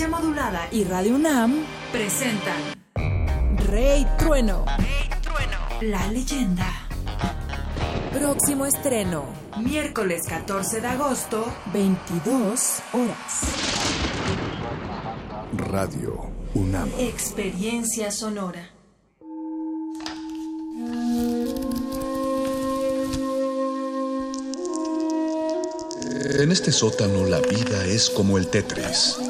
Resistencia Modulada y Radio UNAM presentan Rey Trueno. La leyenda. Próximo estreno. Miércoles 14 de agosto, 22 horas. Radio UNAM. Experiencia sonora. En este sótano la vida es como el Tetris.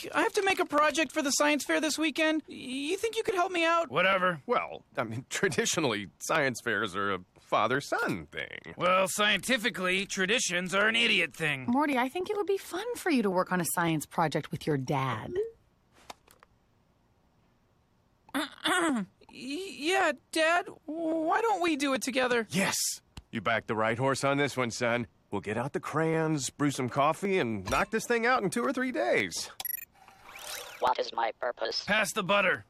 Hey, I have to make a project for the science fair this weekend. You think you could help me out? Whatever. Well, I mean, traditionally, science fairs are a father son thing. Well, scientifically, traditions are an idiot thing. Morty, I think it would be fun for you to work on a science project with your dad. yeah, Dad, why don't we do it together? Yes. You backed the right horse on this one, son. We'll get out the crayons, brew some coffee, and knock this thing out in two or three days. What is my purpose? Pass the butter.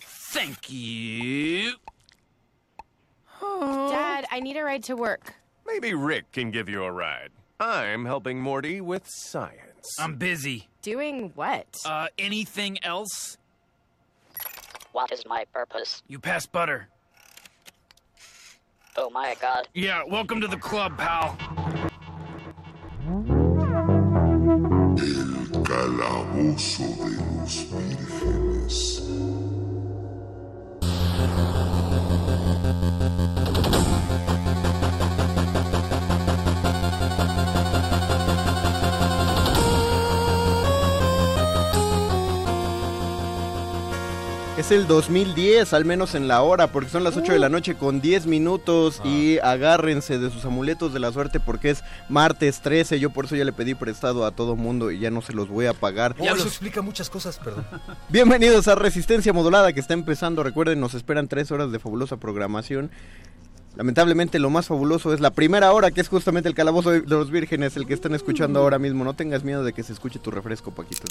Thank you. Dad, I need a ride to work. Maybe Rick can give you a ride. I'm helping Morty with science. I'm busy. Doing what? Uh, anything else? What is my purpose? You pass butter. Oh my god. Yeah, welcome to the club, pal. Calabozo de los vírgenes. Es el 2010, al menos en la hora, porque son las 8 de la noche con 10 minutos y agárrense de sus amuletos de la suerte porque es martes 13. Yo por eso ya le pedí prestado a todo mundo y ya no se los voy a pagar. Oh, eso explica muchas cosas, perdón. Bienvenidos a Resistencia Modulada que está empezando. Recuerden, nos esperan 3 horas de fabulosa programación. Lamentablemente lo más fabuloso es la primera hora, que es justamente el calabozo de los vírgenes, el que están escuchando ahora mismo. No tengas miedo de que se escuche tu refresco, Paquito.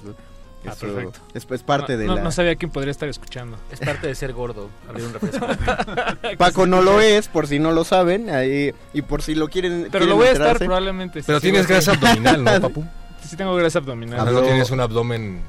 Ah, Eso perfecto. Es, es parte no, de no- la... no sabía quién podría estar escuchando. Es parte de ser gordo, abrir un refresco. Paco no lo es, por si no lo saben, ahí, y por si lo quieren Pero quieren lo voy a estar probablemente. Pero sí, tienes grasa abdominal, ¿no, papu? Sí, tengo grasa abdominal. Ahora no tienes un abdomen.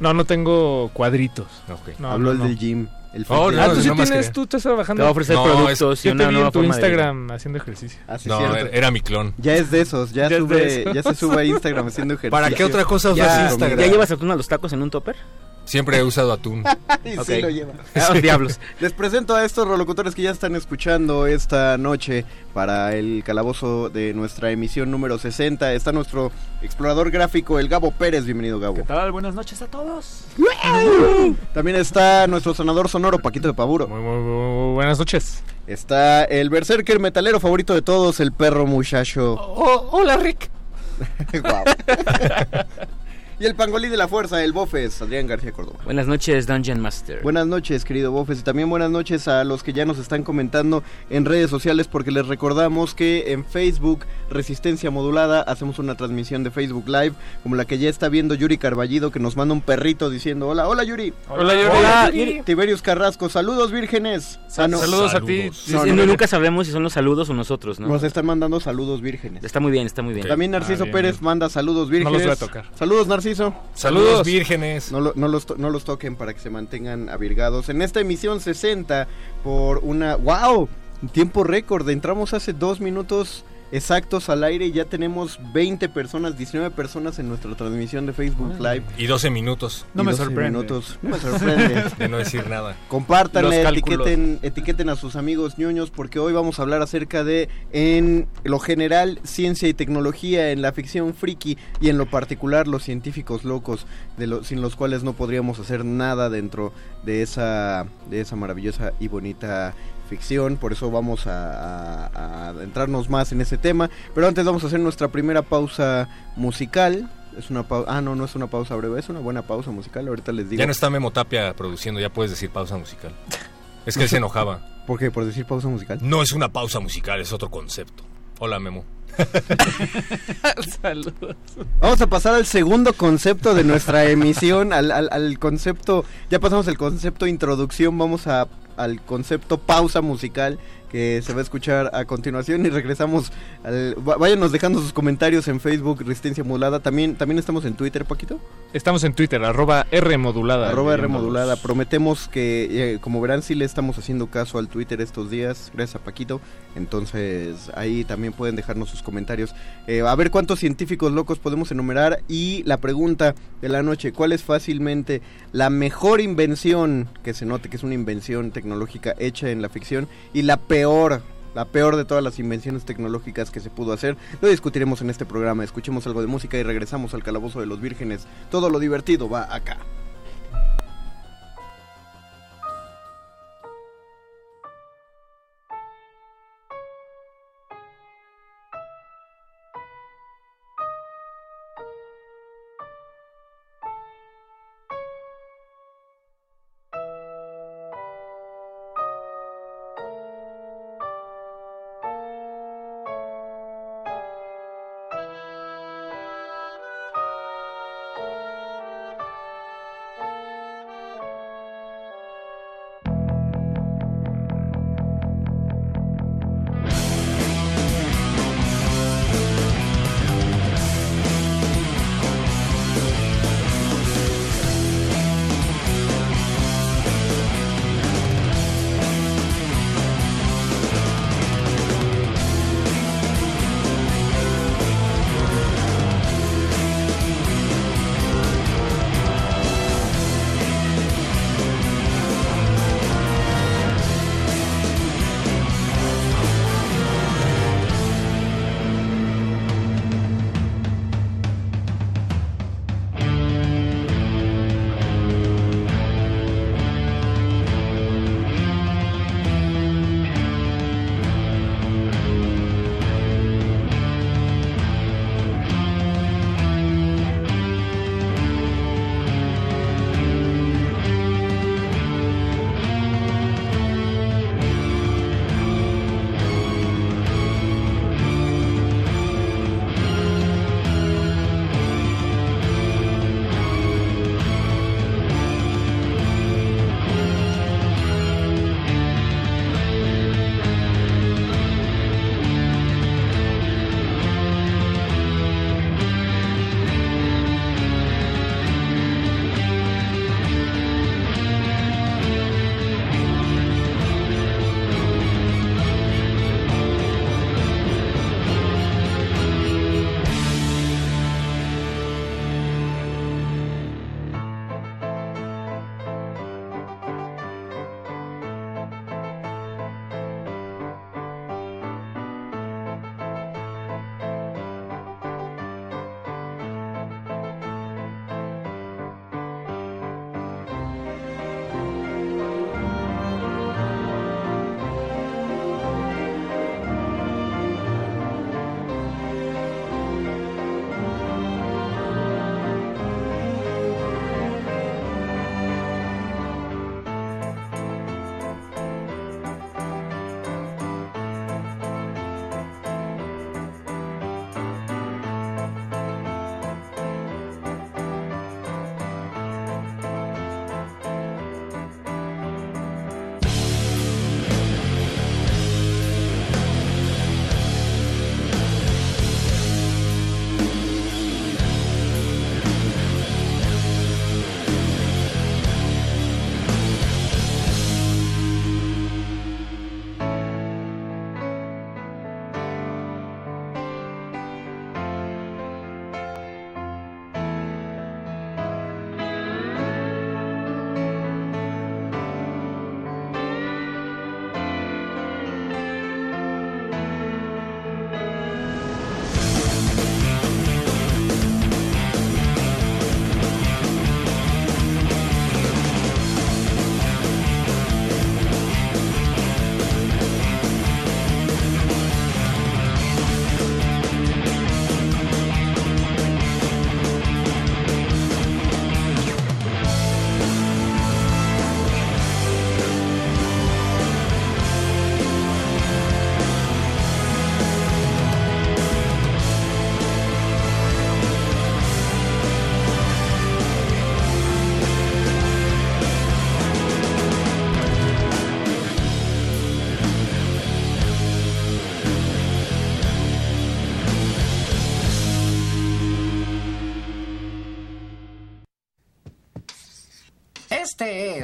No, no tengo cuadritos. Ok. No, Habló el no. del gym. El Oh, no, ah, tú sí no tienes, que- tú estás trabajando. Te va a ofrecer No, productos es- y Yo una te vi nueva en tu forma de Instagram haciendo ejercicio. Ah, sí, No, cierto. era, era mi clon. Ya es de esos, ya, Ya es de sube, esos. ya se sube a Instagram haciendo ejercicio. ¿Para qué otra cosa usas Ya, Instagram? ¿Ya llevas atún a los tacos en un topper? Siempre he usado atún. Y sí lo lleva. Ah, diablos. Les presento a estos rolocutores que ya están escuchando esta noche para el calabozo de nuestra emisión número 60. Está nuestro explorador gráfico, el Gabo Pérez. Bienvenido, Gabo. ¿Qué tal? Buenas noches a todos. También está nuestro sonador sonoro, Paquito de Pavuro. Muy, muy, muy buenas noches. Está el berserker metalero favorito de todos, el perro muchacho. Oh, hola, Rick. Guau. Y el pangolín de la fuerza, el Bofes, Adrián García Córdoba. Buenas noches, Dungeon Master. Buenas noches, querido Bofes, y también buenas noches a los que ya nos están comentando en redes sociales, porque les recordamos que en Facebook, Resistencia Modulada, hacemos una transmisión de Facebook Live, como la que ya está viendo Yuri Carballido, que nos manda un perrito diciendo, hola, hola Yuri. Hola, Yuri. Hola, Yuri. Tiberius Carrasco, saludos vírgenes. Ah, no. Saludos a ti. Sí, No, sí, no, no, no. nunca sabemos si son los saludos o nosotros, ¿no? Nos están mandando saludos vírgenes. Está muy bien, está muy bien. También Narciso Ah, bien, Pérez bien. manda saludos No vírgenes. los voy a tocar. Saludos, Narciso. Saludos, vírgenes. No, lo- no los, to- no los toquen para que se mantengan avirgados. En esta emisión 60 por una... ¡Wow! Tiempo récord. Entramos hace dos minutos exactos al aire y ya tenemos 20 personas, 19 personas en nuestra transmisión de Facebook Live. Y 12 minutos. No Y me 12 sorprende. minutos. No me sorprende. De no decir nada. Compártanle, etiqueten, etiqueten a sus amigos ñoños porque hoy vamos a hablar acerca de, en lo general, ciencia y tecnología, en la ficción friki y en lo particular los científicos locos, de lo- sin los cuales no podríamos hacer nada dentro de esa, de esa maravillosa y bonita ficción, por eso vamos a, a- a adentrarnos más en ese tema, pero antes vamos a hacer nuestra primera pausa musical. Es una pausa, ah no, no es una pausa breve, es una buena pausa musical, ahorita les digo. Ya no está Memo Tapia produciendo, ya puedes decir pausa musical. Es que él se enojaba. ¿Por qué? ¿Por decir pausa musical? No es una pausa musical, es otro concepto. Hola, Memo. Saludos. Vamos a pasar al segundo concepto de nuestra emisión, al, al- al concepto, ya pasamos el concepto introducción, vamos a, al concepto pausa musical que se va a escuchar a continuación y regresamos al, váyanos dejando sus comentarios en Facebook Resistencia Modulada, también, también estamos en Twitter, Paquito. Estamos en Twitter, arroba R modulada. Arroba R Viéndolos. modulada. Prometemos que, eh, como verán, sí le estamos haciendo caso al Twitter estos días, gracias a Paquito. Entonces, ahí también pueden dejarnos sus comentarios. Eh, a ver cuántos científicos locos podemos enumerar. Y la pregunta de la noche: ¿cuál es fácilmente la mejor invención que se note que es una invención tecnológica hecha en la ficción? Y la peor. La peor de todas las invenciones tecnológicas que se pudo hacer. Lo discutiremos en este programa. Escuchemos algo de música y regresamos al calabozo de los vírgenes. Todo lo divertido va acá.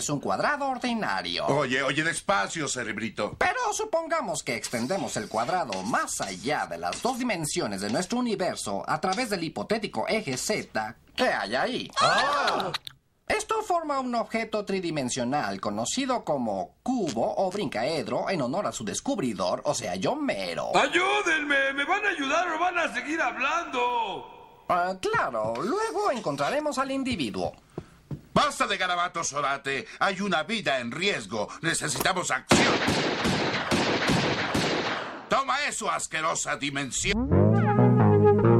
Es un cuadrado ordinario. Oye, oye, despacio, cerebrito. Pero supongamos que extendemos el cuadrado más allá de las dos dimensiones de nuestro universo a través del hipotético eje Z. ¿Qué hay ahí? Ah. Esto forma un objeto tridimensional conocido como cubo o brincaedro en honor a su descubridor, o sea, yo mero. ¡Ayúdenme! ¿Me van a ayudar o van a seguir hablando? Ah, claro, luego encontraremos al individuo. Basta de garabatos, Orate. Hay una vida en riesgo. Necesitamos acción. Toma eso, asquerosa dimensión.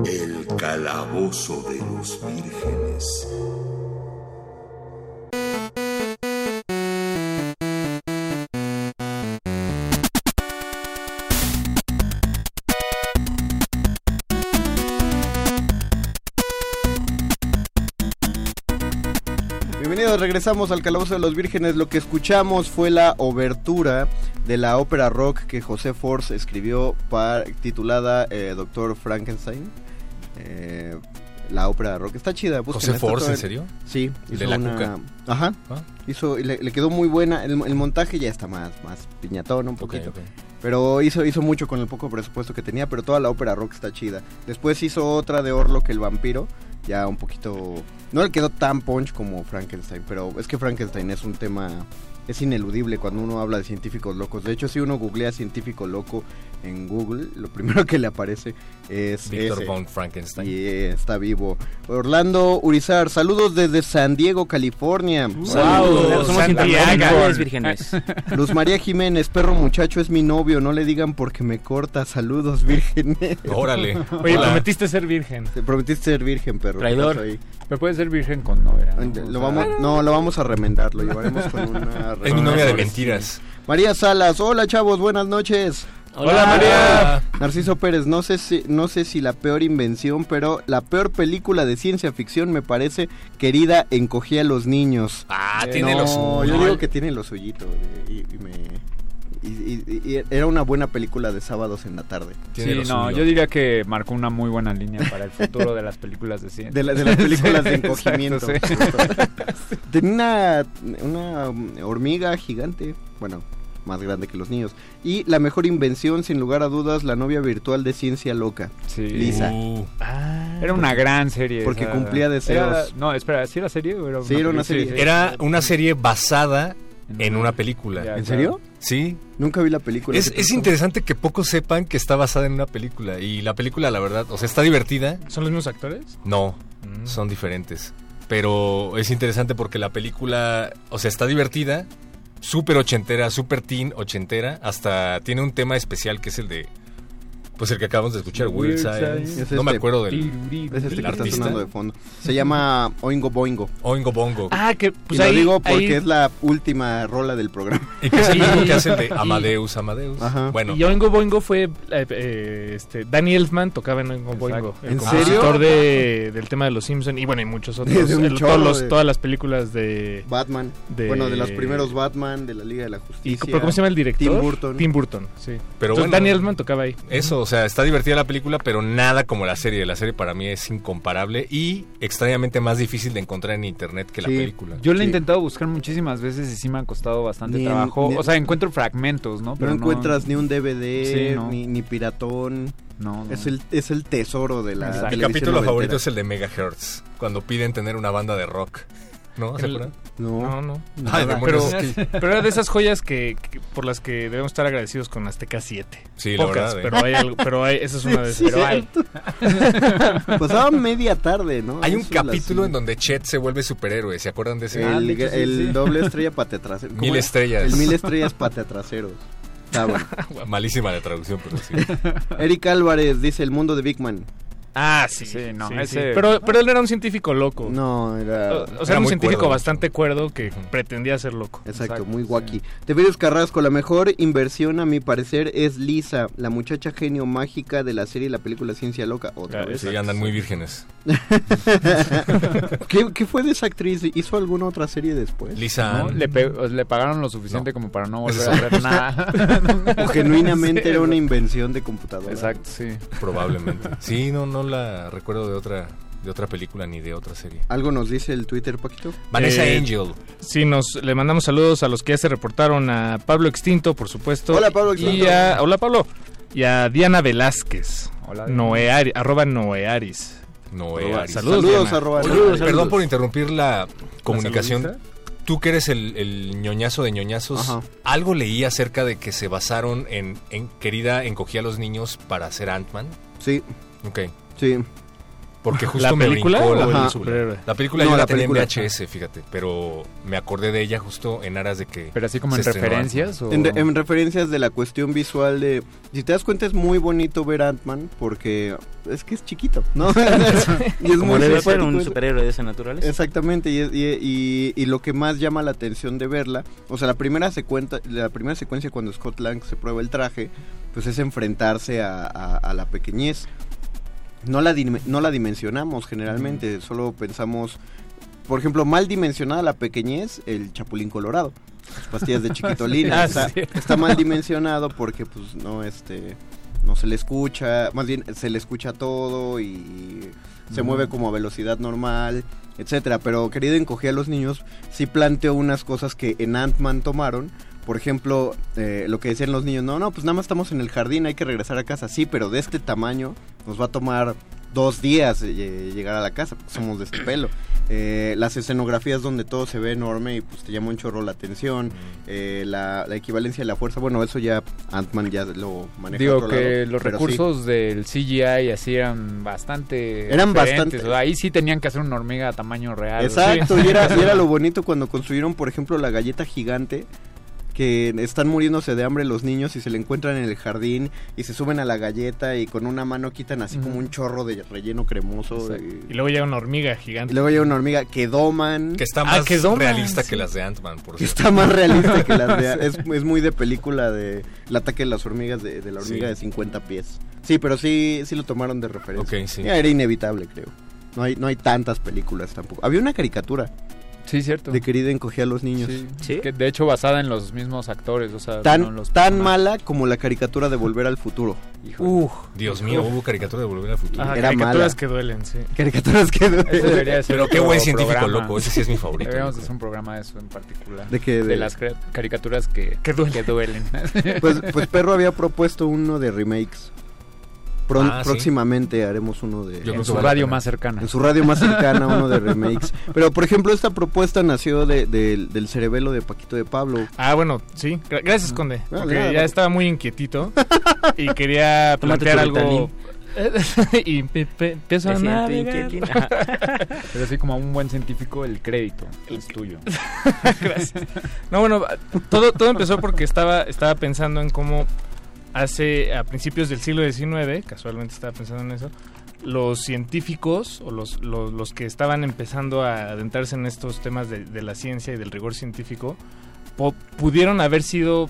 El calabozo de los vírgenes. Regresamos al Calabozo de los Vírgenes. Lo que escuchamos fue la obertura de la ópera rock que José Force escribió para, titulada eh, Doctor Frankenstein. Eh, la ópera rock está chida. ¿José búsquenla, Force, en serio? Sí. ¿De hizo la una- Cuca? Ajá. Ah. Hizo, le, le quedó muy buena. El, el montaje ya está más, más piñatón un poquito. Pero hizo, hizo mucho con el poco presupuesto que tenía, pero toda la ópera rock está chida. Después hizo otra de Orlok el vampiro, ya un poquito... No le quedó tan punch como Frankenstein, pero es que Frankenstein es un tema... Es ineludible cuando uno habla de científicos locos. De hecho, si uno googlea científico loco en Google, lo primero que le aparece es... Víctor von Frankenstein. Y está vivo. Orlando Urizar, saludos desde San Diego, California. Saludos, somos intemporales, vírgenes. Luz María Jiménez, perro muchacho es mi novio, no le digan porque me corta. Saludos, vírgenes. Órale. Oye, Hola. prometiste ser virgen. Te prometiste ser virgen, perro. ¿qué Traidor. Me puedes ser virgen con novia. ¿no? Lo vamos, no, lo vamos a remendar, lo llevaremos con una... Es mi novia de mentiras. María Salas, hola chavos, buenas noches. Hola, María. Narciso Pérez, no sé si no sé si la peor invención, pero la peor película de ciencia ficción me parece querida encogía a los niños. Ah, Eh, tiene no. Yo digo que tiene lo suyito de- y, y me y- y- y era una buena película de sábados en la tarde. Sí, no, yo diría que marcó una muy buena línea para el futuro de las películas de ciencia. De, la- de las películas de encogimiento. exacto, sí. Tenía una, una hormiga gigante, bueno, más grande que los niños. Y la mejor invención, sin lugar a dudas, la novia virtual de ciencia loca. Sí. Lisa. Uh, Era una gran serie. Porque esa. cumplía deseos. Era- no, espera, ¿sí era serie o era Sí, era una serie. Era una serie basada en una película. ¿En serio? Sí. Nunca vi la película. Es, interesante que pocos sepan que está basada en una película. Y la película, la verdad, o sea, está divertida. ¿Son los mismos actores? No, Mm. son diferentes. Pero es interesante porque la película, o sea, está divertida, súper ochentera, súper teen ochentera. Hasta tiene un tema especial que es el de. Pues el que acabamos de escuchar, Weird, Weird Science. Science. No me Es acuerdo este- del, Es este del que está artista. sonando de fondo. Se llama Oingo Boingo. Oingo Bongo. Ah, que y pues lo ahí, digo porque ahí- es la última rola del programa. Y que es el mismo que hace el de Y- Amadeus, Amadeus. Ajá. Bueno, Y Oingo Boingo fue. eh, eh, este, Danny Elfman tocaba en Oingo Boingo. el ¿En compositor serio? de, del tema de los Simpsons y bueno, y muchos otros. De un el- chorro todos los- de- Todas las películas de. Batman. De- Bueno, de los primeros Batman, de la Liga de la ¿Y Justicia. pero cómo se llama el director? Tim Burton. Tim Burton, sí. Pero Entonces, bueno. Danny Elfman tocaba ahí. Eso, o sea, está divertida la película, pero nada como la serie. La serie para mí es incomparable y extrañamente más difícil de encontrar en internet que la película. Yo la he Sí. intentado buscar muchísimas veces y sí me ha costado bastante Ni trabajo. ni- o sea, encuentro fragmentos, ¿no? no encuentras ni un DVD, Sí, no. ni, ni piratón. No, no. Es el, es el tesoro de la. Mi capítulo noventera. favorito es el de Megahertz, cuando piden tener una banda de rock. ¿No? ¿Se El- acuerdan? No, No. Ay, Pero, es que- pero era de esas joyas que, que- por las que debemos estar agradecidos con Azteca 7. Sí, la Pocas, verdad, ¿eh? pero hay algo, pero hay, esa es una de esas. Sí, pero hay. Pasaba media tarde, ¿no? Hay un Eso la- capítulo en donde Chet se vuelve superhéroe. ¿Se acuerdan de ese? El, sí. doble estrella pate trasero. ¿Cómo Mil era? estrellas. El mil estrellas pate traseros. Está bueno. Malísima la traducción, pero sí. Eric Álvarez dice el mundo de Big Man. Ah, sí. Sí, no, sí, ese- sí. Pero, pero él era un científico loco. No, era. O, o sea, era era un científico cuerdo. bastante cuerdo que pretendía ser loco. Exacto, muy guaki. Teverius Carrasco, la mejor inversión a mi parecer es Lisa, la muchacha genio mágica de la serie y la película Ciencia Loca. Otra vez. Sí, andan muy vírgenes. ¿Qué, qué fue de esa actriz? ¿Hizo alguna otra serie después? Lisa. Le, pagaron lo suficiente como para no volver a Exacto. ver nada. O genuinamente Sí, era una exacto. invención de computadora. Exacto, sí. Probablemente. Sí, no, no la recuerdo de otra de otra película ni de otra serie. ¿Algo nos dice el Twitter, Paquito? Vanessa Eh, Angel. Sí, nos le mandamos saludos a los que ya se reportaron, a Pablo Extinto, por supuesto. Hola, Pablo Y Extinto. a, hola, Pablo. Y a Diana Velázquez. Hola, Noeari, arroba Noearis. Noé Arroba- Aris. Saludos, Saludos, arroba- Saludos, perdón saludos. por interrumpir la comunicación. Tú que eres el, el ñoñazo de ñoñazos, Ajá. algo leí acerca de que se basaron en, en Querida encogía a los niños para hacer Ant-Man. Sí, Ok. Sí. Porque justo ¿La me película brincó o la película. superhéroe? La película No, yo la, la tenía en película. VHS, fíjate, pero me acordé de ella justo en aras de que Pero así como se en referencias o... En, re- en referencias de la cuestión visual de... Si te das cuenta es muy bonito ver Ant-Man porque es que es chiquito, ¿no? y es Como muy debe ser un superhéroe de esa naturaleza. Exactamente, y, es- y, y- y lo que más llama la atención de verla, o sea, la primera, secuencia, la primera secuencia cuando Scott Lang se prueba el traje, pues es enfrentarse a, a- a la pequeñez. No la, no la dimensionamos generalmente, solo pensamos, por ejemplo, mal dimensionada la pequeñez, el chapulín colorado. Las pastillas de chiquitolina. Ah, está mal dimensionado porque pues no este no se le escucha, más bien se le escucha todo y se mueve como a velocidad normal, etcétera, pero querido encogía a los niños sí planteó unas cosas que en Ant-Man tomaron. Por ejemplo, eh, lo que decían los niños, no, no, pues nada más estamos en el jardín, hay que regresar a casa. Sí, pero de este tamaño nos va a tomar dos días eh, llegar a la casa, porque somos de este pelo. Eh, las escenografías donde todo se ve enorme y pues te llama un chorro la atención. Eh, la, la equivalencia de la fuerza, bueno, eso ya Ant-Man ya lo maneja. Digo otro que lado, los sí. recursos del CGI así eran bastante Eran bastante- O sea, ahí sí tenían que hacer una hormiga a tamaño real. Exacto, Sí. y, era, y era lo bonito cuando construyeron, por ejemplo, la galleta gigante, que están muriéndose de hambre los niños y se le encuentran en el jardín y se suben a la galleta y con una mano quitan así como un chorro de relleno cremoso. Y Y, luego llega una hormiga gigante. y luego llega una hormiga que doman. Que está Ah, más que doman, realista sí. que las de Ant-Man, por que cierto. está más realista que las de... Es, es muy de película de El ataque de las hormigas, de, de la hormiga Sí. de 50 pies. Sí, pero sí, sí lo tomaron de referencia. Sí. Era inevitable, creo. No hay, no hay tantas películas tampoco. Había una caricatura Sí, cierto. de querida encogía a los niños. Sí. ¿Sí? Que de hecho basada en los mismos actores, o sea, tan, no los tan mala como la caricatura de Volver al Futuro. Uf, Dios mío, hubo caricatura de Volver al Futuro. Ajá, Era caricaturas mala. que duelen, sí. Caricaturas que... Eso debería de ser Pero qué buen científico programa. loco, ese sí es mi favorito. Deberíamos hacer un programa de eso en particular. ¿De qué? De, De- las caricaturas que, Que duelen. que duelen. Pues, pues Perro había propuesto uno de remakes. Pron- Ah, sí. Próximamente haremos uno de... Yo en su radio más cercana. En su radio más cercana, uno de remakes. Pero, por ejemplo, esta propuesta nació de- del- del cerebelo de Paquito de Pablo. Ah, bueno, sí. Gra- Gracias, Conde. Ah, Porque ya estaba muy inquietito y quería plantear algo. y empiezo a navegar. Pero así como un buen científico, el crédito es tuyo. Gracias. No, bueno, todo, todo empezó porque estaba, estaba pensando en cómo hace a principios del siglo XIX, casualmente estaba pensando en eso, los científicos o los, los, los que estaban empezando a adentrarse en estos temas de, de la ciencia y del rigor científico, po- pudieron haber sido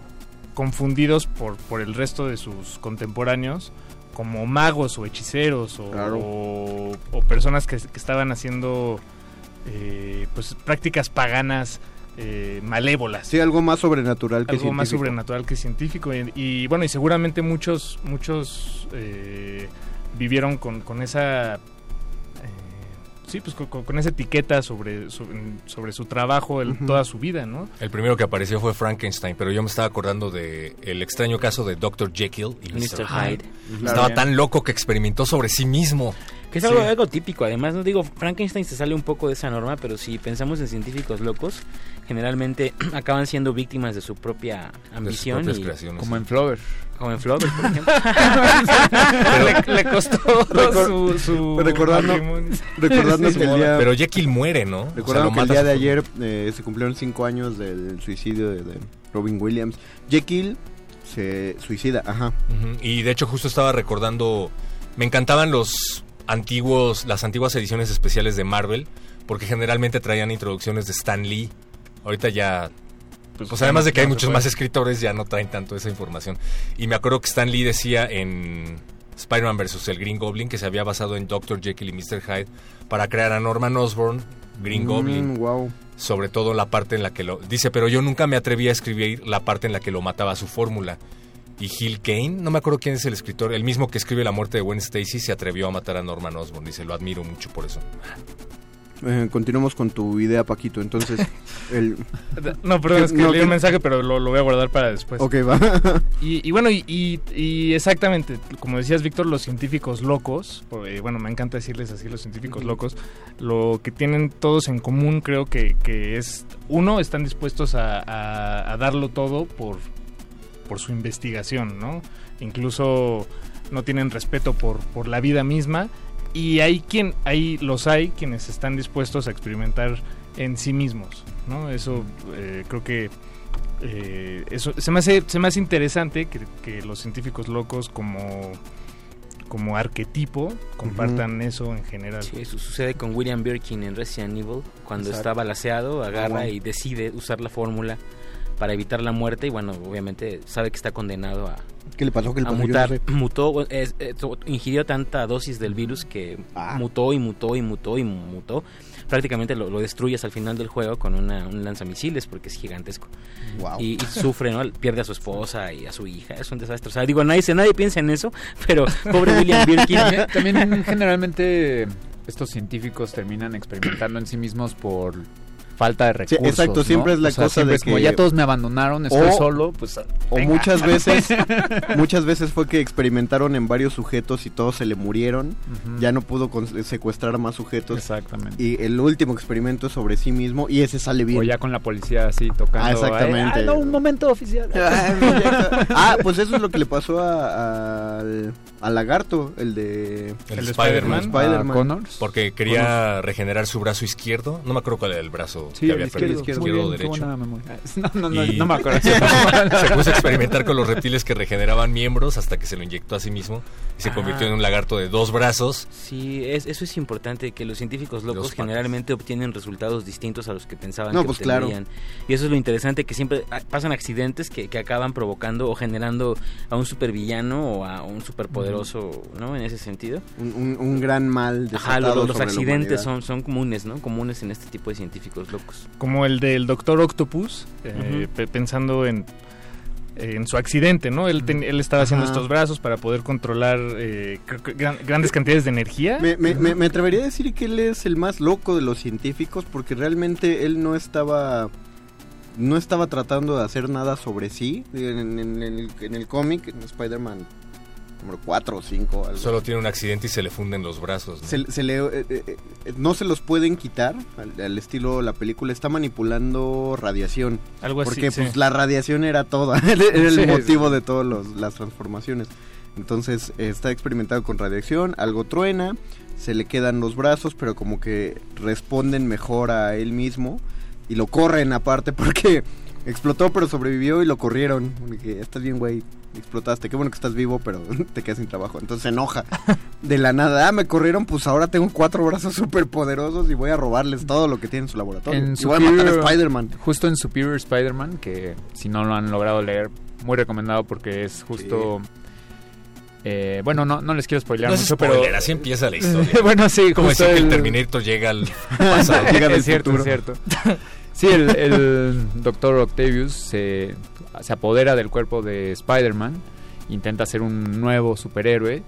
confundidos por, por el resto de sus contemporáneos como magos o hechiceros o, Claro. o- o personas que, que estaban haciendo eh, pues prácticas paganas eh, malévolas Sí, algo más sobrenatural que algo más científico. sobrenatural que científico y, y, bueno y seguramente muchos muchos eh, vivieron con, con esa eh, sí pues con, con esa etiqueta sobre sobre, sobre su trabajo el- toda su vida no El primero que apareció fue Frankenstein, pero yo me estaba acordando de el extraño caso de Dr. Jekyll y Mr. Mr. Hyde. Hyde. Estaba tan loco que experimentó sobre sí mismo. Que es algo, algo típico, además, no digo, Frankenstein se sale un poco de esa norma, pero si pensamos en científicos locos, generalmente acaban siendo víctimas de su propia De sus ambición. propias y- creaciones. Como en Flower. como en Flower, por ejemplo. le, le costó Recor- su, su recordando- matrimonio. Recordando Sí, que el día... Pero Jekyll muere, ¿no? O sea, Recuerdo lo que el día de ayer eh, se cumplieron cinco años del suicidio de, de Robin Williams. Jekyll se suicida, ajá. Y de hecho justo estaba recordando, me encantaban los antiguos, las antiguas ediciones especiales de Marvel, porque generalmente traían introducciones de Stan Lee. Ahorita ya, pues, ya además de que hay muchos más escritores, ya no traen tanto esa información. Y me acuerdo que Stan Lee decía en Spider-Man vs. el Green Goblin que se había basado en Dr. Jekyll y Mr. Hyde para crear a Norman Osborn, Green Goblin. wow. sobre todo la parte en la que lo dice, pero yo nunca me atreví a escribir la parte en la que lo mataba su fórmula. Y Gil Kane, no me acuerdo quién es el escritor, el mismo que escribe La muerte de Gwen Stacy, se atrevió a matar a Norman Osborn. Dice, lo admiro mucho por eso. Eh, continuamos con tu idea, Paquito. Entonces, el... No, perdón, es que No, leí que- un mensaje, pero lo, lo voy a guardar para después. Ok, va. Y, y bueno, y, y- y exactamente, como decías, Víctor, los científicos locos, eh, bueno, me encanta decirles así, los científicos locos, lo que tienen todos en común creo que, que es, uno, están dispuestos a, a- a darlo todo por, por su investigación, ¿no? Incluso no tienen respeto por, por la vida misma y hay quien, hay, los hay quienes están dispuestos a experimentar en sí mismos, ¿no? Eso eh, creo que eh, eso se me hace, se me hace interesante que, que los científicos locos como como arquetipo compartan eso en general. Sí, eso sucede con William Birkin en Resident Evil, cuando Exacto. está balaseado, agarra bueno. y decide usar la fórmula para evitar la muerte y bueno, obviamente sabe que está condenado a, ¿Qué le pasó? ¿Qué le a pasó? Yo no mutar. sé. Mutó, es- ingirió tanta dosis del virus que Ah. mutó y mutó y mutó y mutó. Prácticamente lo, lo destruyes al final del juego con una, un lanzamisiles porque es gigantesco. Wow. Y, y sufre, ¿no? Pierde a su esposa y a su hija. Es un desastre. O sea, digo, nadie, nadie piensa en eso, pero pobre William Birkin. También, también generalmente estos científicos terminan experimentando en sí mismos por falta de Sí, recursos. exacto, ¿no? siempre es la O sea, cosa de es como que- ya todos me abandonaron, estoy O- solo, pues O venga. muchas veces, muchas veces fue que experimentaron en varios sujetos y todos se le murieron. Ya no pudo con- secuestrar a más sujetos. Exactamente. Y el último experimento es sobre sí mismo y ese sale bien. O ya con la policía así tocando. Ah, exactamente. "Eh, ah, no, un momento oficial. ah, pues eso es lo que le pasó a- al lagarto, el de El, el de Spider-Man. Spider-Man. Connors. Porque quería regenerar su brazo izquierdo. No me acuerdo cuál era el brazo Sí, que había izquierdo. perdido. Izquierdo o bien, derecho. No, no, no, no me acuerdo. se puso a experimentar con los reptiles que regeneraban miembros hasta que se lo inyectó a sí mismo y se Ah. convirtió en un lagarto de dos brazos. Sí, es, eso es importante, que los científicos locos patas. generalmente obtienen resultados distintos a los que pensaban No, que pues, claro. obtendrían. Y eso es lo interesante, que siempre ah, pasan accidentes que, que acaban provocando o generando a un supervillano o a un ¿no? En ese sentido. Un, un- un gran mal Ajá, los, sobre la accidentes son, son comunes, ¿no? Comunes en este tipo de científicos locos. Como el del Doctor Octopus, eh, pensando en, en su accidente, ¿no? Él, ten- él estaba haciendo Ajá. estos brazos para poder controlar eh, gran- grandes cantidades de energía. Me, me- me- me atrevería a decir que él es el más loco de los científicos porque realmente él no estaba no estaba tratando de hacer nada sobre sí en, en- en el, en el cómic en Spider-Man número 4 o 5 algo Solo tiene un accidente y se le funden los brazos. ¿no? se, se le, eh, eh, eh, no se los pueden quitar al, al estilo la película está manipulando radiación Algo así, porque sí. pues la radiación era toda era el Sí, motivo de todas las transformaciones entonces eh, está experimentado con radiación algo truena se le quedan los brazos pero como que responden mejor a él mismo y lo corren aparte porque explotó pero sobrevivió y lo corrieron Porque, estás bien güey explotaste. Qué bueno que estás vivo pero te quedas sin trabajo. Entonces se enoja. De la nada ah me corrieron pues ahora tengo cuatro brazos súper poderosos y voy a robarles todo lo que tiene en su laboratorio. En y voy a matar a Superior- Spider-Man Justo en Superior Spider-Man, que si no lo han logrado leer, muy recomendado porque es justo... eh, bueno, no, no les quiero spoilear No es mucho, spoiler, pero... así empieza la historia. bueno, sí, Como decir que el el- Terminator llega al pasado. Llega del cierto, es cierto. Sí, el, el Doctor Octavius se, se apodera del cuerpo de Spider-Man, intenta ser un nuevo superhéroe,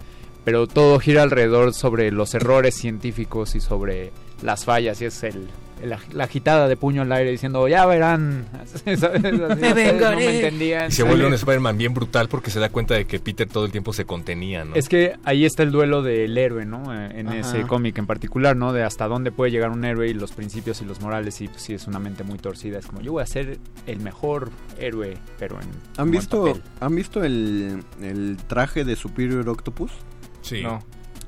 pero todo gira alrededor sobre los errores científicos y sobre las fallas, y es el, la agitada de puño al aire diciendo, ya verán, ¿sabes? Así, ustedes no me entendían. Y se vuelve un Spider-Man bien brutal porque se da cuenta de que Peter todo el tiempo se contenía, ¿no? Es que ahí está el duelo del héroe, ¿no? Eh, En Ajá. ese cómic en particular, ¿no? De hasta dónde puede llegar un héroe y los principios y los morales. Y pues, sí, es una mente muy torcida. Es como, yo voy a ser el mejor héroe, pero en. ¿Han visto, papel. ¿han visto el, el traje de Superior Octopus? Sí. No.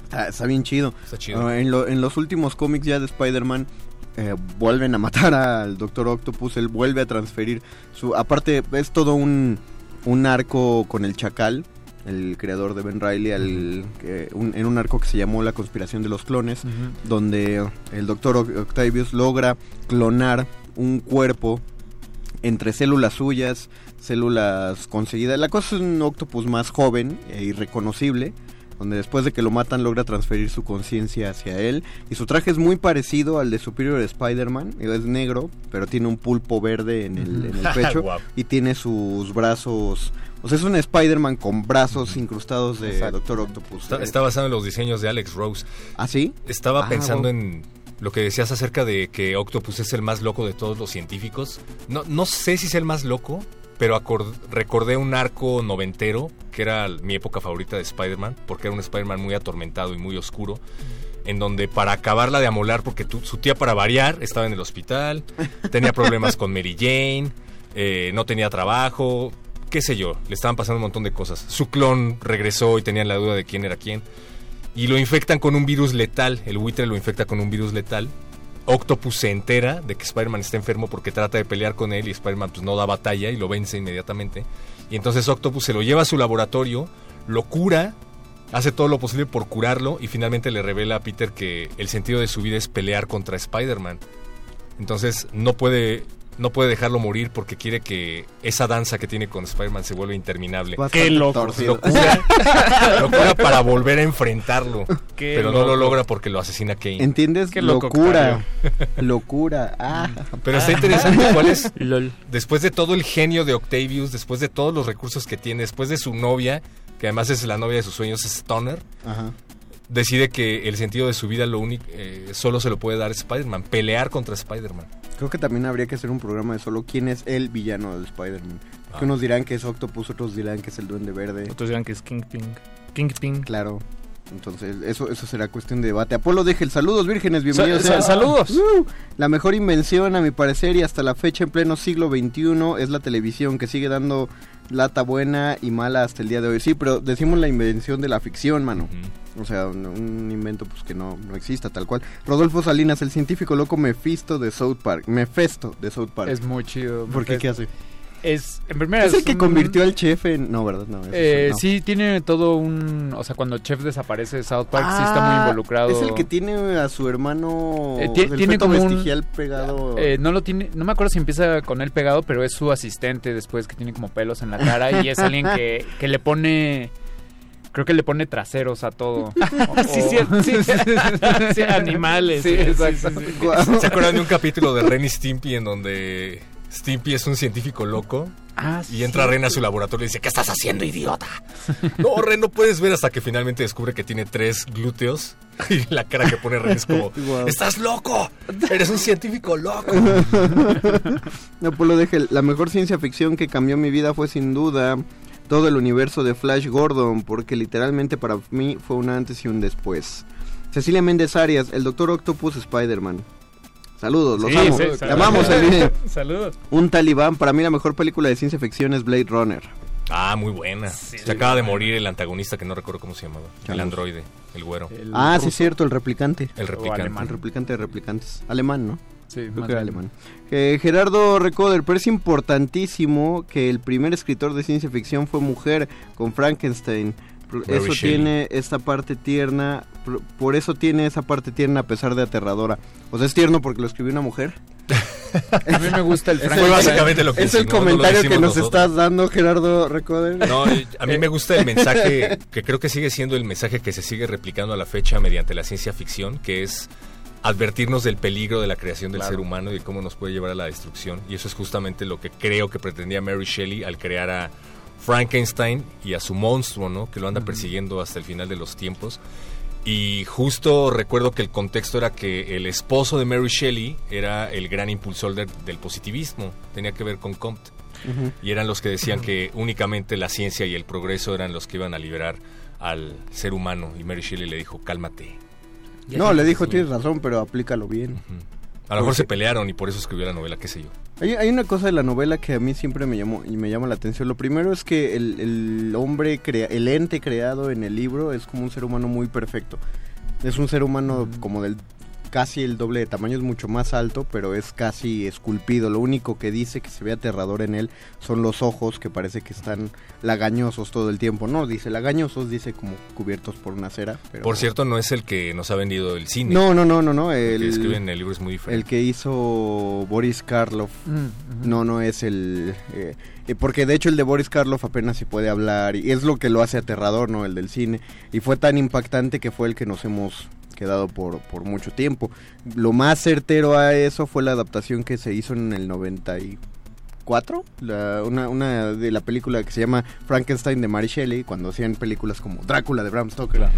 Está, está bien chido. Está chido. Ah, en, lo- en los últimos cómics ya de Spider-Man eh, vuelven a matar al Doctor Octopus, él vuelve a transferir su... Aparte es todo un, un arco con el Chacal, el creador de Ben Riley, al, un- en un arco que se llamó La conspiración de los clones, donde el Doctor Octavius logra clonar un cuerpo entre células suyas, células conseguidas. La cosa es un octopus más joven e irreconocible. Donde después de que lo matan logra transferir su conciencia hacia él. Y su traje es muy parecido al de Superior Spider-Man. Es negro, pero tiene un pulpo verde en el, en el pecho. Y tiene sus brazos... O sea, es un Spider-Man con brazos incrustados de Exacto. Doctor Octopus. Está, está basado en los diseños de Alex Rose. ¿Ah, sí? Estaba Ah, pensando wow. en lo que decías acerca de que Octopus es el más loco de todos los científicos. No, no sé si es el más loco, pero recordé un arco noventero, que era mi época favorita de Spider-Man, porque era un Spider-Man muy atormentado y muy oscuro, en donde para acabarla de amolar, porque tu- su tía para variar estaba en el hospital, tenía problemas con Mary Jane, eh, no tenía trabajo, qué sé yo, le estaban pasando un montón de cosas. Su clon regresó y tenían la duda de quién era quién. Y lo infectan con un virus letal. El buitre lo infecta con un virus letal. Octopus se entera de que Spider-Man está enfermo porque trata de pelear con él y Spider-Man pues, no da batalla y lo vence inmediatamente. Y entonces Octopus se lo lleva a su laboratorio, lo cura, hace todo lo posible por curarlo y finalmente le revela a Peter que el sentido de su vida es pelear contra Spider-Man. Entonces no puede, no puede dejarlo morir porque quiere que esa danza que tiene con Spider-Man se vuelva interminable. Bastante Qué loco. torcido. Lo cura, lo cura para volver a enfrentarlo. Qué pero no lo logra porque lo asesina Kane. ¿Entiendes? Qué loco, Locura. Locura. Ah. Pero está interesante cuál es. Después de todo el genio de Octavius, después de todos los recursos que tiene, después de su novia, que además es la novia de sus sueños, es Stoner, Ajá. decide que el sentido de su vida lo único, eh, solo se lo puede dar Spider-Man, pelear contra Spider-Man. Creo que también habría que hacer un programa de solo quién es el villano de Spider-Man. Ah. Que unos dirán que es Octopus, otros dirán que es el Duende Verde. Otros dirán que es Kingpin. Kingpin. Claro. Entonces, eso, eso será cuestión de debate. Apolo deje el saludos vírgenes, bienvenidos. Sa- saludos. Uh, la mejor invención, a mi parecer, y hasta la fecha en pleno siglo XXI, es la televisión, que sigue dando lata buena y mala hasta el día de hoy. Sí, pero decimos la invención de la ficción, mano. O sea, un, un invento pues que no, no exista tal cual. Rodolfo Salinas, el científico loco Mephisto de South Park. Mephisto de South Park. Es muy chido. ¿Por qué? ¿Qué hace? Es, en primera, Es el que un- convirtió al chef en... No, ¿verdad? No, Eh, no. Sí, tiene todo un... O sea, cuando Chef desaparece de South Park, sí está muy Ah, involucrado. Es el que tiene a su hermano... Eh, ti- el tiene como un- vestigial pegado... Eh, no lo tiene, no me acuerdo si empieza con él pegado, pero es su asistente después que tiene como pelos en la cara y es alguien que, que le pone, creo que le pone traseros a todo. Sí, sí, sí, sí, animales, Sí, exacto. ¿Se acuerdan de un capítulo de Ren y Stimpy en donde Stimpy es un científico loco? Ah, y entra sí. Ren a su laboratorio y dice, ¿qué estás haciendo, idiota? No, Ren, no puedes ver hasta que finalmente descubre que tiene tres glúteos. Y la cara que pone Ren es como. ¡estás loco! ¡Eres un científico loco! Apolo deje la mejor ciencia ficción que cambió mi vida fue sin duda todo el universo de Flash Gordon, porque literalmente para mí fue un antes y un después. Cecilia Méndez Arias, el Doctor Octopus Spider-Man. Saludos, los Sí, amo. sí, saludos. amamos. Saludos. Un talibán, para mí la mejor película de ciencia ficción es Blade Runner. Ah, muy buena. Se acaba de morir el antagonista que no recuerdo cómo se llamaba. El androide, el güero. ah, sí es cierto, el replicante. El replicante. El replicante de replicantes. Alemán, ¿no? Sí, Creo más que era bien. alemán. Eh, Gerardo Recoder, pero es importantísimo que el primer escritor de ciencia ficción fue mujer con Frankenstein. Mary Eso Shelley. tiene esta parte tierna, por- por eso tiene esa parte tierna a pesar de aterradora. O sea, es tierno porque lo escribió una mujer. A mí me gusta el Es Frankenstein. Fue básicamente lo que Es el comentario que nos nosotros. estás dando, Gerardo Recoder. No, a mí me gusta el mensaje, que creo que sigue siendo el mensaje que se sigue replicando a la fecha mediante la ciencia ficción, que es advertirnos del peligro de la creación del Claro. ser humano y de cómo nos puede llevar a la destrucción. Y eso es justamente lo que creo que pretendía Mary Shelley al crear a Frankenstein y a su monstruo, ¿no? Que lo anda persiguiendo hasta el final de los tiempos. Y justo recuerdo que el contexto era que el esposo de Mary Shelley era el gran impulsor del- del positivismo, tenía que ver con Comte. Y eran los que decían que únicamente la ciencia y el progreso eran los que iban a liberar al ser humano. Y Mary Shelley le dijo, cálmate. No, le dijo, tienes razón, pero aplícalo bien. A lo mejor se pelearon y por eso escribió la novela, qué sé yo. Hay, hay una cosa de la novela que a mí siempre me llamó y me llama la atención. Lo primero es que el, el hombre, crea, el ente creado en el libro es como un ser humano muy perfecto. Es un ser humano como del casi el doble de tamaño, es mucho más alto, pero es casi esculpido. Lo único que dice que se ve aterrador en él son los ojos, que parece que están lagañosos todo el tiempo. No, dice lagañosos, dice como cubiertos por una cera. Pero... Por cierto, no es el que nos ha vendido el cine. No, no, no, no, no. El, El, que escribe en el libro es muy diferente. el que hizo Boris Karloff. Mm, No, no es el... eh, eh, porque de hecho el de Boris Karloff apenas si puede hablar y es lo que lo hace aterrador, ¿no? El del cine. Y fue tan impactante que fue el que nos hemos quedado por, por mucho tiempo. Lo más certero a eso fue la adaptación que se hizo en el 94, la- una, una de la película que se llama Frankenstein de Mary Shelley, cuando hacían películas como Drácula de Bram Stoker.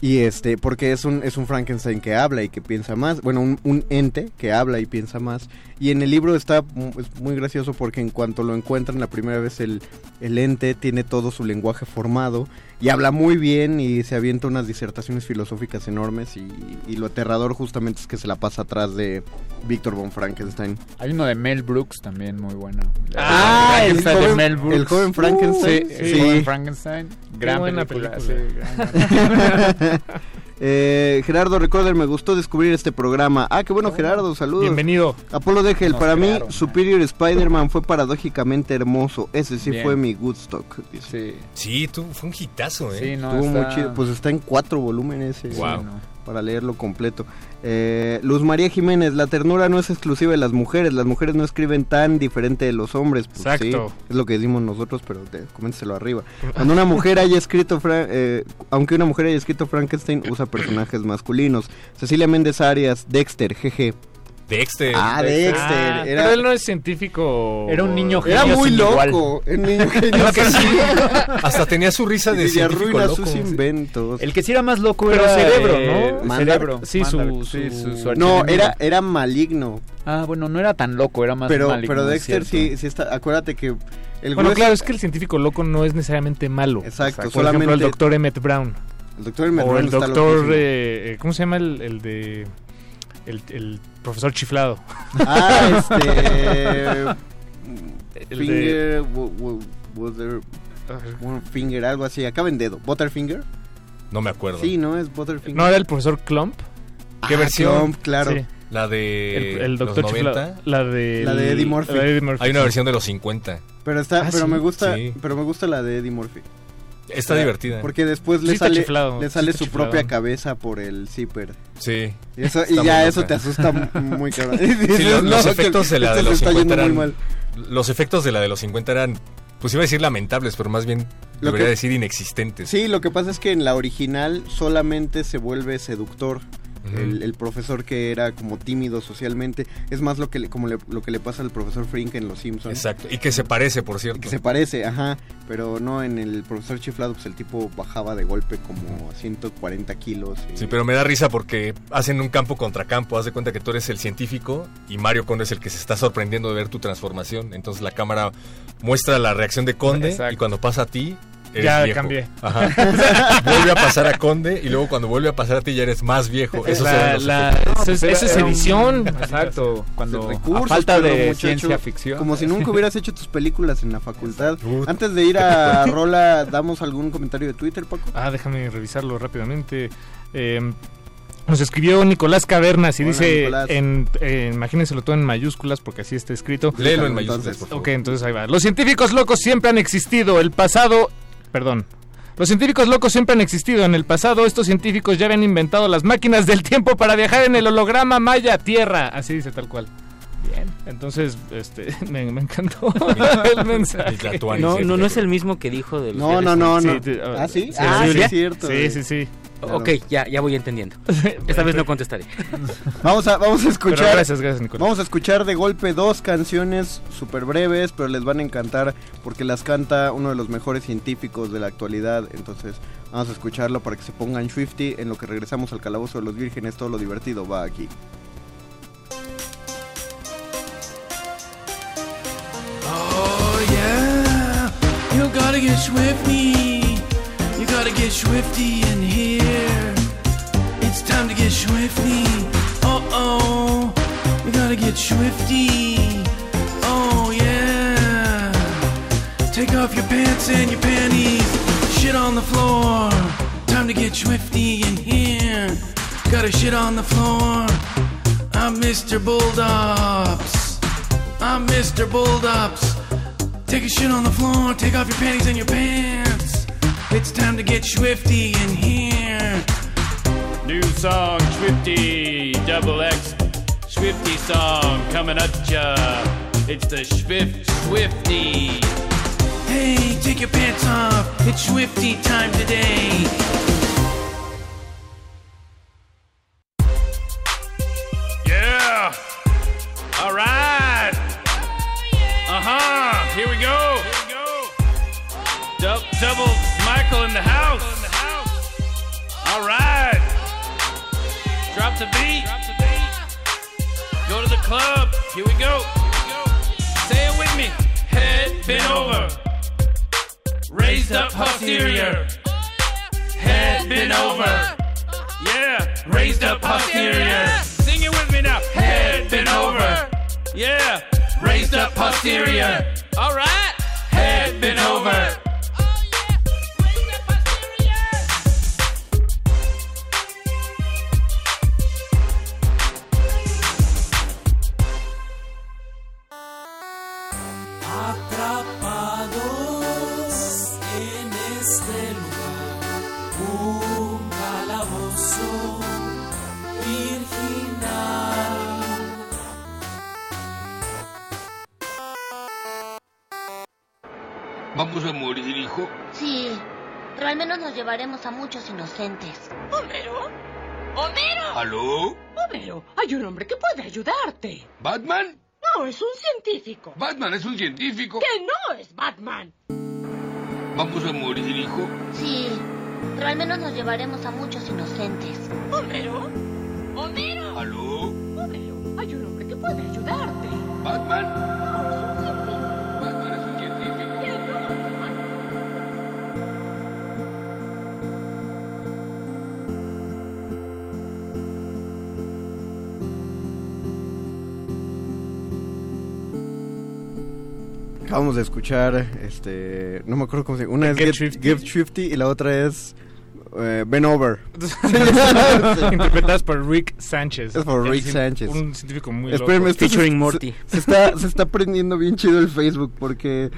Y este, porque es un, es un Frankenstein que habla y que piensa más, bueno, un, un ente que habla y piensa más. Y en el libro está mu- es muy gracioso porque en cuanto lo encuentran la primera vez el, el ente tiene todo su lenguaje formado y habla muy bien y se avienta unas disertaciones filosóficas enormes y, y lo aterrador justamente es que se la pasa atrás de Víctor von Frankenstein. Hay uno de Mel Brooks también muy bueno. Ah, el Frankenstein de joven- Mel Brooks. el joven Frankenstein. Sí, Sí. el joven Frankenstein. Gran buena película. película. sí, gran- Eh, Gerardo Recorder, me gustó descubrir este programa. Ah, qué bueno, Gerardo, saludos. Bienvenido. Apolo Degel, Nos para mí, Superior Spider-Man fue paradójicamente hermoso. Ese sí Bien. fue mi Woodstock. dice. Sí. Sí, tú, fue un hitazo, ¿eh? Sí, no, Estuvo muy chido. Pues está en cuatro volúmenes. Wow. no. Para leerlo completo. Eh, Luz María Jiménez, la ternura no es exclusiva de las mujeres. Las mujeres no escriben tan diferente de los hombres. Pues, Exacto. sí, es lo que decimos nosotros, pero te- coménteselo arriba. Cuando una mujer haya escrito, Fra- eh, aunque una mujer haya escrito Frankenstein, usa personajes masculinos. Cecilia Méndez Arias, Dexter, jeje. Dexter. Ah, Dexter. Ah, era, Pero él no es científico. Era un niño era genio muy sin igual. loco. Un niño genio sí. Hasta tenía su risa de Y científico arruina loco. sus inventos. El que sí era más loco Pero era cerebro, eh, ¿no? Cerebro. Sí, su- su- sí, su- su No, era, era maligno. Ah, bueno, no era tan loco, era más Pero, maligno, pero Dexter cierto. sí, sí está. Acuérdate que el Bueno, grueso- claro, es que el científico loco no es necesariamente malo. Exacto, Por solamente- ejemplo, el doctor Emmett Brown. el doctor Emmett o Brown el está doctor, eh, eh, ¿cómo se llama el, el de... El, el profesor chiflado. Ah, este. El finger. one Finger, algo así. Acaba en dedo. ¿Butterfinger? No me acuerdo. Sí, ¿no? Es Butterfinger. No, era el profesor Clump. ¿Qué Ah, versión? Clump, claro. Sí. La de El, el doctor los chiflado. 90. La de... La de Eddie Murphy. la de Eddie Murphy, Hay una versión de los 50. Pero está, Ah, pero sí. me gusta, Sí. pero me gusta la de Eddie Murphy. Está Ah, divertida. Porque después le sale, chiflado, le sale su propia cabeza por el zipper. Sí. Y, eso, y ya eso te asusta muy cabrón. Sí, los, "No, los que efectos de la de los está 50 yendo muy eran... mal. Los efectos de la de los 50 eran... Pues iba a decir lamentables, pero más bien Lo debería que- decir inexistentes. Sí, lo que pasa es que en la original solamente se vuelve seductor. El, el profesor que era como tímido socialmente es más lo que le, como le- lo que le pasa al profesor Frink en Los Simpsons Exacto. Y que se parece, por cierto. que se parece ajá pero no en el profesor chiflado pues el tipo bajaba de golpe como a 140 kilos y- Sí, pero me da risa porque hacen un campo contra campo. Haz de cuenta que tú eres el científico y Mario Conde es el que se está sorprendiendo de ver tu transformación. Entonces la cámara muestra la reacción de Conde Exacto. y cuando pasa a ti. Ya viejo. cambié. Ajá. vuelve a pasar a Conde y luego cuando vuelve a pasar a ti ya eres más viejo. Eso la, efectos. eso es, eso es un- edición. Exacto, cuando recursos, a falta de muchacho, ciencia ficción. como si nunca hubieras hecho tus películas en la facultad antes de ir a Rola damos algún comentario de Twitter Paco Ah, déjame revisarlo rápidamente. Eh, nos escribió Nicolás Cavernas y Hola, dice, Nicolás. en, eh, imagínenselo todo en mayúsculas porque así está escrito. Léelo en Entonces, mayúsculas, por favor. Ok, entonces ahí va. Los científicos locos siempre han existido. El pasado... Perdón. Los científicos locos siempre han existido. En el pasado estos científicos ya habían inventado las máquinas del tiempo para viajar en el holograma Maya Tierra. Así dice tal cual. Bien. Entonces, este, me, me encantó el mensaje. No, no, no es el mismo que dijo de los No, no, no, no. Sí, ¿Ah, sí? ¿Sí, Ah, sí, es cierto. Sí, sí, sí. Ok, ya, ya voy entendiendo. Esta vez no contestaré. Vamos a, vamos a escuchar. Pero gracias, gracias, Nicolás. Vamos a escuchar de golpe dos canciones súper breves, pero les van a encantar porque las canta uno de los mejores científicos de la actualidad. Entonces, vamos a escucharlo para que se pongan Swifty. En lo que regresamos al calabozo de los vírgenes, todo lo divertido va aquí. Oh yeah, you gotta get swifty. You gotta get swifty in here. It's time to get swifty. Uh oh, you gotta get swifty. Oh yeah, take off your pants and your panties. Shit on the floor. Time to get swifty in here. Gotta shit on the floor. I'm Mr. Bulldogs. I'm Mr. Bulldogs. Take a shit on the floor. Take off your panties and your pants. It's time to get swifty in here. New song, Swifty, double X, Swifty song coming at ya. It's the Swift Swifty. Hey, take your pants off. It's swifty time today. Yeah. All right. Uh huh. Here we go. Dou- double Michael in the house. All right. Drop the beat. Go to the club. Here we go. Say it with me. Head bent over. Raised up posterior. Head bent over. Yeah. Raised up posterior. Sing it with me now. Head bent over. Yeah raised up posterior. All right. Head bent over. Oh, yeah. raised up posterior. Atrás. A morir, hijo? Sí, pero al menos nos llevaremos a muchos inocentes. ¿Homero? ¡Homero! ¿Aló? Homero, hay un hombre que puede ayudarte. ¿Batman? No, es un científico. Batman es un científico. Que no es Batman. ¿Vamos a morir, hijo? Sí, pero al menos nos llevaremos a muchos inocentes. ¿Homero? ¿Homero? ¿Aló? Homero, hay un hombre que puede ayudarte. ¿Batman? Acabamos de escuchar, este, no me acuerdo cómo se llama. Una es Get Get, Swifty y la otra es eh, Ben Over. Interpretadas por Rick Sánchez. Es por Rick un- Sánchez. Un científico muy Espérenme, loco. se- se- Se, está, se está prendiendo bien chido el Facebook porque...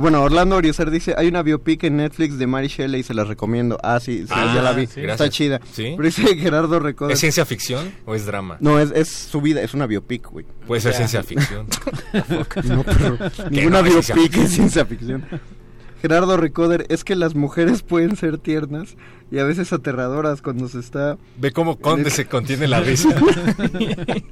Bueno, Orlando Oriozar dice, hay una biopic en Netflix de Mary Shelley y se la recomiendo. Ah, sí, sí, Ah, ya la vi. sí. Está chida. ¿Sí? Pero dice Gerardo. ¿Es ciencia ficción o es drama? No, es, es su vida, es una biopic, güey. Puede ser ciencia ficción. no, pero ninguna no, biopic es ciencia ficción. Gerardo Recoder, es que las mujeres pueden ser tiernas y a veces aterradoras cuando se está... Ve cómo Conde se contiene la risa.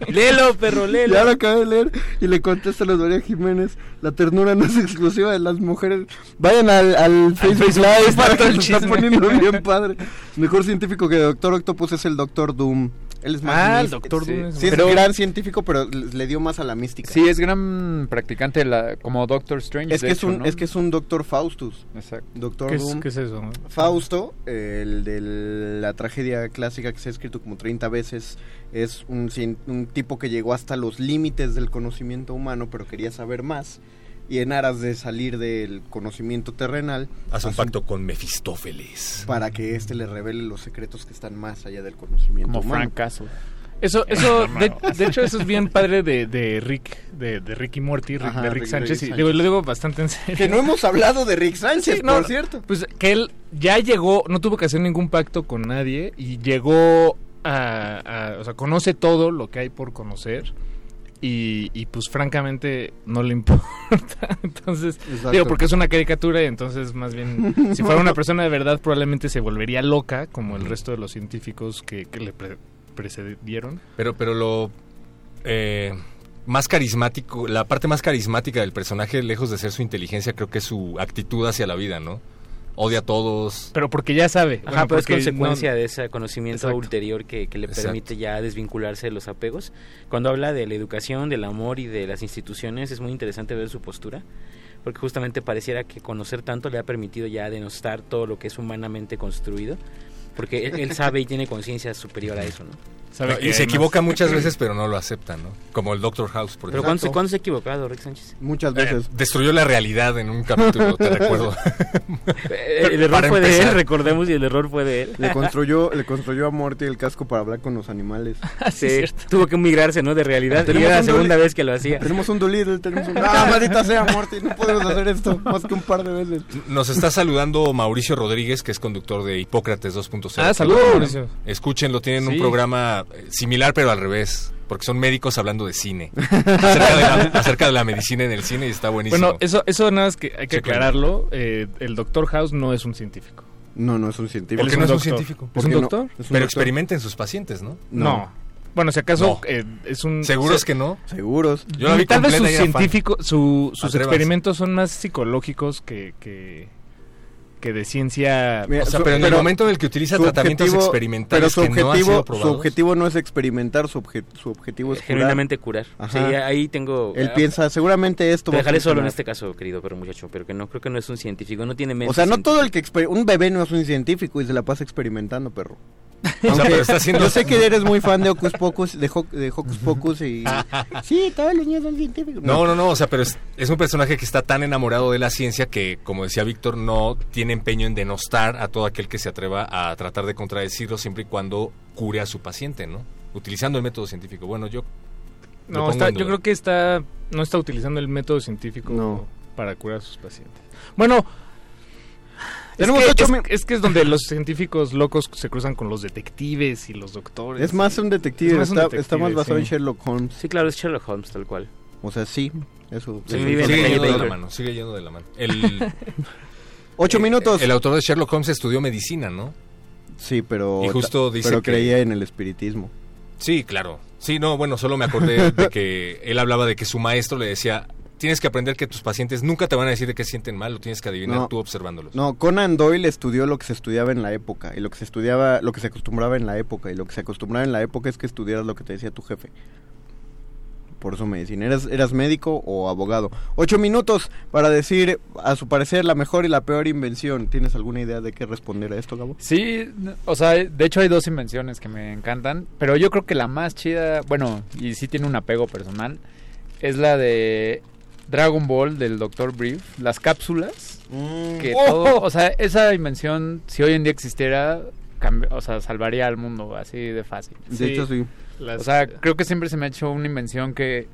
Léelo, perro, léelo. Ya lo acabé de leer y le contesta a los María Jiménez, la ternura no es exclusiva de las mujeres. Vayan al, al Facebook Facebook, Live está para que el se está chisme. poniendo bien padre. Mejor científico que Doctor Octopus es el Doctor Doom. Él es más Ah, el. Doctor sí. Doom Sí, es un gran científico, pero le dio más a la mística. Sí, es gran practicante la, como Doctor Strange. Es que es un, ¿no? es que es un Doctor Faustus. Exacto. Doctor ¿Qué es- Doom. qué es eso? Fausto, el de la tragedia clásica que se ha escrito como 30 veces, es un, cien- un tipo que llegó hasta los límites del conocimiento humano, pero quería saber más. Y en aras de salir del conocimiento terrenal, Haz un pacto con Mefistófeles. para que éste le revele los secretos que están más allá del conocimiento Como humano. Frank Castle. Eso, eso, de, de hecho, eso es bien padre de, de Rick, de, de Rick y Morty, Rick- Ajá, de Rick Rick- Sánchez, Rick y Sánchez. digo, lo digo bastante en serio. Que no hemos hablado de Rick Sánchez, Sí, no, por cierto. Pues que él ya llegó, no tuvo que hacer ningún pacto con nadie y llegó a, a- o sea, conoce todo lo que hay por conocer y, y, pues francamente no le importa. Entonces, Exacto. digo, porque es una caricatura y entonces más bien, si fuera una persona de verdad probablemente se volvería loca como el resto de los científicos que, que le pre- precedieron. Pero, pero lo eh, más carismático, la parte más carismática del personaje, lejos de ser su inteligencia, creo que es su actitud hacia la vida, ¿no? Odia a todos. Pero porque ya sabe. Ajá, Bueno, pero es consecuencia no- de ese conocimiento Exacto. ulterior que, que le Exacto. permite ya desvincularse de los apegos. Cuando habla de la educación, del amor y de las instituciones, es muy interesante ver su postura, porque justamente pareciera que conocer tanto le ha permitido ya denostar todo lo que es humanamente construido Porque él, él sabe y tiene conciencia superior a eso, ¿no? No, y se equivoca muchas veces, pero no lo acepta, ¿no? Como el Doctor House, por Pero ejemplo. ¿cuándo, se- cuándo se ha equivocado, Rick Sánchez? Muchas Eh, veces. destruyó la realidad en un capítulo, te recuerdo. Eh, El error fue de él, recordemos, y el error fue de él. Le construyó, le construyó a Morty el casco para hablar con los animales. Sí, tuvo que migrarse, ¿no? De realidad. Y era la un segunda vez que lo hacía. Tenemos un Doolittle, tenemos un... ¡Ah, maldita sea, Morty! No podemos hacer esto más que un par de veces. Nos está saludando Mauricio Rodríguez, que es conductor de Hipócrates 2.0. Ah, saludos, Mauricio. Escúchenlo, tienen un programa eh, similar, pero al revés. Porque son médicos hablando de cine. acerca, de la, acerca de la medicina en el cine y está buenísimo. Bueno, eso, eso nada más que hay que Sí, aclararlo. eh, el doctor House no es un científico. No, no es un científico. ¿Por qué no es un científico? ¿Es un doctor? Pero experimenta en sus pacientes, ¿no? No. Bueno, si acaso No. eh, es un... ¿Seguros se- que no? Seguros. Yo la vi Tal vez fan. científicos, su- sus Atrevas. experimentos son más psicológicos que, que, que de ciencia... Mira, O sea, su- pero en el momento en el que utiliza tratamientos objetivo- experimentales pero su que no han objetivo, sido probados. Su objetivo no es experimentar, su, obje- su objetivo es. Genuinamente curar. Sí, ahí tengo... Él ah, piensa, seguramente esto Te va a dejaré solo en este caso, querido pero muchacho, pero que no, creo que no es un científico, no tiene mente O sea, no científica. todo el que... exper- Un bebé no es un científico y se la pasa experimentando, perro. sea, Aunque pero está haciendo- Yo sé que eres muy fan de Hocus Pocus, de, Ho- de Hocus Pocus y... sí, todos los niños son científicos. No, no, no, o sea, pero es, es un personaje que está tan enamorado de la ciencia que, como decía Víctor, no tiene empeño en denostar a todo aquel que se atreva a tratar de contradecirlo siempre y cuando cure a su paciente, ¿no? Utilizando el método científico. Bueno, yo... No, está, yo creo que está no está utilizando el método científico No. para curar a sus pacientes. Bueno, es, que, ocho es- min- es que es donde los científicos locos se cruzan con los detectives y los doctores. Es más un detective, Es más un está, detective, está más basado sí. en Sherlock Holmes. Sí, claro, es Sherlock Holmes, tal cual. O sea, sí, eso. Sí, Sigue yendo de la mano, sigue yendo de la mano. El, Ocho eh, minutos. El autor de Sherlock Holmes estudió medicina, ¿no? Sí, pero... Y justo dice Pero que- creía en el espiritismo. Sí, claro. Sí, no, bueno, solo me acordé de que él hablaba de que su maestro le decía, tienes que aprender que tus pacientes nunca te van a decir de qué sienten mal, lo tienes que adivinar No. tú observándolos. No, Conan Doyle estudió lo que se estudiaba en la época y lo que se estudiaba, lo que se acostumbraba en la época y lo que se acostumbraba en la época es que estudiaras lo que te decía tu jefe. Por eso medicina. ¿Eras, eras médico o abogado? Ocho minutos para decir, a su parecer, la mejor y la peor invención. ¿Tienes alguna idea de qué responder a esto, Gabo? Sí, o sea, de hecho hay dos invenciones que me encantan, pero yo creo que la más chida, bueno, y sí tiene un apego personal, es la de Dragon Ball del Dr. Brief, las cápsulas, que ¡Oh! todo, o sea, esa invención, si hoy en día existiera, o sea, salvaría al mundo así de fácil. De hecho, sí. Las- O sea, creo que siempre se me ha hecho una invención que,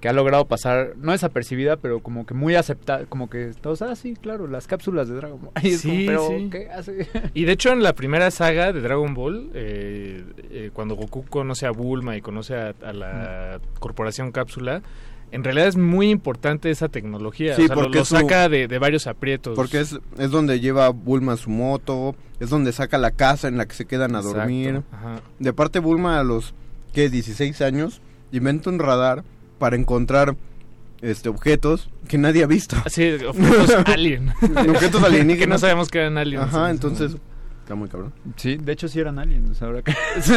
que ha logrado pasar, no desapercibida, pero como que muy aceptada, como que todos, ah, sí, claro, las cápsulas de Dragon Ball. Y es como, Sí, pero, sí. ¿qué hace? Y de hecho en la primera saga de Dragon Ball, eh, eh, cuando Goku conoce a Bulma y conoce a, a la corporación Cápsula, en realidad es muy importante esa tecnología. Sí, o sea, lo- porque lo, su- saca de, de varios aprietos. Porque es, es donde lleva Bulma su moto, es donde saca la casa en la que se quedan a Exacto, dormir. ajá. De parte Bulma a los, ¿qué? 16 años, inventa un radar para encontrar este objetos que nadie ha visto. Sí, objetos alien. objetos alienígenas. que no sabemos que eran aliens. Ajá, entonces... Está muy cabrón. Sí, de hecho sí eran aliens, ahora que... Sí,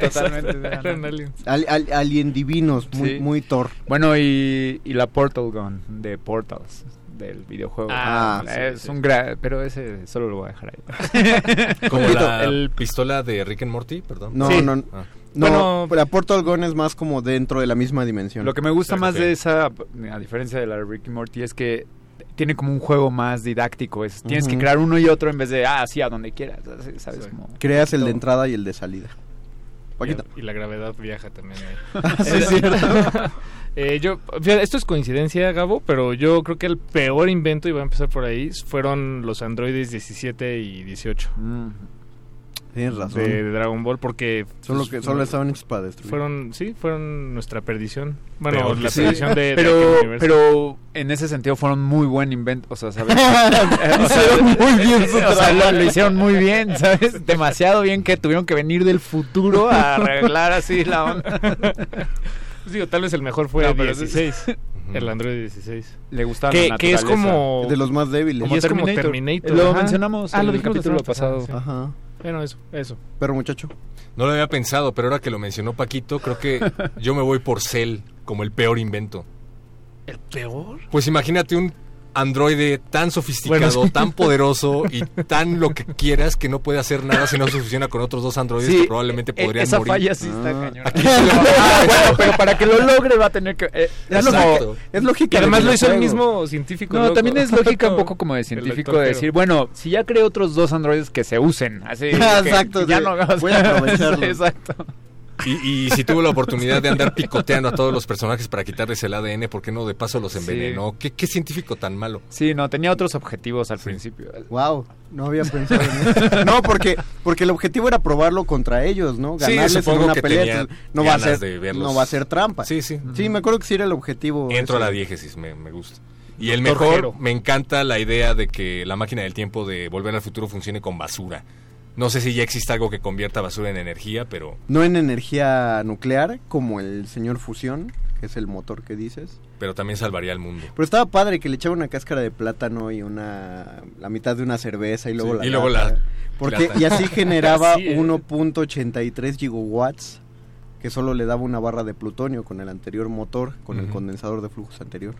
totalmente eran Eran aliens. Al- al- alien divinos, muy, Sí. muy Thor. Bueno, y, y la Portal Gun de Portals del videojuego. Ah, es sí, un gran... Pero ese solo lo voy a dejar ahí. Como la El- pistola de Rick and Morty, perdón. No, Sí. no, Ah. No. Bueno- la Portal Gun es más como dentro de la misma dimensión. Lo que me gusta más de esa, a diferencia de la de Ricky Morty, es que tiene como un juego más didáctico. Es, Tienes que crear uno y otro en vez de, ah, sí, a donde quieras. así, ¿Sabes? Sí. Como- Creas el de entrada y el de salida. Y la gravedad viaja también ahí. Ah, sí, es cierto. Eh, yo, fíjate, esto es coincidencia, Gabo, pero yo creo que el peor invento, y voy a empezar por ahí, fueron los androides 17 y 18 Mm. Tienes razón. de, de Dragon Ball, porque Solo, pues, que, solo estaban hechos para destruir. fueron, sí, fueron nuestra perdición. Bueno, la sí. perdición de, de pero, universo. pero en ese sentido fueron muy buen invento, o sea, ¿sabes? Muy bien o sea, trabajo. lo, lo hicieron muy bien, ¿sabes? Demasiado bien que tuvieron que venir del futuro a arreglar así la onda. Pues digo, tal vez el mejor fue No, el pero 16, el Android 16. Le gustaba Que, la que es como... de los más débiles. y es como Terminator. Lo ajá. mencionamos Ah, en lo el capítulo pasado. sí. Ajá. Bueno, eso, eso. Pero muchacho. No lo había pensado, pero ahora que lo mencionó Paquito, creo que yo me voy por Cell como el peor invento. ¿El peor? Pues imagínate un androide tan sofisticado, Bueno, sí. tan poderoso y tan lo que quieras que no puede hacer nada si no se fusiona con otros dos androides Sí, que probablemente e- podrían esa morir. falla sí está Ah. cañona. Aquí sí le va- Ah, bueno, pero para que lo logre va a tener que... eh, Es lógica Y además lo hizo el mismo científico. No, loco. también es lógica un poco como de científico de decir, bueno, si ya creé otros dos androides que se usen, así que exacto, ya no Voy a aprovecharlo. Exacto. Y, y si tuvo la oportunidad de andar picoteando a todos los personajes para quitarles el ADN, ¿por qué no de paso los envenenó? ¿Qué, qué científico tan malo? Sí, no, tenía otros objetivos al principio. Wow, no había pensado en eso. No, porque porque el objetivo era probarlo contra ellos, ¿no? Sí, Ganarles en supongo una que pelea. no va a ser de verlos. no va a ser trampa. Sí, sí. Sí, me acuerdo que sí era el objetivo. Entro a la diégesis, me, me gusta. Y el mejor, Jero. me encanta la idea de que la máquina del tiempo de Volver al Futuro funcione con basura. No sé si ya existe algo que convierta basura en energía, pero No en energía nuclear como el señor fusión, que es el motor que dices. pero también salvaría al mundo. Pero estaba padre que le echaba una cáscara de plátano y una la mitad de una cerveza y luego Sí, la y luego la porque y así generaba Así es. 1.83 gigawatts que solo le daba una barra de plutonio con el anterior motor, con el condensador de flujos anterior.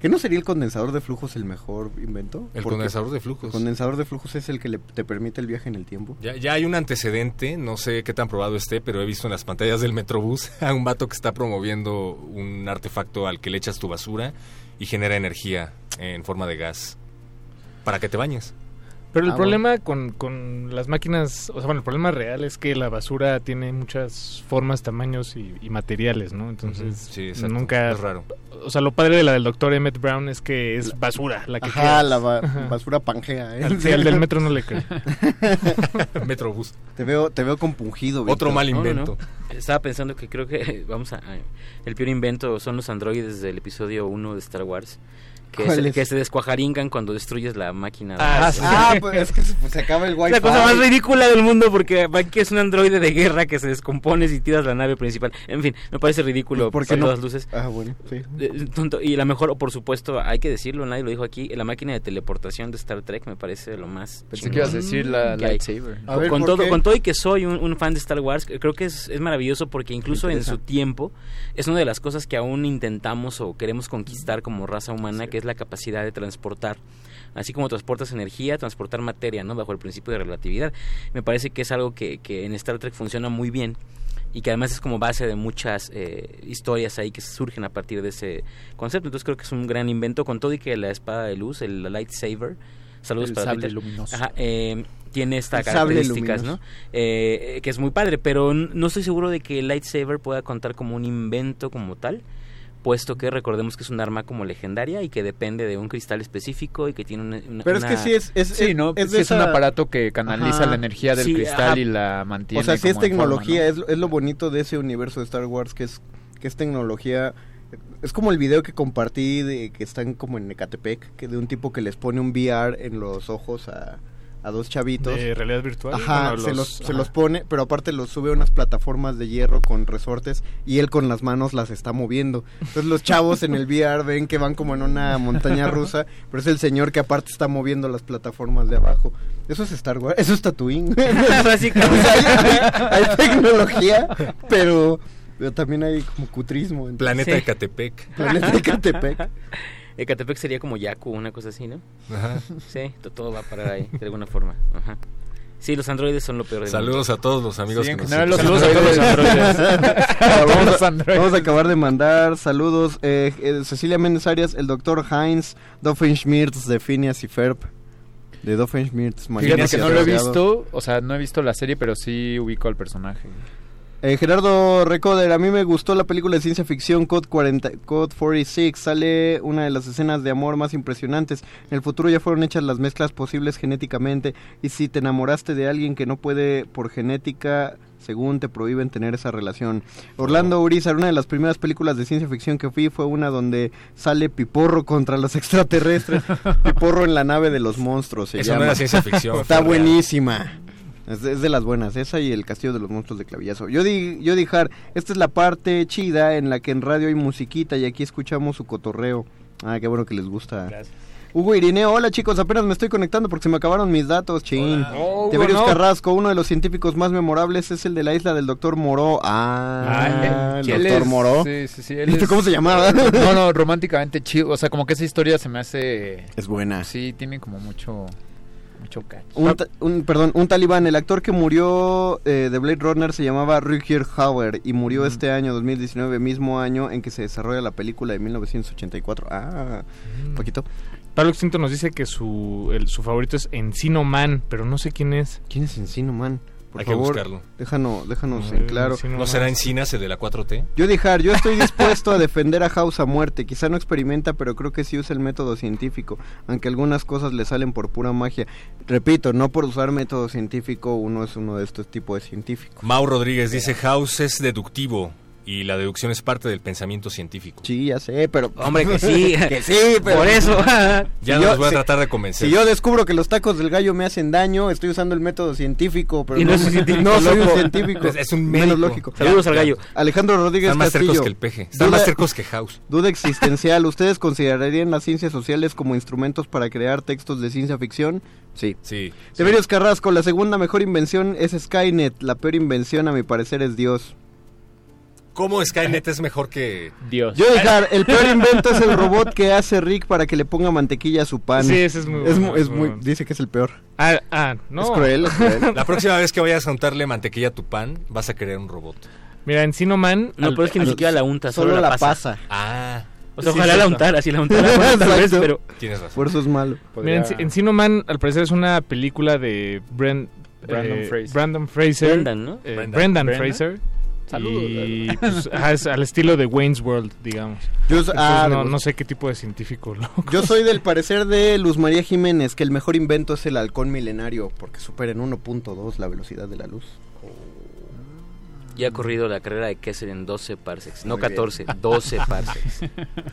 ¿Que no sería el condensador de flujos el mejor invento? El condensador de flujos. El condensador de flujos es el que le- te permite el viaje en el tiempo. Ya, ya hay un antecedente, no sé qué tan probado esté, pero he visto en las pantallas del Metrobús a un vato que está promoviendo un artefacto al que le echas tu basura y genera energía en forma de gas para que te bañes. Pero el Ah, problema con, con las máquinas, o sea, bueno, el problema real es que la basura tiene muchas formas, tamaños y, y materiales, ¿no? Entonces, sí, nunca... Es raro. O sea, lo padre de la del doctor Emmett Brown es que es basura, la que Ajá, queda. la ba- Ajá. basura pangea. ¿eh? Al, sí, al del metro no le creo. Metrobús. Te veo, te veo compungido. Otro Víctor. mal No, no, invento. no. Estaba pensando que creo que vamos a, a- el peor invento son los androides del episodio 1 de Star Wars. Que, ¿Cuál se, es? que se descuajaringan cuando destruyes la máquina. Ah, de- sí. Ah, pues es que se, pues, se acaba el Es wifi. la cosa más ridícula del mundo porque que es un androide de guerra que se descompone si tiras la nave principal. En fin, me parece ridículo ¿Por no? todas luces. Ah, bueno, sí. Eh, tonto. Y la mejor, o por supuesto, hay que decirlo, nadie lo dijo aquí, la máquina de teleportación de Star Trek me parece lo más Pensé que ibas a decir la lightsaber. A ver, con ¿por todo qué? con todo y que soy un, un fan de Star Wars eh, creo que es, es maravilloso porque incluso en su tiempo es una de las cosas que aún intentamos o queremos conquistar como raza humana que es la capacidad de transportar. Así como transportas energía transportar materia no bajo el principio de relatividad. Me parece que es algo que, que en Star Trek funciona muy bien y que además es como base de muchas eh, historias ahí que surgen a partir de ese concepto. Entonces creo que es un gran invento. Con todo y que la espada de luz el lightsaber saludos El para sable luminoso. Ajá, eh, tiene estas características, ¿no? Eh, que es muy padre, pero no estoy seguro de que el lightsaber pueda contar como un invento como tal, puesto que recordemos que es un arma como legendaria y que depende de un cristal específico y que tiene una... una- Pero es que sí es, es, Sí, ¿no? es, Sí, un esa- aparato que canaliza Ajá. la energía del Sí, cristal ajá. y la mantiene O sea, sí es forma, tecnología, ¿no? es, lo- es lo bonito de ese universo de Star Wars, que es, que es tecnología. Es como el video que compartí de que están como en Ecatepec, que de un tipo que les pone un VR en los ojos a, a dos chavitos. De realidad virtual. Ajá, Bueno, se, los- los, se los pone, pero aparte los sube a unas plataformas de hierro con resortes y él con las manos las está moviendo. Entonces los chavos en el VR ven que van como en una montaña rusa, pero es el señor que aparte está moviendo las plataformas de abajo. Eso es Star Wars, eso es Tatooine. Básicamente. O sea, hay, hay tecnología, pero, pero también hay como cutrismo. entonces- Planeta Sí. Ecatepec. Planeta Ecatepec. Ecatepec sería como Yaku, una cosa así, ¿no? Ajá. Sí, to- todo va a parar ahí, de alguna forma. Ajá. Sí, los androides son lo peor del Saludos a todos los amigos Sí, que nos general los. Saludos a todos los androides. Vamos, a, androides. vamos a acabar de mandar saludos. Eh, eh, Cecilia Méndez Arias, el doctor Heinz, Doffenschmirtz de Phineas y Ferb. De Doffenschmirtz, Fíjate que no lo he visto, o sea, no he visto la serie, pero sí ubico al personaje. Eh, Gerardo Recoder, a mí me gustó la película de ciencia ficción Code, 40, Code 46. Sale una de las escenas de amor más impresionantes. En el futuro ya fueron hechas las mezclas posibles genéticamente. Y si te enamoraste de alguien que no puede por genética, según te prohíben tener esa relación. Orlando Urizar, una de las primeras películas de ciencia ficción que fui fue una donde sale Piporro contra los extraterrestres. Piporro en la nave de los monstruos. Se Eso no era ciencia ficción. Está buenísima. Es de, es de las buenas, esa y el Castillo de los Monstruos de Clavillazo. Yo di, yo dijar, esta es la parte chida en la que en radio hay musiquita y aquí escuchamos su cotorreo. Ah, qué bueno que les gusta. Hugo Irineo, hola chicos, apenas me estoy conectando porque se me acabaron mis datos, chin. Oh, Tiberius no. Carrasco, uno de los científicos más memorables es el de la isla del doctor Moró. Ah, el doctor es- Moró. Sí, sí, sí. él ¿Viste es- cómo se llamaba? No, no, románticamente chido. O sea, como que esa historia se me hace... Es buena. Sí, tiene como mucho... Mucho. Un, ta- un- perdón, un talibán, el actor que murió eh, de Blade Runner se llamaba Rutger Hauer y murió este año, 2019, mismo año en que se desarrolla la película de 1984. Ah, un poquito. Pablo Extinto nos dice que su, el- su favorito es Encino Man, pero no sé quién es. ¿Quién es Encino Man? Por Hay que buscarlo. déjanos, déjanos en ver, claro. ¿No Man. será Encinas el de la 4T? Yo dejar, yo estoy dispuesto a defender a House a muerte. Quizá no experimenta, pero creo que sí usa el método científico, aunque algunas cosas le salen por pura magia. Repito, no por usar método científico uno es uno de estos tipos de científicos. Mau Rodríguez dice House es deductivo y la deducción es parte del pensamiento científico. Sí, ya sé, pero... Hombre, que sí. que sí, pero... Por eso. Ya Si no yo- los voy a si- tratar de convencer. Si yo descubro que los tacos del gallo me hacen daño, estoy usando el método científico, pero Y no es un científico no soy un científico. Es- es un menos médico. lógico. Saludos al Ya, gallo. Alejandro Rodríguez Están más Castillo. cercos que el peje. Están Duda- más cercos que House. Duda existencial. ¿Ustedes considerarían las ciencias sociales como instrumentos para crear textos de ciencia ficción? Sí. Sí. Severios Carrasco, la segunda mejor invención es Skynet. La peor invención, a mi parecer, es Dios. ¿Cómo Skynet es mejor que Dios. Yo dejar, el peor invento es el robot que hace Rick para que le ponga mantequilla a su pan. Sí, ese es muy bueno, mu- es es muy muy, bueno. dice que es el peor. Ah, ah, no. Es cruel, es cruel. La próxima vez que vayas a untarle mantequilla a tu pan, vas a querer un robot. Mira, Encino Man... No, al- pero es que ni siquiera la unta, solo, Solo la la pasa. pasa. Ah, O sea, Sí, ojalá la untara, si la untara, bueno, tal vez, pero... tienes razón. Por eso es malo. Mira, Enci- Encino Man, al parecer, es una película de Bren- Brandon eh, Fraser. Brandon Fraser. Brendan, ¿no? Eh, Brendan. Brendan, Brendan. Fraser. Saludos. Y pues, ajá, es al estilo de Wayne's World, digamos. Yo, Entonces, ah, no, de- no sé qué tipo de científico loco. Yo soy del parecer de Luz María Jiménez que el mejor invento es el halcón milenario porque supera en 1.2 la velocidad de la luz. Ya ha corrido la carrera de Kessel en 12 parsecs. No Muy bien. 14, 12 parsecs.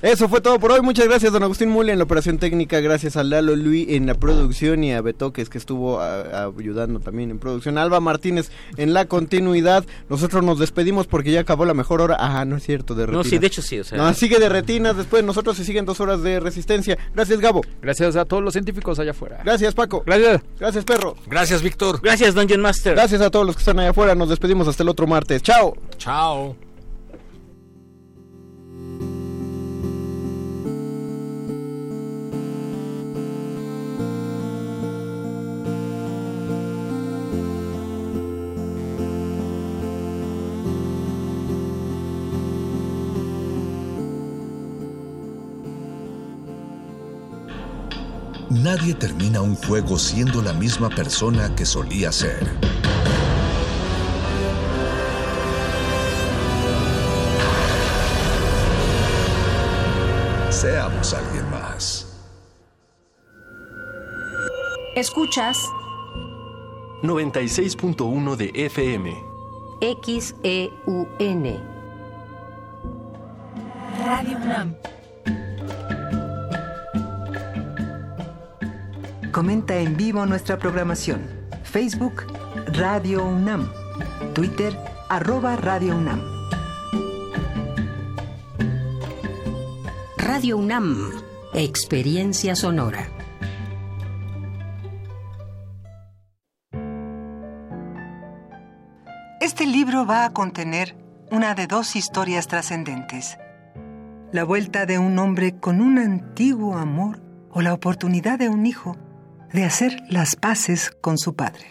Eso fue todo por hoy. Muchas gracias, don Agustín Muli en la operación técnica. Gracias a Lalo Luis en la producción y a Betoques que estuvo a- a- ayudando también en producción. Alba Martínez en la continuidad. Nosotros nos despedimos porque ya acabó la mejor hora. Ah, no es cierto, de No, retinas. sí, de hecho sí, o sea... No, sigue de retinas. Después nosotros se siguen dos horas de resistencia. Gracias, Gabo. Gracias a todos los científicos allá afuera. Gracias, Paco. Gracias. Gracias, Perro. Gracias, Víctor. Gracias, Dungeon Master. Gracias a todos los que están allá afuera. Nos despedimos hasta el otro martes. Chao. Chao. Nadie termina un juego siendo la misma persona que solía ser. Escuchas 96.1 de FM. XEUN. Radio UNAM. Comenta en vivo nuestra programación. Facebook Radio UNAM. Twitter arroba Radio UNAM. Radio UNAM. Experiencia sonora. Libro va a contener una de dos historias trascendentes. La vuelta de un hombre con un antiguo amor o la oportunidad de un hijo de hacer las paces con su padre.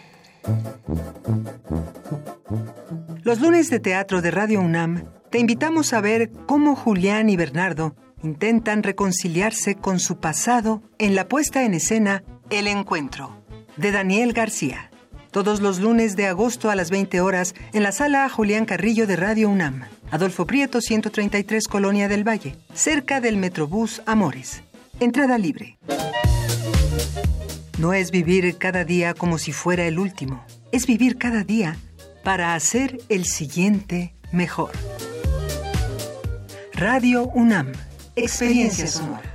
Los lunes de teatro de Radio UNAM te invitamos a ver cómo Julián y Bernardo intentan reconciliarse con su pasado en la puesta en escena El Encuentro, de Daniel García. Todos los lunes de agosto a las 20 horas en la sala Julián Carrillo de Radio UNAM. Adolfo Prieto, 133 Colonia del Valle, cerca del Metrobús Amores. Entrada libre. No es vivir cada día como si fuera el último, es vivir cada día para hacer el siguiente mejor. Radio UNAM, experiencia sonora.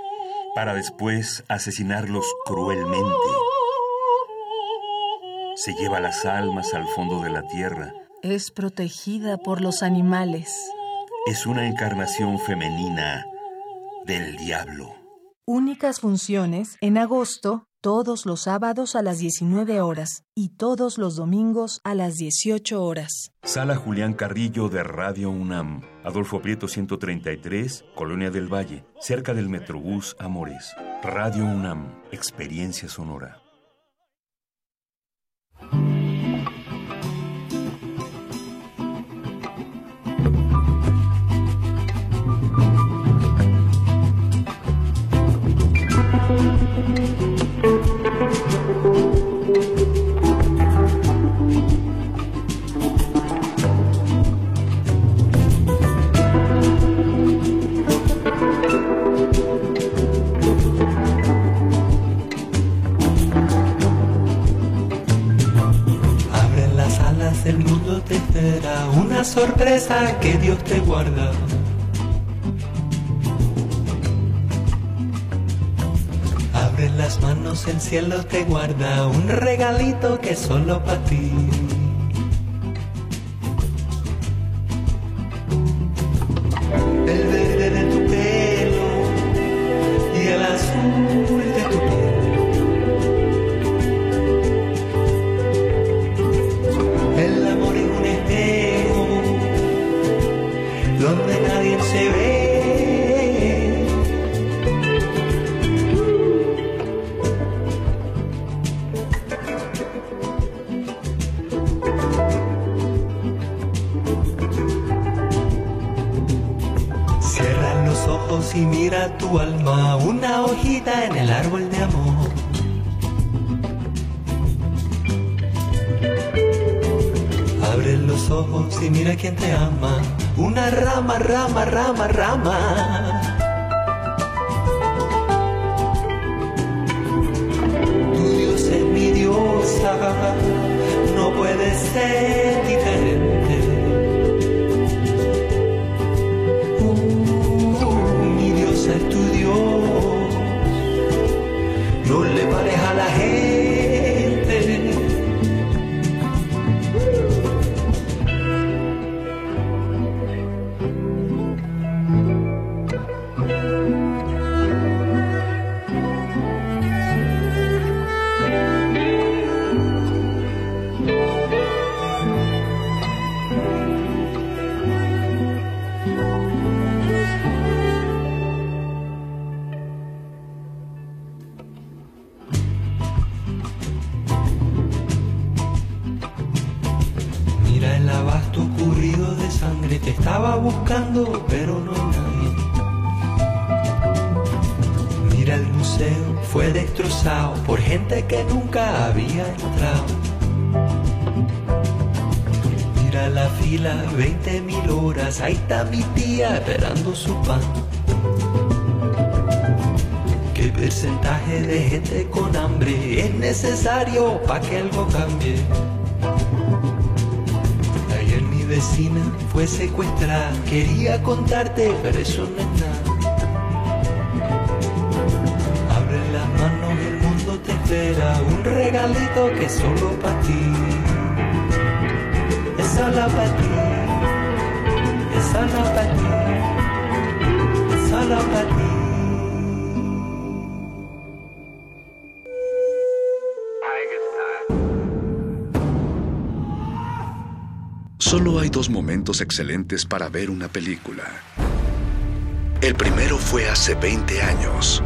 Para después asesinarlos cruelmente. Se lleva las almas al fondo de la tierra. Es protegida por los animales. Es una encarnación femenina del diablo. Únicas funciones en agosto, todos los sábados a las 19 horas y todos los domingos a las 18 horas. Sala Julián Carrillo de Radio UNAM. Adolfo Prieto 133, Colonia del Valle, cerca del Metrobús Amores. Radio UNAM, Experiencia Sonora. Te espera, una sorpresa que Dios te guarda. Abre las manos, el cielo te guarda, un regalito que solo para ti. Mira quién te ama. Una rama, rama, rama, rama. Tu Dios es mi diosa, no puede ser buscando, pero no hay nadie. Mira el museo, fue destrozado por gente que nunca había entrado. Mira la fila, 20 mil horas, ahí está mi tía esperando su pan. ¿Qué porcentaje de gente con hambre es necesario para que algo cambie? Vecina fue secuestrada, quería contarte, pero eso no es nada. Abre las manos, el mundo te espera, un regalito que solo para ti. Es solo para ti, es solo para ti, es solo para ti. Dos momentos excelentes para ver una película. El primero fue hace 20 años,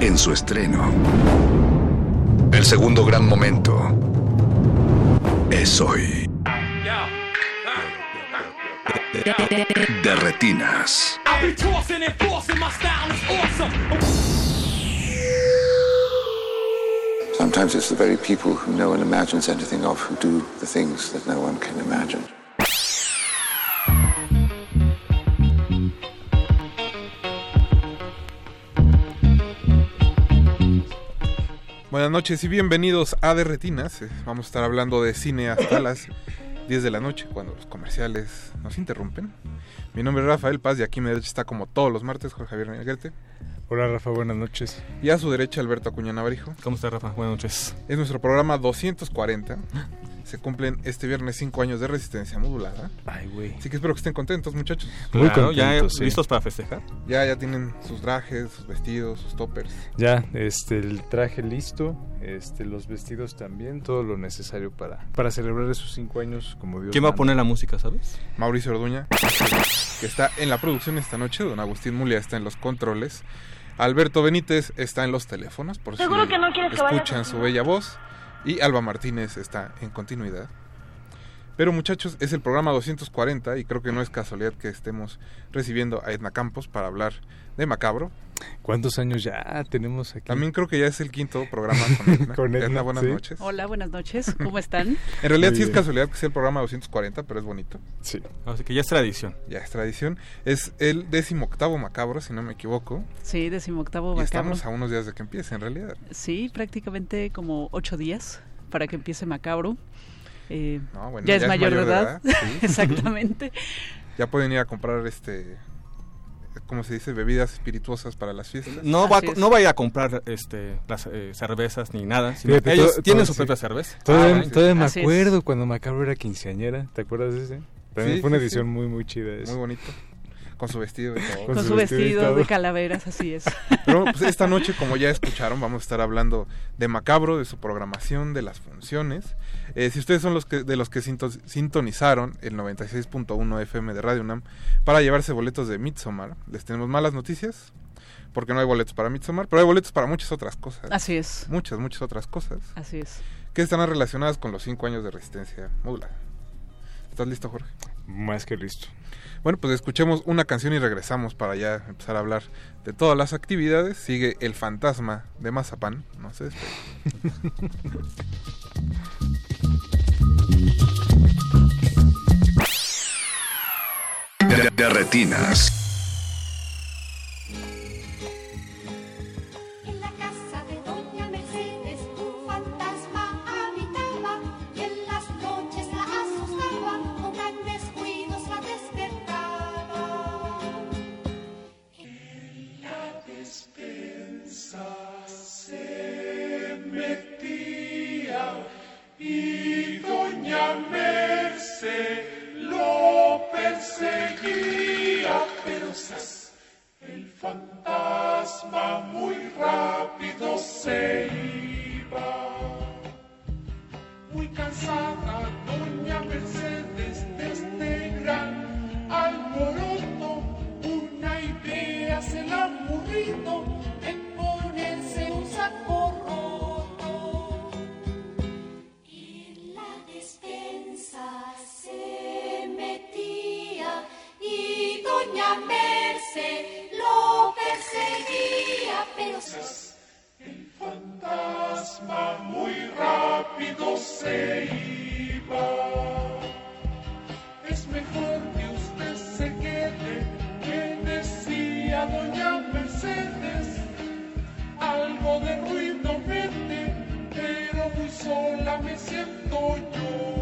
en su estreno. El segundo gran momento es hoy. De retinas. Sometimes it's the very people who no one imagines anything of who do the things that no one can imagine. Buenas noches y bienvenidos a De Retinas. Eh, Vamos a estar hablando de cine hasta las 10 de la noche, cuando los comerciales nos interrumpen. Mi nombre es Rafael Paz y aquí a mi derecha está como todos los martes Jorge Javier Negrete. Hola Rafa, buenas noches. Y a su derecha Alberto Acuña Navarijo. ¿Cómo está Rafa? Buenas noches. Es nuestro programa 240. Se cumplen este viernes 5 años de resistencia modulada. Ay, güey. Así que espero que estén contentos, muchachos. Muy Claro, ya contentos, sí. listos para festejar. Ya, ya tienen sus trajes, sus vestidos, sus toppers. Ya, este, el traje listo, este, los vestidos también, todo lo necesario para, para celebrar esos cinco años como Dios ¿Quién va a poner la música, sabes? Mauricio Orduña, que está en la producción esta noche. Don Agustín Mulia está en los controles. Alberto Benítez está en los teléfonos, por si ¿Seguro que no quieres que vaya escuchan su bella voz. Y Alba Martínez está en continuidad. Pero muchachos, es el programa 240 y creo que no es casualidad que estemos recibiendo a Edna Campos para hablar de Macabro. ¿Cuántos años ya tenemos aquí? También creo que ya es el quinto programa con Edna. Con Edna, buenas sí. noches. Hola, buenas noches. ¿Cómo están? En realidad Muy sí es casualidad que sea el programa 240, pero es bonito. Sí. Así que ya es tradición. Ya es tradición. Es el décimo octavo macabro, si no me equivoco. Sí, decimoctavo Y macabro. estamos a unos días de que empiece, en realidad. Sí, prácticamente como ocho días para que empiece macabro. Eh, No, bueno, ya, es mayor, de edad. sí. Exactamente. Ya pueden ir a comprar, este, ¿cómo se dice? Bebidas espirituosas para las fiestas. No va, no vaya a comprar este, las eh, cervezas ni nada. sino Fíjate, ellos todo- tienen todo- su sí. propia cerveza. Todavía, Ah, bueno, sí. todavía me Así es. acuerdo cuando Macabro era quinceañera, ¿te acuerdas de ese? También Sí, fue una sí, edición sí. muy, muy chida. esa. Muy bonito. Con su vestido y todo. Con Con su su vestido de calaveras, así es. Pero pues, esta noche, como ya escucharon, vamos a estar hablando de Macabro, de su programación, de las funciones. Eh, si ustedes son los que, de los que sinto- sintonizaron el 96.1 FM de Radio UNAM para llevarse boletos de Midsommar, les tenemos malas noticias, porque no hay boletos para Midsommar, pero hay boletos para muchas otras cosas. Así es. Muchas, muchas otras cosas Así es. que están relacionadas con los cinco años de resistencia modulada. ¿Estás listo, Jorge? Más que listo. Bueno, pues escuchemos una canción y regresamos para ya empezar a hablar de todas las actividades. Sigue El Fantasma de Mazapán. No despeguen. De, de retinas. Y doña Merce lo perseguía, pero ¡zas! el fantasma muy rápido se iba. Muy cansada doña Mercedes de este gran alboroto, una idea se le ha ocurrido de ponerse un saco Doña Merce lo perseguía, pero el fantasma muy rápido se iba. Es mejor que usted se quede, que decía doña Mercedes. Algo de ruido mete, pero muy sola me siento yo.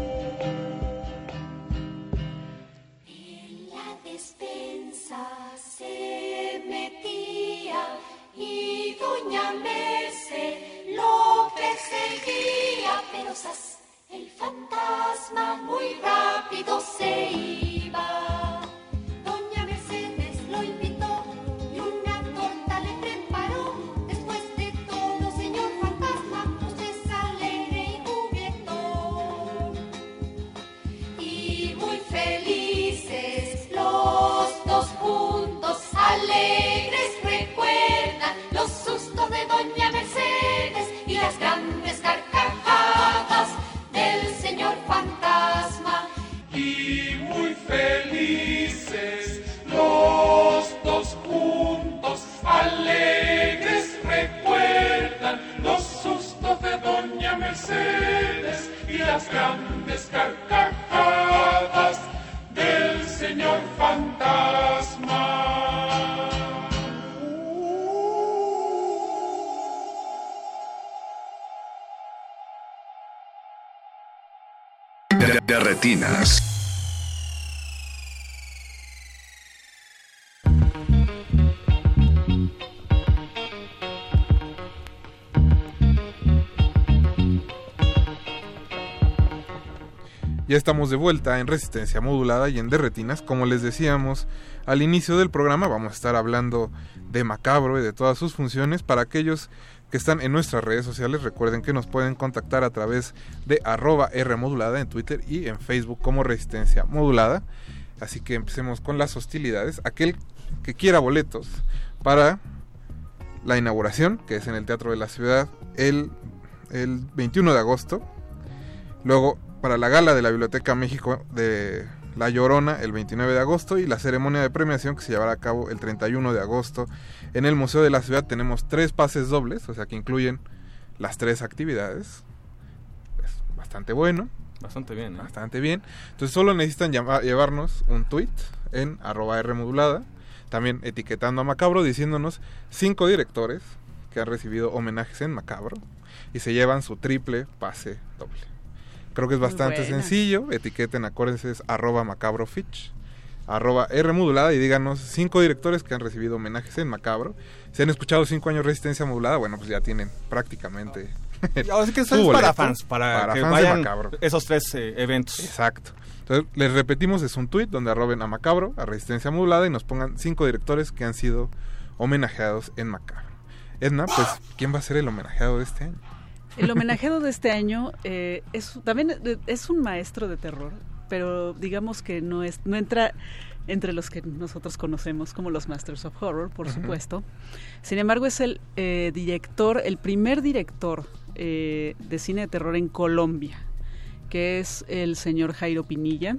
Estamos de vuelta en resistencia modulada y en derretinas. Como les decíamos al inicio del programa, vamos a estar hablando de Macabro y de todas sus funciones. Para aquellos que están en nuestras redes sociales, recuerden que nos pueden contactar a través de arroba R modulada en Twitter y en Facebook como resistencia modulada. Así que empecemos con las hostilidades. Aquel que quiera boletos para la inauguración, que es en el Teatro de la Ciudad, el, el 21 de agosto. Luego, para la gala de la Biblioteca México de La Llorona, el 29 de agosto. Y la ceremonia de premiación que se llevará a cabo el 31 de agosto. En el Museo de la Ciudad tenemos tres pases dobles, o sea que incluyen las tres actividades. Es bastante bueno. Bastante bien, ¿eh? Bastante bien. Entonces solo necesitan llevarnos un tweet en arroba R modulada, también etiquetando a Macabro, diciéndonos cinco directores que han recibido homenajes en Macabro y se llevan su triple pase doble. Creo que es bastante buena. sencillo. Etiqueten, acuérdense, es arroba macabrofitch, arroba R modulada y díganos cinco directores que han recibido homenajes en Macabro. Si han escuchado cinco años Resistencia Modulada, bueno, pues ya tienen prácticamente... Ahora sí que eso es para fans, para, que fans de vayan Macabro. esos tres eh, eventos. Exacto. Entonces, les repetimos, es un tweet donde arroben a Macabro, a Resistencia Modulada y nos pongan cinco directores que han sido homenajeados en Macabro. Edna, pues, ¿quién va a ser el homenajeado de este año? El homenajeado de este año eh, es también eh, es un maestro de terror, pero digamos que no es no entra entre los que nosotros conocemos como los Masters of Horror, por supuesto. Sin embargo, es el eh, director, el primer director eh, de cine de terror en Colombia, que es el señor Jairo Pinilla.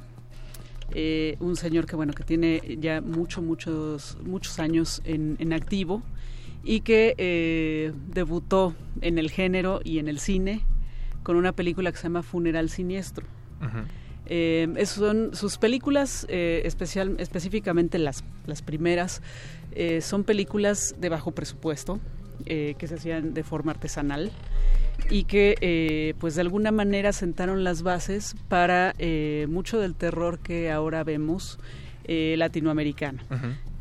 Eh, un señor que bueno que tiene ya mucho muchos muchos años en, en activo y que eh, debutó en el género y en el cine con una película que se llama Funeral Siniestro. Eh, es- son sus películas, eh, especial, específicamente las, las primeras, eh, son películas de bajo presupuesto que se hacían de forma artesanal y que pues de alguna manera sentaron las bases para mucho del terror que ahora vemos eh, latinoamericano.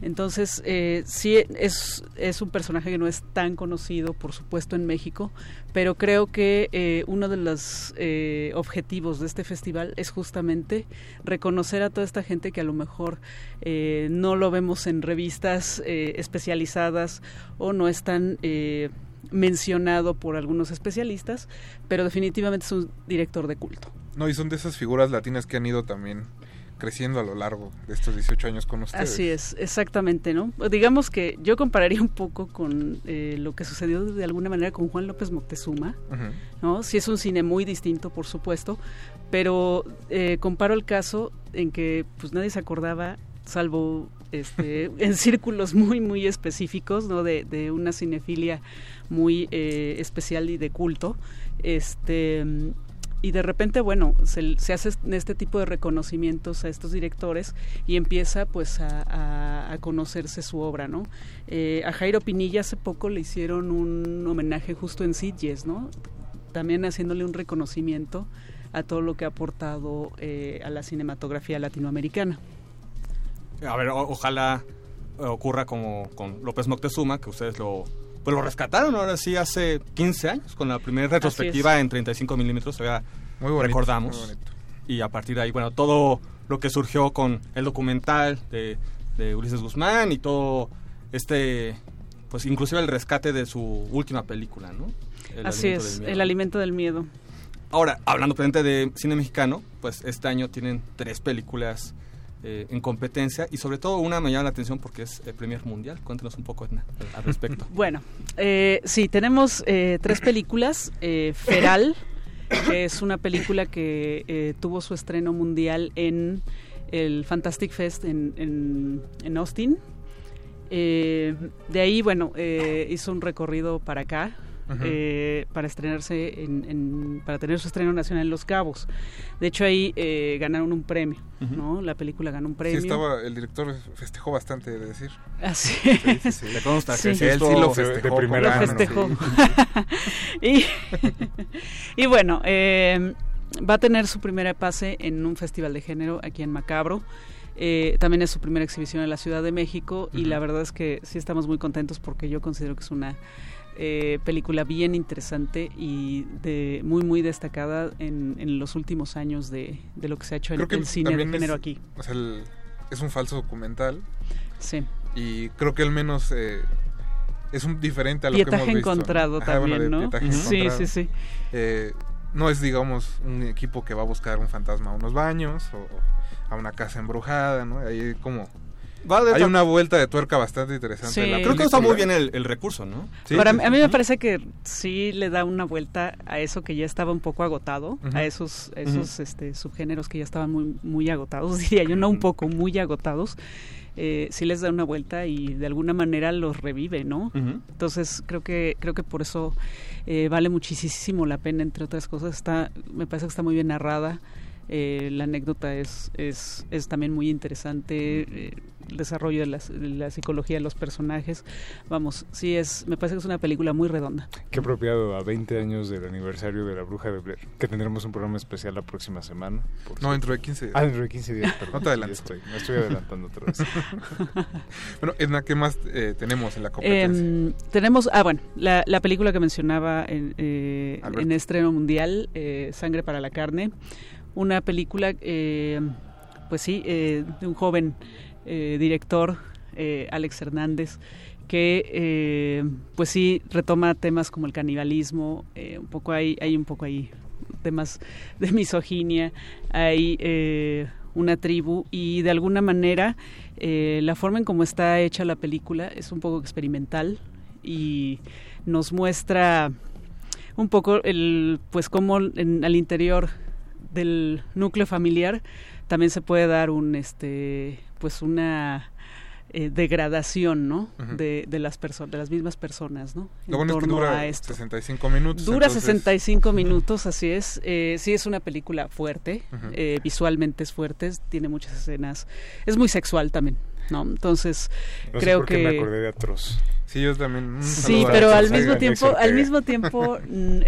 Entonces, eh, sí, es, es un personaje que no es tan conocido, por supuesto, en México, pero creo que eh, uno de los eh, objetivos de este festival es justamente reconocer a toda esta gente que a lo mejor eh, no lo vemos en revistas eh, especializadas o no es tan eh, mencionado por algunos especialistas, pero definitivamente es un director de culto. No, y son de esas figuras latinas que han ido también creciendo a lo largo de estos 18 años con ustedes. Así es, exactamente, ¿no? Digamos que yo compararía un poco con eh, lo que sucedió de alguna manera con Juan López Moctezuma. ¿no? Sí es un cine muy distinto, por supuesto, pero eh, comparo el caso en que pues nadie se acordaba, salvo este, en círculos muy, muy específicos, ¿no? De, de una cinefilia muy eh, especial y de culto, este y de repente, bueno, se, hace este tipo de reconocimientos a estos directores y empieza pues a, conocerse su obra, ¿no? Eh, a Jairo Pinilla hace poco le hicieron un homenaje justo en Sitges, ¿no? También haciéndole un reconocimiento a todo lo que ha aportado eh, a la cinematografía latinoamericana. A ver, ojalá eh, ocurra como con López Moctezuma, que ustedes lo, pues lo rescataron ahora sí hace 15 años, con la primera retrospectiva en 35 milímetros, Muy bonito, recordamos. muy bonito. Y a partir de ahí, bueno, todo lo que surgió con el documental de, de Ulises Guzmán y todo este, pues inclusive el rescate de su última película, ¿no? El Así es, el alimento del miedo. Ahora, hablando presente de cine mexicano, pues este año tienen tres películas eh, en competencia y sobre todo una me llama la atención porque es el Premier Mundial. Cuéntenos un poco Edna, al respecto. Bueno, eh, sí, tenemos eh, tres películas. Eh, Feral, es una película que tuvo su estreno mundial en el Fantastic Fest en, en- en Austin. De ahí, bueno, hizo un recorrido para acá. Eh, para estrenarse en, en- para tener su estreno nacional en Los Cabos de hecho ahí eh, ganaron un premio no la película ganó un premio Sí, estaba, el director festejó bastante, de decir. Así Sí, sí. Le consta que Sí. sí Él sí lo festejó. Lo festejó. y, y bueno, eh, va a tener su primera pase en un festival de género aquí en Macabro. Eh, también es su primera exhibición en la Ciudad de México y la verdad es que sí estamos muy contentos porque yo considero que es una eh, película bien interesante y de muy muy destacada en, en los últimos años de, de lo que se ha hecho en que el cine de género es- aquí. O sea, el- es un falso documental. Sí. Y creo que al menos eh, es un diferente a lo que Pietaje hemos visto. encontrado también, ¿no? pietaje Ujú. Sí, encontrado. sí, sí. Eh, no es, digamos, un equipo que va a buscar un fantasma a unos baños o, o a una casa embrujada, ¿no? Ahí como... Va de hay una vuelta de tuerca bastante interesante. en la Creo que usa película. muy bien el, el recurso, ¿no? Sí, a mí me parece que sí le da una vuelta a eso que ya estaba un poco agotado, a esos, a esos este, subgéneros que ya estaban muy, muy agotados, diría yo, no un poco, muy agotados. Eh, sí les da una vuelta y de alguna manera los revive, ¿no? Entonces creo que creo que por eso eh, vale muchísimo la pena, entre otras cosas. Está, me parece que está muy bien narrada. Eh, la anécdota es, es, es también muy interesante. eh, el desarrollo de, las- de la psicología de los personajes. Vamos, sí es, me parece que es una película muy redonda. Qué apropiado a 20 años del aniversario de La Bruja de Blair, que tendremos un programa especial la próxima semana. por No, dentro de 15 días. Ah, dentro de 15 días, perdón. No te adelantes. Estoy, me estoy adelantando otra vez. bueno, Edna, ¿qué más eh, tenemos en la competencia? Em, tenemos, ah, bueno, la, la película que mencionaba en, eh, en estreno mundial, eh, Sangre para la Carne, una película, eh, pues sí, eh, de un joven eh, director, eh, Alex Hernández, que pues sí retoma temas como el canibalismo, un poco hay, hay un poco ahí temas de misoginia, hay una tribu y de alguna manera la forma en cómo está hecha la película es un poco experimental y nos muestra un poco el pues cómo en- al interior del núcleo familiar también se puede dar un este pues una eh, degradación no de, de las personas de las mismas personas no Lo en bueno es que torno dura a esto 65 minutos. Dura entonces- 65 minutos, así es. Eh, sí es una película fuerte, eh, visualmente es fuerte, tiene muchas escenas, es muy sexual también, ¿no? Entonces No sé creo por qué que me acordé de Atroz. Sí, yo también. sí, pero al mismo tiempo, al mismo tiempo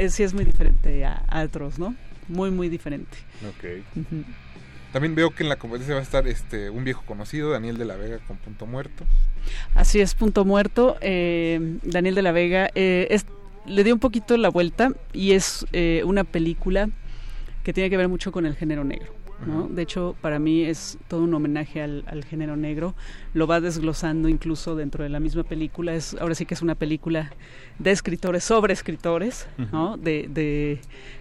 sí es muy diferente a, a otros, ¿no? Muy muy diferente. Ok. También veo que en la competencia va a estar este un viejo conocido, Daniel de la Vega, con Punto Muerto. Así es, punto muerto. eh, Daniel de la Vega eh, es- le dio un poquito la vuelta y es eh, una película que tiene que ver mucho con el género negro. ¿No? De hecho, para mí es todo un homenaje al, al género negro. Lo va desglosando incluso dentro de la misma película. Es, ahora sí que es una película de escritores sobre escritores, ¿no? de, de,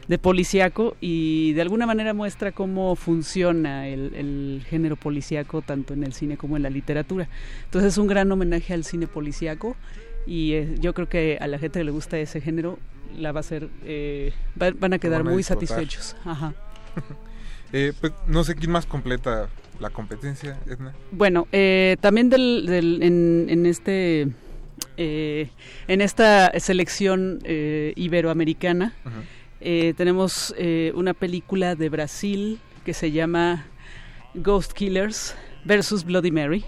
de policíaco y de alguna manera muestra cómo funciona el, el género policíaco tanto en el cine como en la literatura. Entonces es un gran homenaje al cine policíaco y eh, yo creo que a la gente que le gusta ese género la va a ser, eh, va- van a quedar van a muy disfrutar. satisfechos. Ajá. Eh, pues no sé quién más completa la competencia, Edna. Bueno, eh, también del, del- en, en este eh, en esta selección eh, iberoamericana Ujú. eh, tenemos eh, una película de Brasil que se llama Ghost Killers versus Bloody Mary.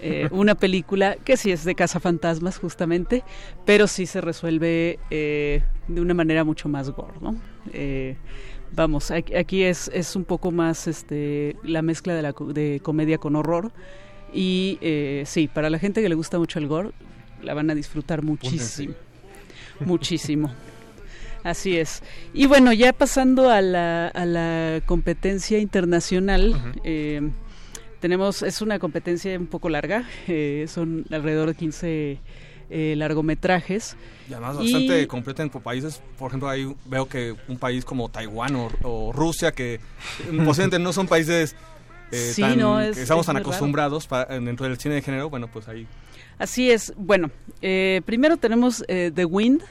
Eh, una película que sí es de cazafantasmas justamente, pero sí se resuelve eh, de una manera mucho más gore, ¿no? Eh, vamos, aquí, es, es un poco más este, la mezcla de, la, de comedia con horror y eh, sí, para la gente que le gusta mucho el gore, la van a disfrutar muchísimo, muchísimo. Así es. Y bueno, ya pasando a la, a la competencia internacional, eh, tenemos, es una competencia un poco larga, eh, son alrededor de 15 eh, largometrajes. Y además Y- bastante completa en países, por ejemplo, ahí veo que un país como Taiwán o, o Rusia, que posiblemente no son países eh, Sí, tan- no, es- que estamos es tan acostumbrados pa- dentro del cine de género, bueno, pues ahí... Así es. Bueno, eh, primero tenemos eh, The Wind,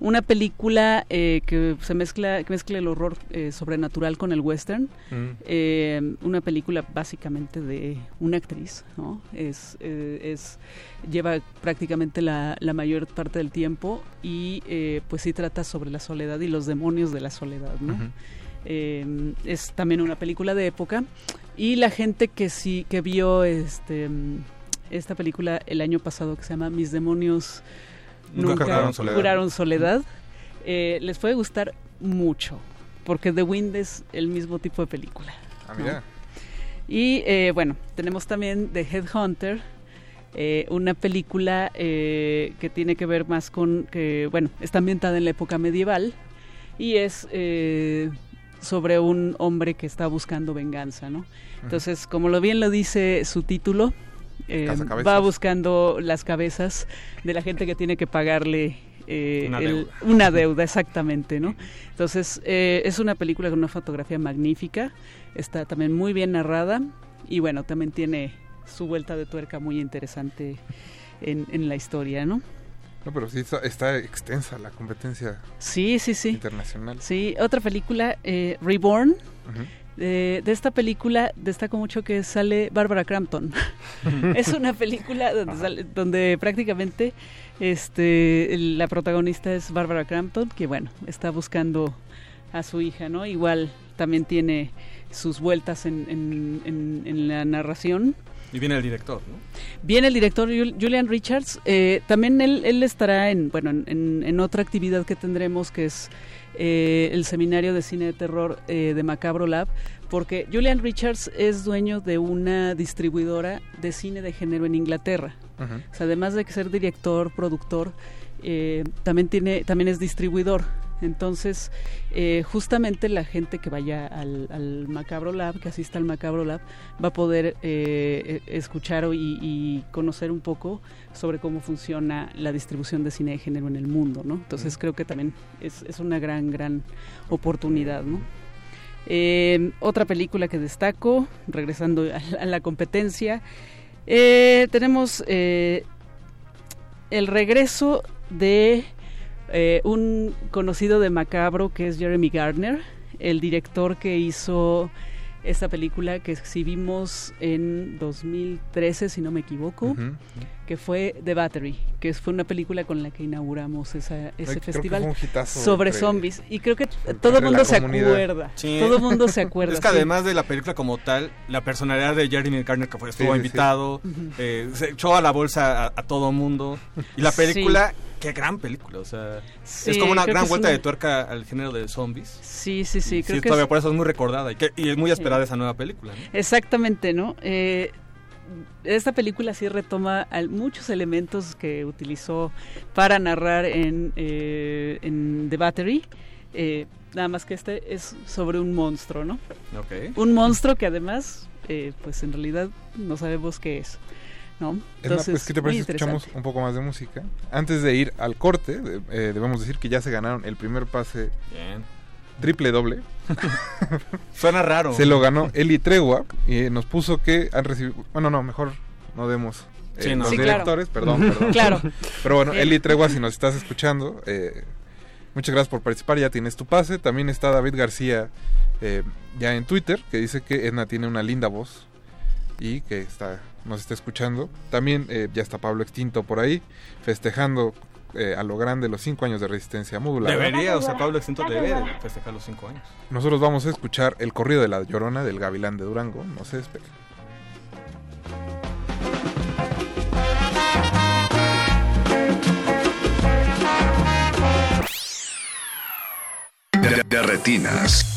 una película eh, que se mezcla, que mezcla el horror eh, sobrenatural con el western. Mm. Eh, una película básicamente de una actriz, ¿no? Es, eh, es lleva prácticamente la, la mayor parte del tiempo y eh, pues sí trata sobre la soledad y los demonios de la soledad, ¿no? Es también una película de época y la gente que sí que vio este esta película el año pasado que se llama Mis demonios Nunca nunca, juraron soledad. eh, les puede gustar mucho porque The Wind es el mismo tipo de película. Ah, ¿no? mira. Y eh, bueno, tenemos también The Headhunter, eh, una película eh, que tiene que ver más con que, bueno, está ambientada en la época medieval y es eh, sobre un hombre que está buscando venganza, ¿no? Entonces, como lo bien lo dice su título, eh, va buscando las cabezas de la gente que tiene que pagarle eh, Una el- deuda. una deuda, exactamente, ¿no? Entonces, eh, es una película con una fotografía magnífica, está también muy bien narrada y bueno, también tiene su vuelta de tuerca muy interesante en, en la historia, ¿no? No, pero sí está, está extensa la competencia Sí, sí, sí. internacional. Sí, otra película, eh, Reborn. De, de esta película destaco mucho que sale Barbara Crampton. es una película donde, sale- donde prácticamente este, la protagonista es Barbara Crampton, que bueno, está buscando a su hija, ¿no? Igual también tiene sus vueltas en, en- en- en la narración. Y viene el director, ¿no? Viene el director Jul- Julian Richards. eh, también él, él estará en, bueno, en, en- en otra actividad que tendremos que es eh, el seminario de cine de terror eh, de Macabro Lab, porque Julian Richards es dueño de una distribuidora de cine de género en Inglaterra. O sea, además de ser director, productor, eh, también tiene, también es distribuidor. Entonces, eh, justamente la gente que vaya al, al Macabro Lab, que asista al Macabro Lab, va a poder eh, eh, escuchar y, y conocer un poco sobre cómo funciona la distribución de cine de género en el mundo, ¿no? Entonces creo que también es, es una gran, gran oportunidad, ¿no? Eh, otra película que destaco, regresando a, la- a la competencia, tenemos el regreso de eh, un conocido de Macabro que es Jeremy Gardner, el director que hizo esta película que exhibimos en 2013, si no me equivoco, que fue The Battery, que fue una película con la que inauguramos esa, ese creo que festival fue un hitazo sobre entre- zombies. Y creo que todo el mundo se comunidad. acuerda. Sí. Todo el mundo se acuerda. Es que sí. además de la película como tal, la personalidad de Jeremy Garner que fue, estuvo Sí, sí, sí. invitado, eh, se echó a la bolsa a, a todo mundo. Y la película, qué gran película, o sea, Sí, es como una gran vuelta una- de tuerca al género de zombies. Sí, sí, sí. Y creo sí, que todavía es- por eso es muy recordada y, que, y es muy esperada esa nueva película. ¿no? Exactamente, ¿no? Eh, esta película sí retoma muchos elementos que utilizó para narrar en, eh, en The Battery. eh, nada más que este es sobre un monstruo, ¿no? Un monstruo que además, eh, pues en realidad no sabemos qué es, ¿no? Edna, pues, ¿qué te parece escuchamos un poco más de música? Antes de ir al corte, eh, debemos decir que ya se ganaron el primer pase Bien. triple doble. Suena raro. Se lo ganó Eli Tregua y nos puso que han recibido... Bueno, no, mejor no demos eh, Sí, no. los Sí, claro. directores, perdón, perdón. Claro. Pero bueno. Eli Tregua, si nos estás escuchando, eh, muchas gracias por participar, ya tienes tu pase. También está David García eh, ya en Twitter, que dice que Edna tiene una linda voz y que está nos está escuchando. También eh, ya está Pablo Extinto por ahí, festejando eh, a lo grande los cinco años de resistencia modular. Debería, o sea, Pablo Extinto debe de festejar los cinco años. Nosotros vamos a escuchar el corrido de la Llorona del Gavilán de Durango. No se despeguen. De, de retinas.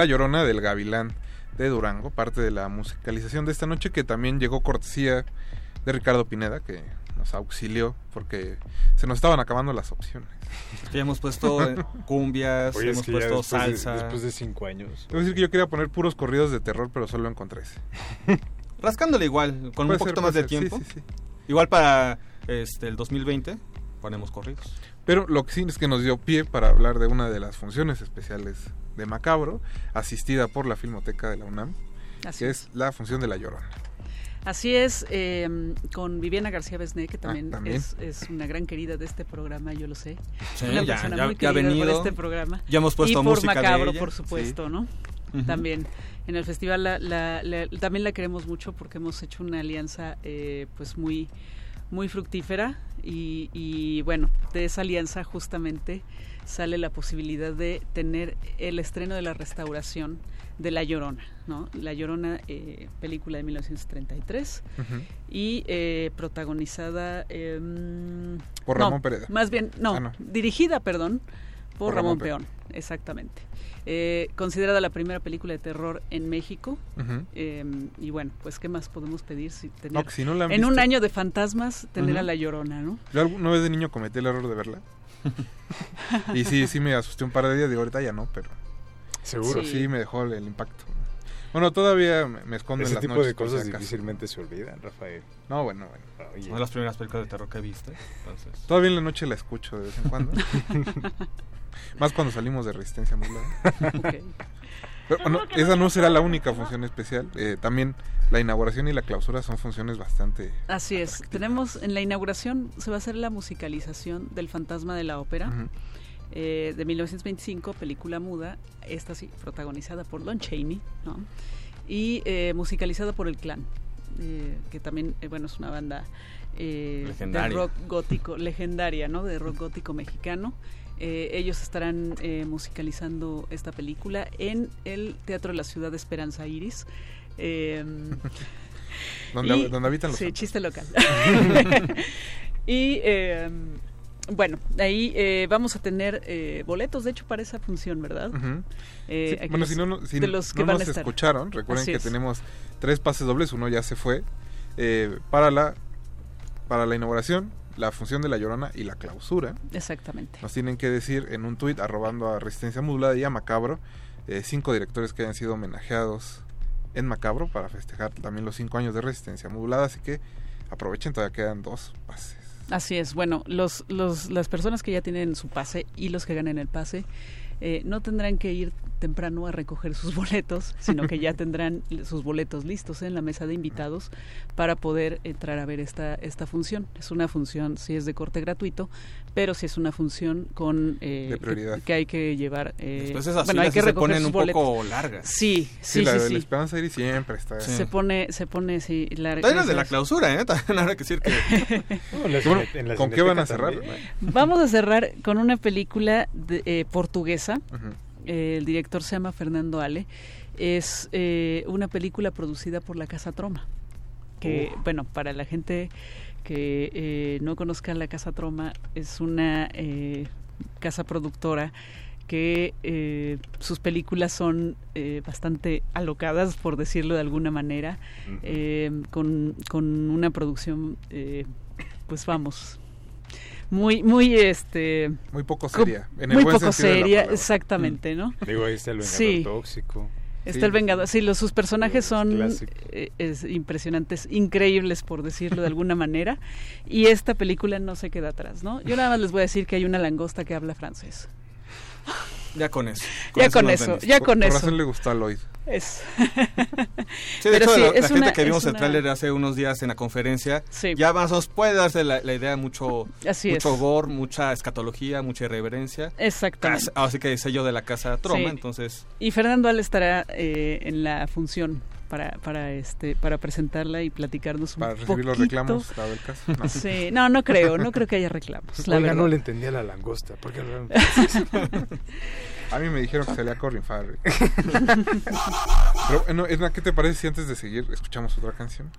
La Llorona del Gavilán de Durango, parte de la musicalización de esta noche que también llegó cortesía de Ricardo Pineda, que nos auxilió porque se nos estaban acabando las opciones. Ya hemos puesto eh, cumbias, Oye, es hemos puesto después de- salsa. después de cinco años. Debo decir que yo quería poner puros corridos de terror, pero solo encontré ese. Rascándole igual, con Puede un poquito ser, más de ser, tiempo. sí, sí, Igual para este el 2020 ponemos corridos. Pero lo que sí es que nos dio pie para hablar de una de las funciones especiales de Macabro, asistida por la Filmoteca de la UNAM, Así que es la función de La Llorona. Así es, eh, con Viviana García Besné, que también, Ah, también. Es, es una gran querida de este programa, yo lo sé. Sí, una ya- persona ya- muy ya querida por venido. este programa. Ya hemos puesto y por música de Macabro, ella. por supuesto, Sí. ¿no? También en el festival la- la- la- también la queremos mucho porque hemos hecho una alianza eh, pues muy muy fructífera y, y, bueno de esa alianza justamente sale la posibilidad de tener el estreno de la restauración de La Llorona, ¿no? La Llorona, eh, película de 1933 Ujú. y eh, protagonizada em, Por no, Ramón Pereda. Más bien, no, Ah, no. dirigida, perdón, por, Por Ramón, Ramón Pe- Peón, exactamente. Eh, considerada la primera película de terror en México. Eh, y bueno, pues qué más podemos pedir si tener No, si no en un año de fantasmas tener a la llorona, ¿no? Yo alguna vez de niño cometí el error de verla. y sí, sí me asusté un par de días, digo, ahorita ya no, pero... Seguro. Sí. sí me dejó el, el impacto. Bueno, todavía me, me escondo Ese en las tipo noches de cosas difícilmente se olvidan, Rafael. No, bueno, bueno. Una de las primeras películas de terror que viste. Entonces. Todavía en la noche la escucho de vez en cuando. Más cuando salimos de Resistencia Modulada. Pero, bueno, esa no será la única función especial. Eh, también la inauguración y la clausura son funciones bastante... Así es. Tenemos en la inauguración se va a hacer la musicalización del Fantasma de la Ópera Ujú. eh, de 1925, película muda, esta sí protagonizada por Lon Chaney, ¿no? Y eh, musicalizada por el Clan, eh, que también eh, bueno es una banda eh, de rock gótico legendaria, ¿no? De rock gótico mexicano. Eh, ellos estarán eh, musicalizando esta película en el Teatro de la Ciudad de Esperanza Iris. Eh, Donde- donde habitan los Sí, fantasmas. chiste local. y eh, bueno, ahí eh, vamos a tener eh, boletos, de hecho, para esa función, ¿verdad? Eh, Sí, bueno, los- si no, no- si de los que no van a nos estar. escucharon, recuerden Así que es. tenemos tres pases dobles, uno ya se fue, eh, para la para la inauguración, la función de La Llorona y la clausura. Exactamente. Nos tienen que decir en un tuit, arrobando a Resistencia Modulada y a Macabro, eh, cinco directores que hayan sido homenajeados en Macabro para festejar también los cinco años de Resistencia Modulada, así que aprovechen, todavía quedan dos pases. Así es. Bueno, los, los, las personas que ya tienen su pase y los que ganen el pase eh, no tendrán que ir temprano a recoger sus boletos, sino que ya tendrán sus boletos listos en la mesa de invitados para poder entrar a ver esta, esta función. Es una función, si es de corte gratuito, pero si es una función con eh, De prioridad. Que, que hay que llevar. eh, Después esas bueno, hay que se recoger ponen sus un poco boletos. largas. Sí, sí, Sí, la sí. de sí. la Esperanza Iris siempre está. Se pone, se pone, sí, larga. También las de la clausura, ¿eh? También habrá que decir que... Bueno, ¿Con qué van a cerrar? Vamos a cerrar con una película de- eh, portuguesa. Eh, el director se llama Fernando Ale. Es eh, una película producida por la Casa Troma. Que, bueno, para la gente que eh, no conozca la Casa Troma, es una eh, casa productora que eh, sus películas son eh, bastante alocadas, por decirlo de alguna manera, eh, con, con una producción, eh, pues vamos, muy, muy, este... Muy poco seria, en el muy buen poco seria, palabra. exactamente, ¿no? Digo, ahí está el vengador Sí. tóxico. Está Sí. el Vengador. Sí, los, sus personajes son eh, es impresionantes, increíbles, por decirlo de alguna manera. Y esta película no se queda atrás, ¿no? Yo nada más les voy a decir que hay una langosta que habla francés. Ya con eso. Ya con nos eso, ya con Por eso. razón le gustó a Lloyd. Es. Sí, de Pero hecho, sí, la, es la gente una- que vimos es el tráiler hace unos días en la conferencia, ya más o menos puede darse la, la idea mucho, Así mucho es. gore, mucha escatología, mucha irreverencia. Exactamente. Así que sello de la casa Troma, entonces... Y Fernando Ale estará eh, en la función para, para, este, para presentarla y platicarnos un Para recibir los poquito. reclamos, dado el caso. No. Sí, no, no creo, no creo que haya reclamos. La Oiga, verdad. no le entendía la langosta. ¿Por qué hablaron? A mí me dijeron que salía Corin Farrell. Pero, bueno, Edna, ¿qué te parece si antes de seguir escuchamos otra canción?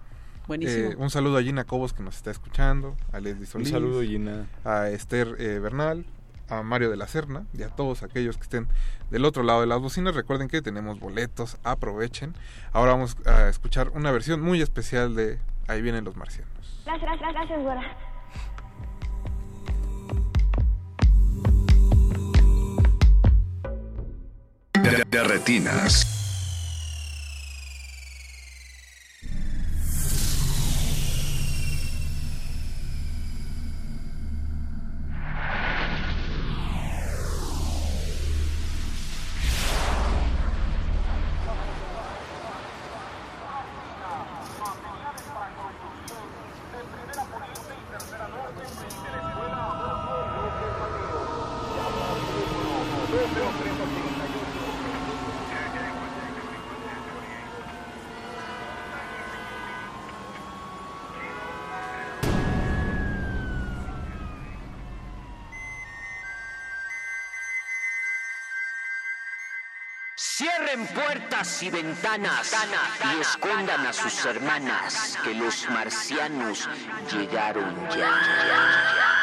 Buenísimo. Eh, un saludo a Gina Cobos que nos está escuchando, a Leslie Solís. saludo, Gina. A Esther eh, Bernal, a Mario de la Serna y a todos aquellos que estén del otro lado de las bocinas. Recuerden que tenemos boletos, aprovechen. Ahora vamos a escuchar una versión muy especial de Ahí vienen los marcianos. Gracias, gracias, gracias, Dora. De, de retinas. Y ventanas y escondan a sus hermanas, que los marcianos llegaron ya.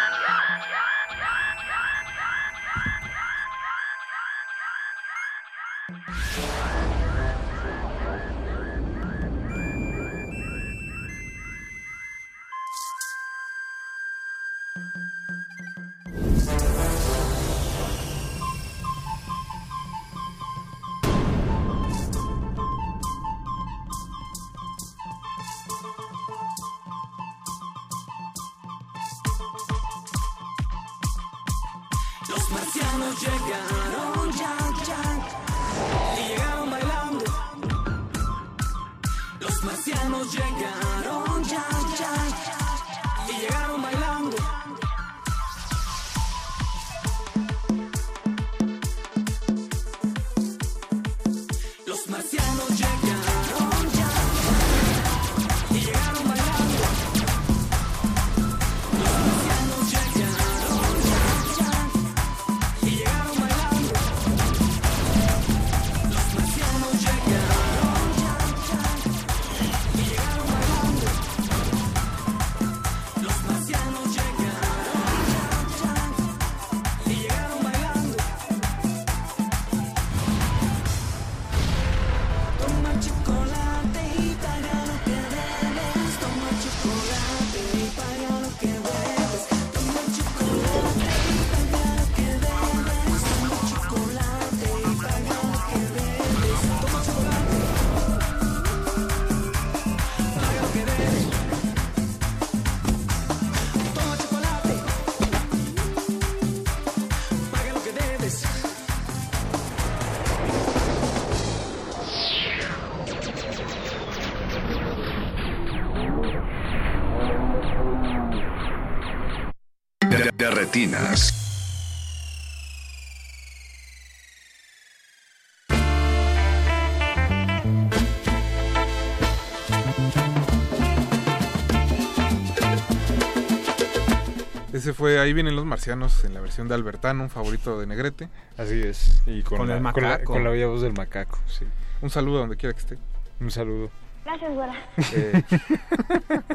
Ese fue Ahí vienen los marcianos en la versión de Albertano, un favorito de Negrete. Así es. Y con, Con la, el con la- macaco. con la bella voz del macaco, sí. Un saludo a donde quiera que esté. Un saludo. Gracias, güera. Eh,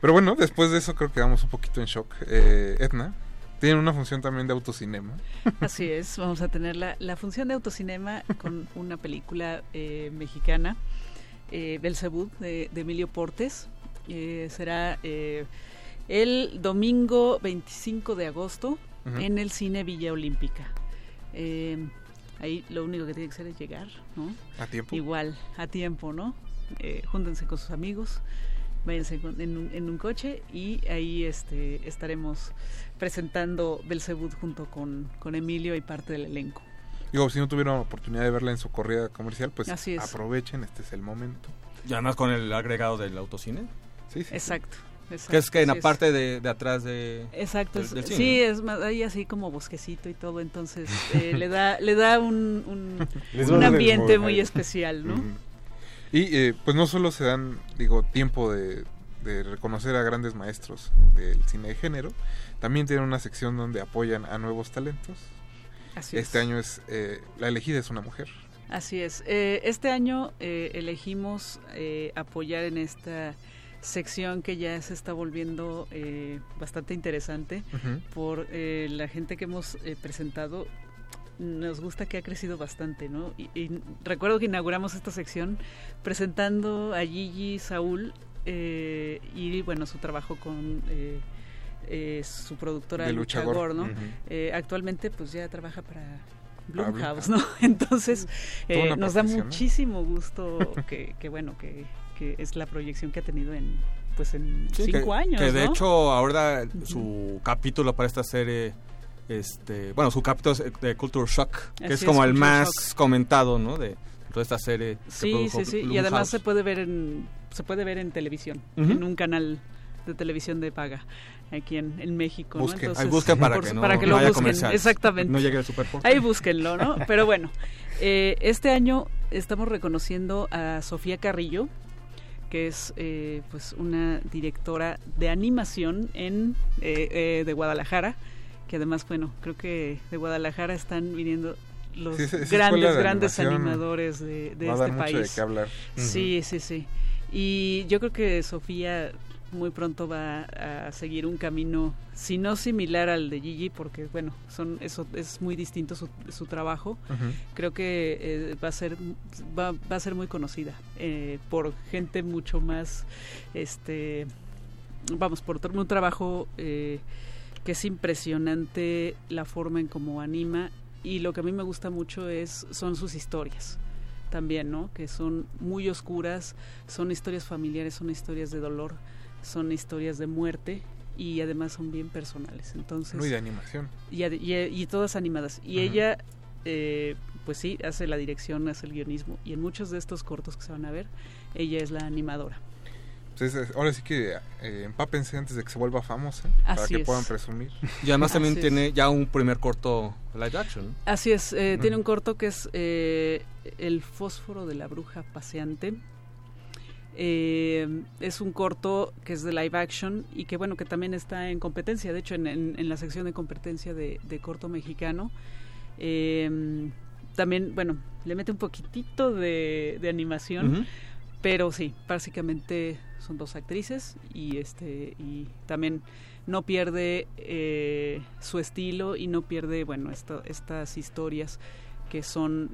Pero bueno, después de eso creo que vamos un poquito en shock. Eh, Edna, tienen una función también de autocinema. Así es, vamos a tener la, la función de autocinema con una película eh, mexicana, eh, Belzebú, de, de Emilio Portes. Eh, será eh, el domingo 25 de agosto en el Cine Villa Olímpica. Eh, ahí lo único que tiene que hacer es llegar, ¿no? A tiempo. Igual, a tiempo, ¿no? Eh, júntense con sus amigos, váyanse con- en, un, en un coche y ahí este, estaremos presentando Belzebú junto con, con Emilio y parte del elenco. Digo, si no tuvieron oportunidad de verla en su corrida comercial, pues Así es. aprovechen, este es el momento. Y además con el agregado del autocine. Sí, sí. Exacto. Exacto, Que es que en la es. parte de, de atrás de... Exacto, del- del cine, sí, es más, hay así como bosquecito y todo, entonces eh, le da le da un, un, Les un ambiente muy especial, ¿no? Y eh, pues no solo se dan, digo, tiempo de, de reconocer a grandes maestros del cine de género, también tienen una sección donde apoyan a nuevos talentos. Así este es. año es, eh, la elegida es una mujer. Así es. Eh, este año eh, elegimos eh, apoyar en esta sección que ya se está volviendo eh, bastante interesante por eh, la gente que hemos eh, presentado. Nos gusta que ha crecido bastante, ¿no? Y, y recuerdo que inauguramos esta sección presentando a Gigi Saúl eh, y, bueno, su trabajo con eh, eh, su productora De Lucha. ¿no? Eh, actualmente, pues ya trabaja para Para Blumhouse. ¿no? Entonces, eh, nos da muchísimo gusto que, que bueno, que, que es la proyección que ha tenido en, pues en Sí, cinco que, años, Que de ¿no? hecho ahora su capítulo para esta serie, este, bueno, su capítulo es de Culture Shock, que Así es es, como el Culture más Shock. comentado, ¿no? De toda esta serie. Sí, sí, sí. Y además se puede ver en se puede ver en televisión, en un canal de televisión de paga aquí en, en México. ¿no? Busquen. Ahí busquen para que no- para que no lo haya busquen, exactamente. No llegue Superportal. Ahí búsquenlo, ¿no? Pero bueno, eh, este año estamos reconociendo a Sofía Carrillo, que es eh, pues una directora de animación en eh, eh, de Guadalajara, que además, bueno, creo que de Guadalajara están viniendo los Sí, grandes, grandes animadores de, de va a este mucho país. de qué hablar. Sí, sí, sí. Y yo creo que Sofía muy pronto va a seguir un camino, si no similar al de Gigi, porque bueno, son eso es muy distinto su, su trabajo. Creo que eh, va a ser va, va a ser muy conocida eh, por gente mucho más, este, vamos, por un trabajo eh, que es impresionante la forma en cómo anima y lo que a mí me gusta mucho es son sus historias también, ¿no? Que son muy oscuras, son historias familiares, son historias de dolor, son historias de muerte y además son bien personales. Entonces, Muy de animación. y, ad- y- y todas animadas. Y ella, eh, pues sí, hace la dirección, hace el guionismo. Y en muchos de estos cortos que se van a ver, ella es la animadora. Pues es- ahora sí que eh, empápense antes de que se vuelva famosa, para Así que es. puedan presumir. Y además también Así es. tiene ya un primer corto live action. Así es, eh, tiene un corto que es eh, El fósforo de la bruja paseante. Eh, es un corto que es de live action y que bueno que también está en competencia, de hecho en, en- en la sección de competencia de, de corto mexicano. Eh, también, bueno, le mete un poquitito de, de animación, pero sí, básicamente son dos actrices y este y también no pierde eh, su estilo y no pierde bueno esto- estas historias que son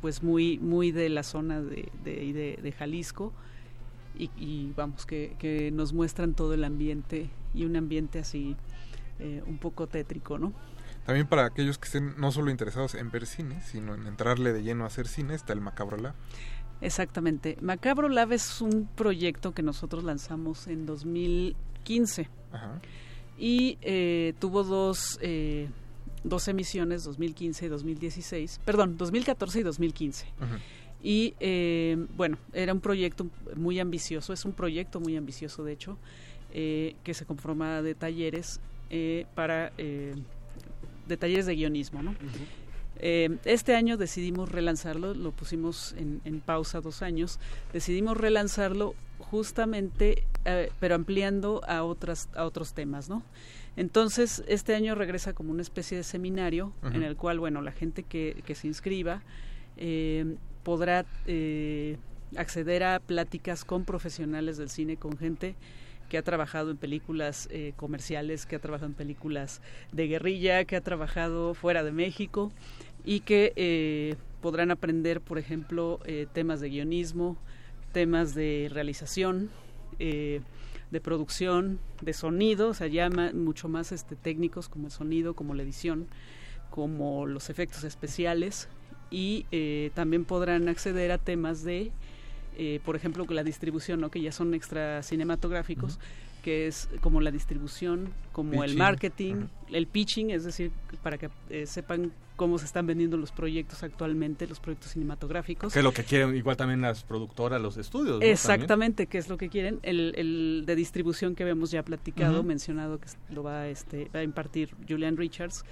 pues muy muy de la zona de, de, y de- de Jalisco y, y vamos que, que nos muestran todo el ambiente y un ambiente así eh, un poco tétrico no También para aquellos que estén no solo interesados en ver cine, sino en entrarle de lleno a hacer cine, está el Macabro Lab. Exactamente. Macabro Lab es un proyecto que nosotros lanzamos en 2015 Ajá. y eh, tuvo dos, eh, dos emisiones, 2015 y 2016, perdón, 2014 y 2015. Ujú. Y eh, bueno, era un proyecto muy ambicioso, es un proyecto muy ambicioso de hecho, eh, que se conforma de talleres eh, para de talleres de guionismo, ¿no? Eh, este año decidimos relanzarlo, lo pusimos en, en pausa dos años, decidimos relanzarlo justamente, eh, pero ampliando a otras a otros temas, ¿no? Entonces este año regresa como una especie de seminario en el cual, bueno, la gente que, que se inscriba eh, podrá eh, acceder a pláticas con profesionales del cine, con gente que ha trabajado en películas eh, comerciales, que ha trabajado en películas de guerrilla, que ha trabajado fuera de México y que eh, podrán aprender, por ejemplo, eh, temas de guionismo, temas de realización, eh, de producción, de sonido, o sea, ya mucho más este, técnicos como el sonido, como la edición, como los efectos especiales y eh, también podrán acceder a temas de, eh, por ejemplo, la distribución, ¿no? que ya son extra cinematográficos, que es como la distribución, como el Pitching. marketing, el pitching, es decir, para que eh, sepan cómo se están vendiendo los proyectos actualmente, los proyectos cinematográficos. Que es lo que quieren igual también las productoras, los estudios. ¿no? Exactamente, que es lo que quieren. El, el de distribución que habíamos ya platicado, Ujú. mencionado que lo va, este, va a impartir Julian Richards.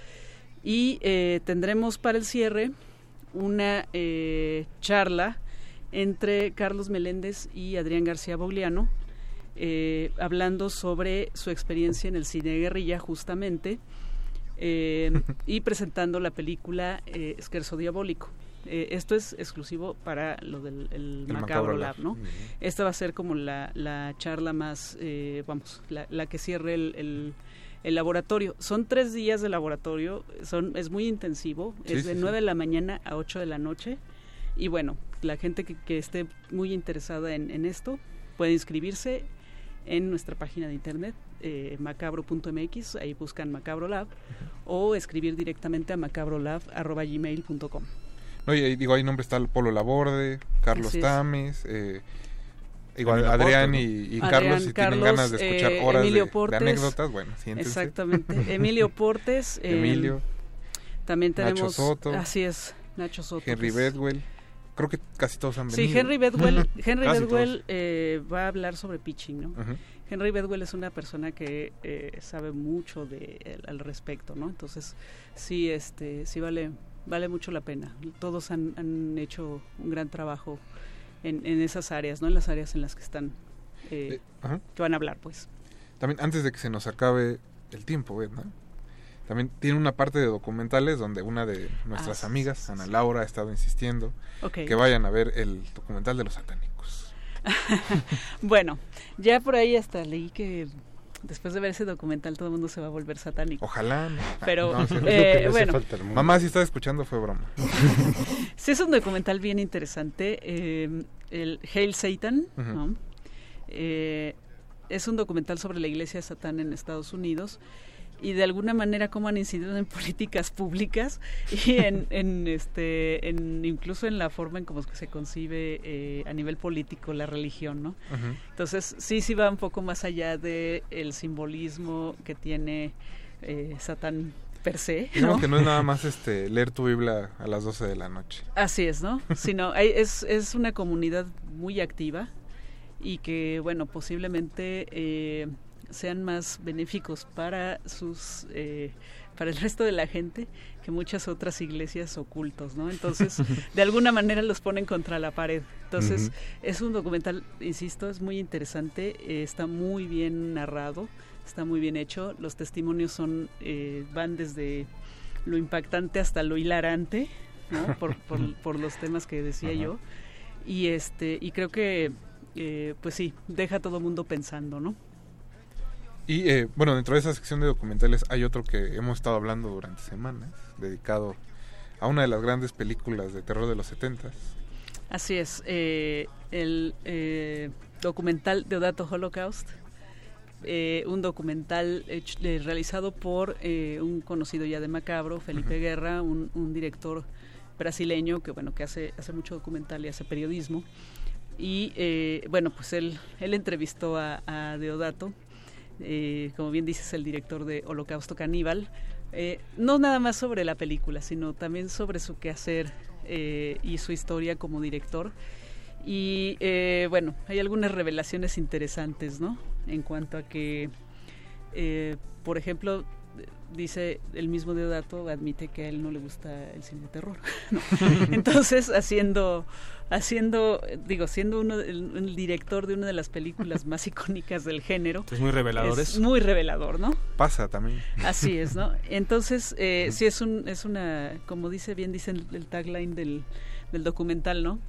Y eh, tendremos para el cierre una eh, charla entre Carlos Meléndez y Adrián García Bauliano, eh, hablando sobre su experiencia en el cine de guerrilla, justamente, eh, y presentando la película eh, Esquerzo Diabólico. Eh, esto es exclusivo para lo del el El Macabro, Macabro Lab. ¿no? Esta va a ser como la, la charla más, eh, vamos, la, la que cierre el, el- el laboratorio. Son tres días de laboratorio, son, es muy intensivo, Sí, es de sí. 9 de la mañana a 8 de la noche. Y bueno, la gente que, que esté muy interesada en, en esto puede inscribirse en nuestra página de internet eh, macabro.mx, ahí buscan Macabro Lab, o escribir directamente a macabrolab.gmail.com. No, y ahí, digo, ahí nombre está el Polo Laborde, Carlos. Tames, eh, igual Emilio Adrián y, ¿no? y Adrián, Carlos, si Carlos, tienen ganas de escuchar eh, horas de- anécdotas, bueno, siéntense. Exactamente. Emilio Portes. eh, Emilio. También Nacho tenemos. Soto. Así es, Nacho Soto. Henry es- Bedwell. Creo que casi todos han venido. Sí, Henry Bedwell, Henry Bedwell eh, va a hablar sobre pitching, ¿no? Henry Bedwell es una persona que eh, sabe mucho de el- al respecto, ¿no? Entonces sí, este, sí vale vale mucho la pena. Todos han, han hecho un gran trabajo en, en esas áreas, ¿no? En las áreas en las que están eh, Eh, que van a hablar, pues. También antes de que se nos acabe el tiempo, ¿verdad? También tiene una parte de documentales donde una de nuestras Ah, amigas, Ana Laura, ha estado insistiendo que vayan a ver el documental de los satánicos. Bueno, ya por ahí hasta leí que después de ver ese documental todo el mundo se va a volver satánico. Ojalá. ¿no? Pero, No, eh, bueno. Mamá, si estás escuchando, fue broma. Sí, es un documental bien interesante. eh, el Hail Satan. ¿no? Eh, es un documental sobre la iglesia de Satán en Estados Unidos y de alguna manera cómo han incidido en políticas públicas y en, en, este en incluso en la forma en cómo se concibe eh, a nivel político la religión no entonces sí sí va un poco más allá de el simbolismo que tiene eh, Satán per se Digamos ¿no? que no es nada más este leer tu Biblia a las 12 de la noche. Así es, ¿no? Sino hay- es, es una comunidad muy activa y que, bueno, posiblemente eh, sean más benéficos para sus eh, para el resto de la gente que muchas otras iglesias ocultos, ¿no? Entonces, de alguna manera los ponen contra la pared. Entonces, es un documental, insisto, es muy interesante, eh, está muy bien narrado, está muy bien hecho, los testimonios son eh, van desde lo impactante hasta lo hilarante, ¿no? por, por, por los temas que decía yo. Y este y creo que eh, pues sí, deja a todo mundo pensando, ¿no? Y eh, bueno, dentro de esa sección de documentales hay otro que hemos estado hablando durante semanas, dedicado a una de las grandes películas de terror de los 70 Así es, eh, el eh, documental Deodato Holocaust, eh, un documental hecho- eh, realizado por un conocido ya de Macabro, Felipe Guerra, un, un director brasileño que bueno que hace hace mucho documental y hace periodismo. Y eh, bueno pues él él entrevistó a, a Deodato eh, como bien dices el director de Holocausto Caníbal eh, no nada más sobre la película sino también sobre su quehacer eh, y su historia como director Y eh, bueno, hay algunas revelaciones interesantes, ¿no? En cuanto a que, por ejemplo, dice el mismo Deodato, admite que a él no le gusta el cine de terror. ¿no? Entonces, haciendo, haciendo, digo, siendo uno el, el director de una de las películas más icónicas del género. Es muy revelador Es muy revelador, ¿no? Pasa también. Así es, ¿no? Entonces, eh, sí es un, es una, como dice bien, dice el, el tagline del, del documental, ¿no?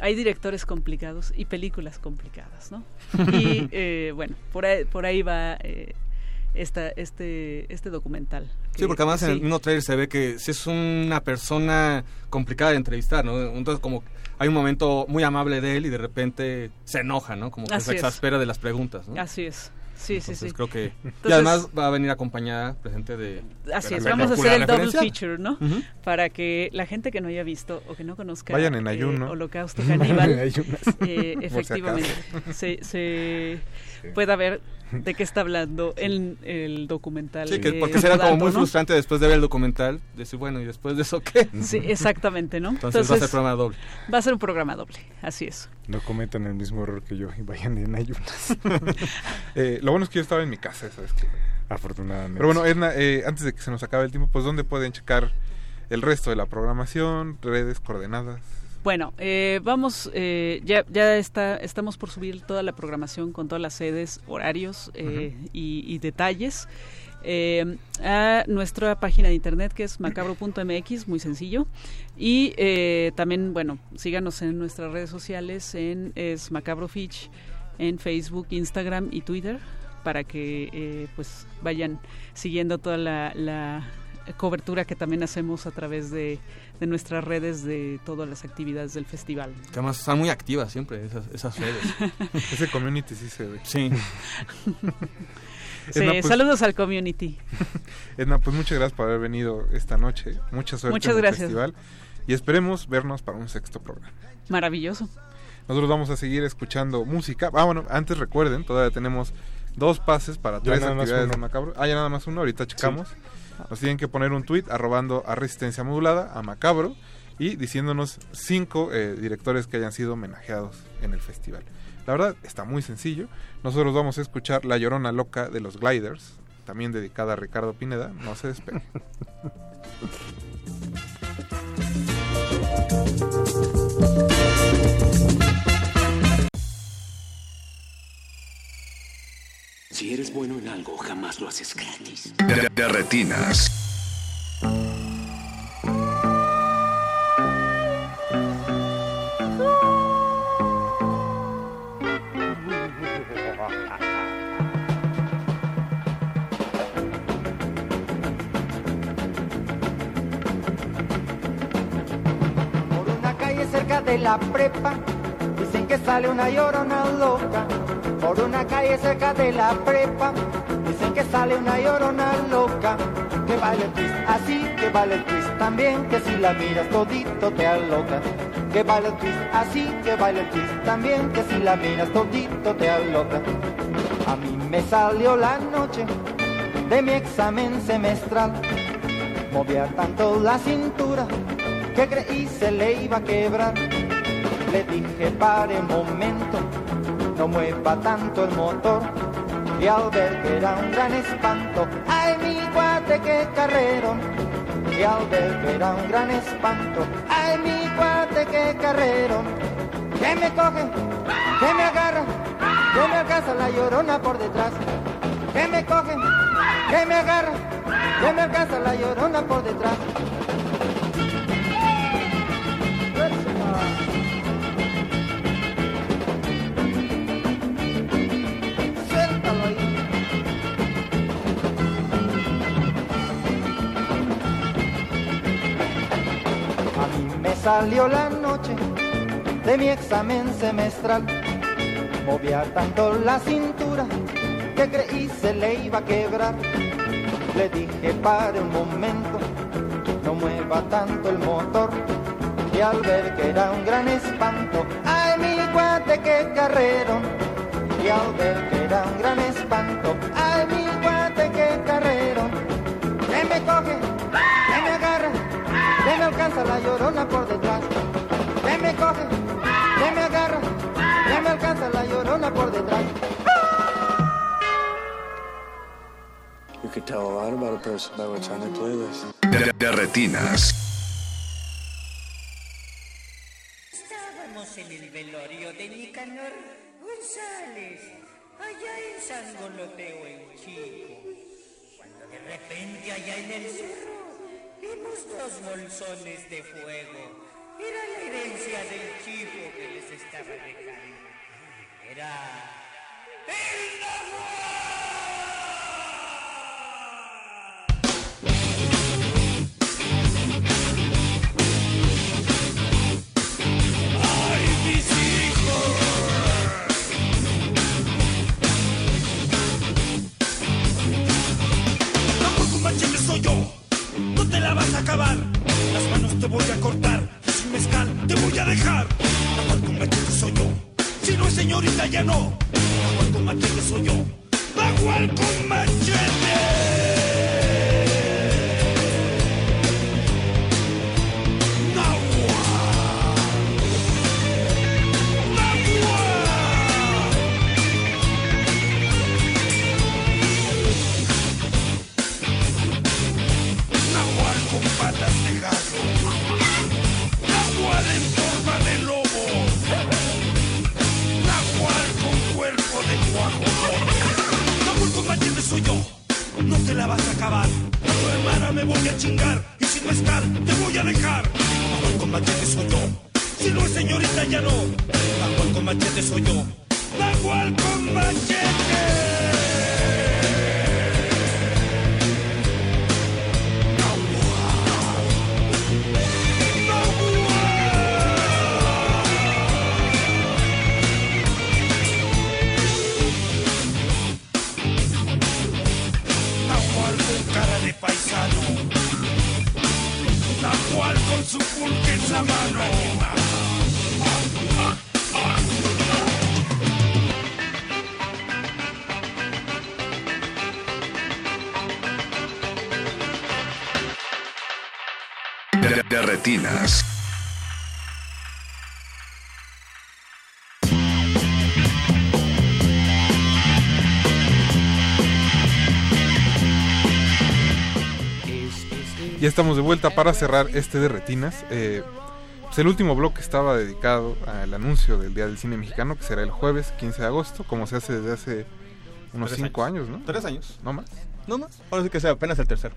Hay directores complicados y películas complicadas, ¿no? Y eh, bueno, por ahí, por ahí va eh, esta, este, este documental. Sí, que- porque además en el sí. mismo trailer se ve que sí es una persona complicada de entrevistar, ¿no? Entonces como hay un momento muy amable de él y de repente se enoja, ¿no? Como que Así se es. exaspera de las preguntas, ¿no? Así es. Sí, sí, Entonces sí. creo que... y además va a venir acompañada, presente de... Así de es, vamos a hacer el double feature, ¿no? Para que la gente que no haya visto o que no conozca Vayan en eh, ayuno. Holocausto Caníbal, En ayunas. eh, Por si efectivamente, acaso. se, pueda ver de qué está hablando en el documental. Sí, que porque será como muy ¿no? frustrante después de ver el documental, decir, bueno, ¿y después de eso qué? Sí, exactamente, ¿no? Entonces, va a ser programa doble. Va a ser un programa doble, así es. No cometan el mismo error que yo y vayan en ayunas. Eh, lo bueno es que yo estaba en mi casa, ¿sabes qué? Afortunadamente. Pero bueno, Edna, eh, antes de que se nos acabe el tiempo, pues ¿dónde pueden checar el resto de la programación, redes, coordenadas? Bueno, eh, vamos, eh, ya, ya está, estamos por subir toda la programación con todas las sedes, horarios eh, y, y detalles eh, a nuestra página de internet que es macabro.mx, muy sencillo. Y eh, también, bueno, síganos en nuestras redes sociales, en es Macabro Fitch, en Facebook, Instagram y Twitter, para que eh, pues vayan siguiendo toda la, la cobertura que también hacemos a través de, de nuestras redes de todas las actividades del festival. Que además están muy activas siempre esas, esas redes. Ese community sí se ve. Sí. Sí, Edna, pues- saludos al community. Edna, pues muchas gracias por haber venido esta noche. Mucha suerte Muchas en el gracias. festival. Y esperemos vernos para un sexto programa. Maravilloso. Nosotros vamos a seguir escuchando música. Ah, bueno, antes recuerden, todavía tenemos dos pases para Ya tres actividades de. Macabro. Ah, ya nada más uno, ahorita checamos. Nos tienen que poner un tweet arrobando a Resistencia Modulada, a Macabro, y diciéndonos cinco eh, directores que hayan sido homenajeados en el festival. La verdad, está muy sencillo. Nosotros vamos a escuchar La Llorona Loca de los Gliders, también dedicada a Ricardo Pineda. No se despegue. Si eres bueno en algo, jamás lo haces gratis. De, de retinas. Por una calle cerca de la prepa, dicen que sale una llorona loca. Por una calle cerca de la prepa, dicen que sale una llorona loca. Que el twist así, que el twist también, que si la miras todito te aloca. Que el twist así, que el twist también, que si la miras todito te aloca. A mí me salió la noche de mi examen semestral. Movía tanto la cintura que creí se le iba a quebrar. Le dije pare un momento, no mueva tanto el motor. Y al ver que era un gran espanto, ay mi guate qué carrero. Y al ver que era un gran espanto, ay mi guate qué carrero. Que me coge, que me agarra, que me alcanza la llorona por detrás. Que me coge, que me agarra, que me alcanza la llorona por detrás. Salió la noche de mi examen semestral. Movía tanto la cintura que creí se le iba a quebrar. Le dije pare un momento, no mueva tanto el motor. Y al ver que era un gran espanto, ay mi guate qué carrero. Y al ver que era un gran espanto, ay mi guate qué carrero. Que me coge, que me agarra, que me alcanza la llorona por detrás, que me coge, que me agarra, que me alcanza la llorona por detrás. You could tell a lot about a person by what's on their playlist. De, retinas. Estábamos en el velorio de Nicanor González, allá en San Goloteo, en Chico, cuando de repente allá en el cerro vimos dos bolsones de fuego. Era la herencia del chico que les estaba dejando. Era... ¡El la vas a acabar. Las manos te voy a cortar, sin mezcal te voy a dejar. Tampoco machete soy yo, si no es señorita ya no. Tampoco machete soy yo, machete. Estamos de vuelta para cerrar este de retinas. Eh, pues el último bloque estaba dedicado al anuncio del Día del Cine Mexicano, que será el jueves 15 de agosto, como se hace desde hace unos Tres 5 años. ¿no? Tres años. ¿No más? No más. Ahora sí que sea apenas el tercero.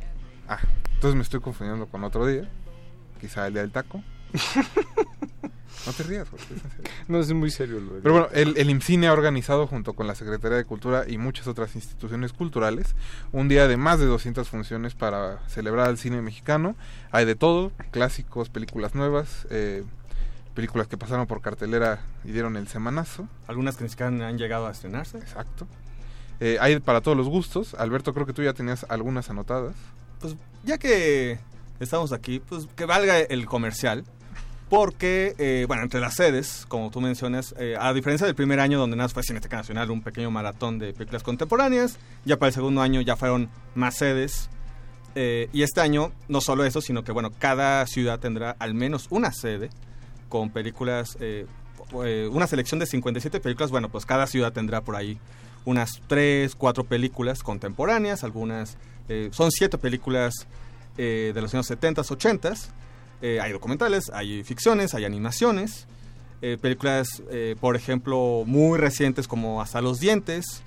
Ah, entonces me estoy confundiendo con otro día. Quizá el Día del Taco. no te rías, Jorge, es en serio. No, es muy serio. Lo Pero bueno, el, el IMCINE ha organizado junto con la Secretaría de Cultura y muchas otras instituciones culturales un día de más de 200 funciones para celebrar al cine mexicano. Hay de todo, clásicos, películas nuevas, eh, películas que pasaron por cartelera y dieron el semanazo. Algunas que ni siquiera han llegado a estrenarse. Exacto. Eh, hay para todos los gustos. Alberto, creo que tú ya tenías algunas anotadas. Pues ya que estamos aquí, pues que valga el comercial. Porque, eh, bueno, entre las sedes, como tú mencionas, eh, a diferencia del primer año donde más fue Cineteca Nacional, un pequeño maratón de películas contemporáneas, ya para el segundo año ya fueron más sedes. Eh, y este año, no solo eso, sino que, bueno, cada ciudad tendrá al menos una sede con películas, eh, una selección de 57 películas. Bueno, pues cada ciudad tendrá por ahí unas 3, 4 películas contemporáneas, algunas, son 7 películas de los años 70s, 80s. Eh, hay documentales, hay ficciones, hay animaciones, eh, películas, eh, por ejemplo, muy recientes como Hasta los Dientes,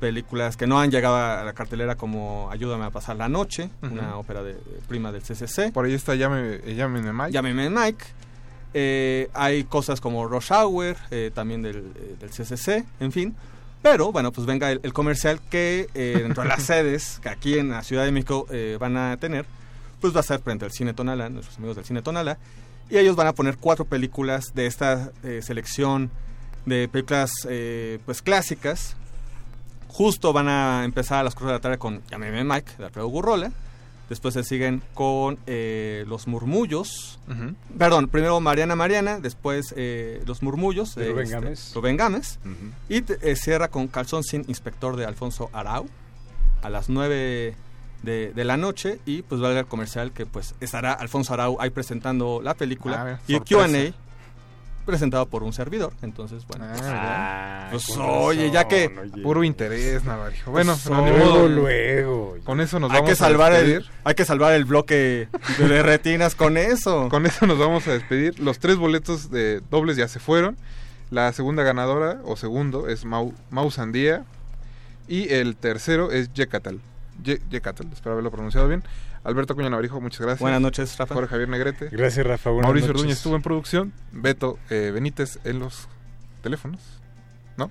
películas que no han llegado a la cartelera como Ayúdame a pasar la noche, una ópera de, prima del CCC. Por ahí está Llame, eh, Llámeme Mike. Llámeme Mike. Hay cosas como Rush Hour, también del, del CCC, en fin. Pero bueno, pues venga el, el comercial que dentro de las sedes que aquí en la Ciudad de México van a tener, pues va a ser frente al Cine Tonala, nuestros amigos del Cine Tonala. Y ellos van a poner cuatro películas de esta eh, selección de películas pues pues clásicas. Justo van a empezar a las 4 de la tarde con Llámeme Mike, de Alfredo Gurrola. Después se siguen con eh, Los Murmullos. Perdón, primero Mariana Mariana, después eh, Los Murmullos De Rubén este, Gámez. Rubén Gámez. Y eh, cierra con Calzón sin Inspector de Alfonso Arau a las 9 de, de la noche. Y pues valga el comercial que pues estará Alfonso Arau ahí presentando la película. Ah, y el. QA presentado por un servidor. Entonces, bueno. pues, Ah, pues, oye, ya que... Puro interés, Navarijo. Bueno, Pues, luego, luego. Con eso nos hay vamos que salvar a el despedir. Hay que salvar el bloque de retinas con eso. Con eso nos vamos a despedir. Los tres boletos de dobles ya se fueron. La segunda ganadora, o segundo, es Mau, Mau Sandía. Y el tercero es Yecatal. Ye- Yecatal, espero haberlo pronunciado bien. Alberto Cuña Navarijo, muchas gracias. Buenas noches, Rafa. Jorge Javier Negrete. Gracias, Rafa, buenas Mauricio noches. Orduña estuvo en producción. Beto eh, Benítez en los teléfonos. ¿No?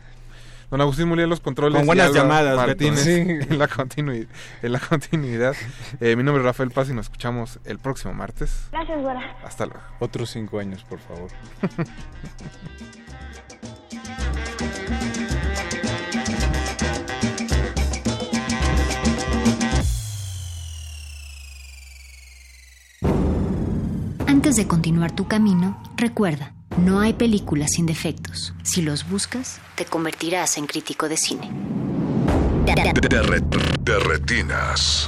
Don Agustín Muriel en los controles. Con buenas llamadas, Martínez Beto. en, la continui- en la continuidad. Eh, mi nombre es Rafael Paz y nos escuchamos el próximo martes. Gracias, güera. Hasta luego. Otros cinco años, por favor. Antes de continuar tu camino, recuerda, no hay películas sin defectos. Si los buscas, te convertirás en crítico de cine. De, re- de retinas.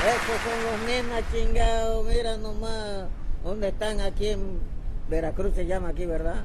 Esos son los nenas chingados, mira nomás. ¿Dónde están aquí en Veracruz se llama aquí, verdad?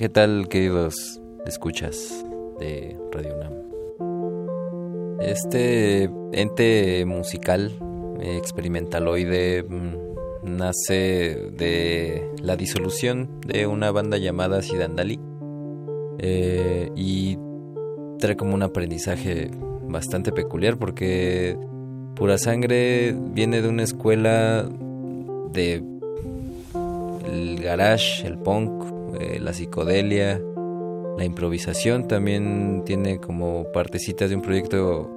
¿Qué tal, queridos escuchas de Radio UNAM? Este ente musical eh, experimentaloide mm, nace de la disolución de una banda llamada Sidandali eh, y trae como un aprendizaje bastante peculiar porque Pura Sangre viene de una escuela de el garage, el punk, eh, la psicodelia, la improvisación. También tiene como partecitas de un proyecto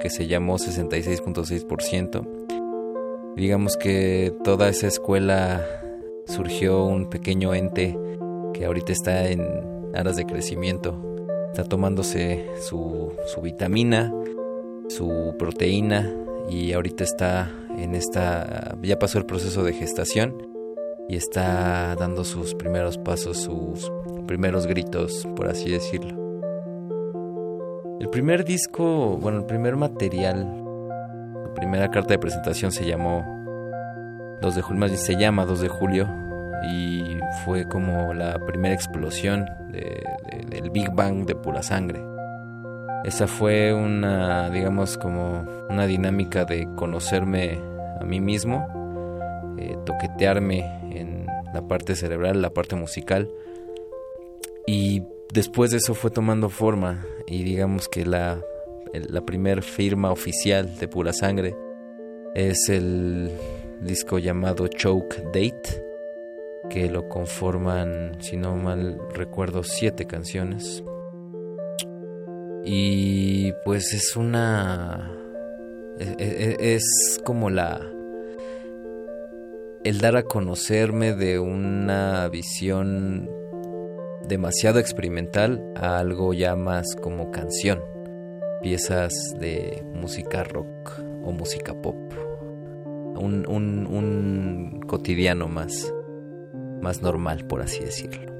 que se llamó 66.6%. Digamos que toda esa escuela surgió un pequeño ente que ahorita está en aras de crecimiento. Está tomándose su, su vitamina, su proteína y ahorita está en esta, ya pasó el proceso de gestación y está dando sus primeros pasos, sus primeros gritos, por así decirlo. El primer disco, bueno, el primer material, la primera carta de presentación se llamó 2 de julio, más bien se llama 2 de julio y fue como la primera explosión de- de- del Big Bang de pura sangre. Esa fue una, digamos, como una dinámica de conocerme a mí mismo, eh, toquetearme la parte cerebral, la parte musical. Y después de eso fue tomando forma y digamos que la, la primer firma oficial de Pura Sangre es el disco llamado Choke Date, que lo conforman, si no mal recuerdo, siete canciones. Y pues es una... e- e- Es como la... El dar a conocerme de una visión demasiado experimental a algo ya más como canción. Piezas de música rock o música pop. Un, un, cotidiano más, más normal, por así decirlo.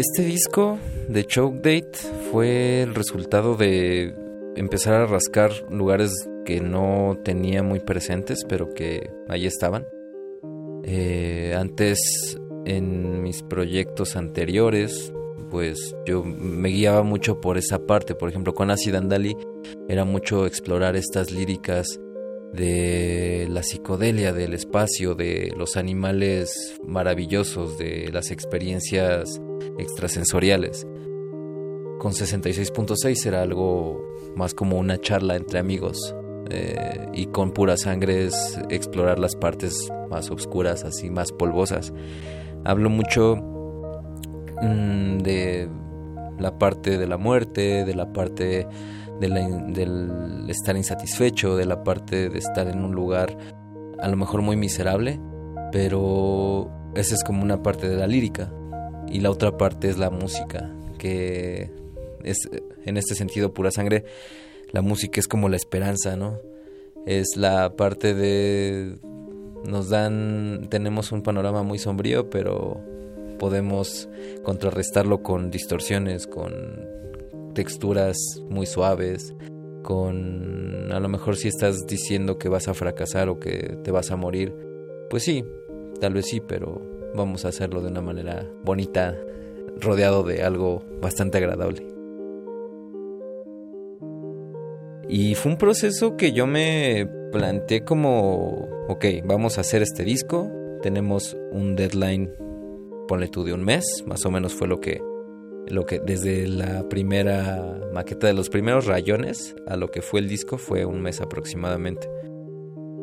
Este disco de Choke Date fue el resultado de empezar a rascar lugares que no tenía muy presentes, pero que ahí estaban. Eh, antes, en mis proyectos anteriores, pues yo me guiaba mucho por esa parte. Por ejemplo, con Acid Andali era mucho explorar estas líricas de la psicodelia, del espacio, de los animales maravillosos, de las experiencias extrasensoriales. Con 66.6 era algo más como una charla entre amigos. eh, y con pura sangre es explorar las partes más oscuras, así más polvosas. Hablo mucho mm, de la parte de la muerte, de la parte de del estar insatisfecho, de la parte de estar en un lugar a lo mejor muy miserable, pero esa es como una parte de la lírica y la otra parte es la música, que es en este sentido pura sangre, la música es como la esperanza, ¿no? Es la parte de nos dan tenemos un panorama muy sombrío, pero podemos contrarrestarlo con distorsiones, con texturas muy suaves, con a lo mejor si estás diciendo que vas a fracasar o que te vas a morir, pues sí, tal vez sí, pero vamos a hacerlo de una manera bonita, rodeado de algo bastante agradable. Y fue un proceso que yo me planteé como, ok, vamos a hacer este disco, tenemos un deadline, ponle tú de un mes, más o menos fue lo que, lo que desde la primera maqueta de los primeros rayones a lo que fue el disco fue un mes aproximadamente.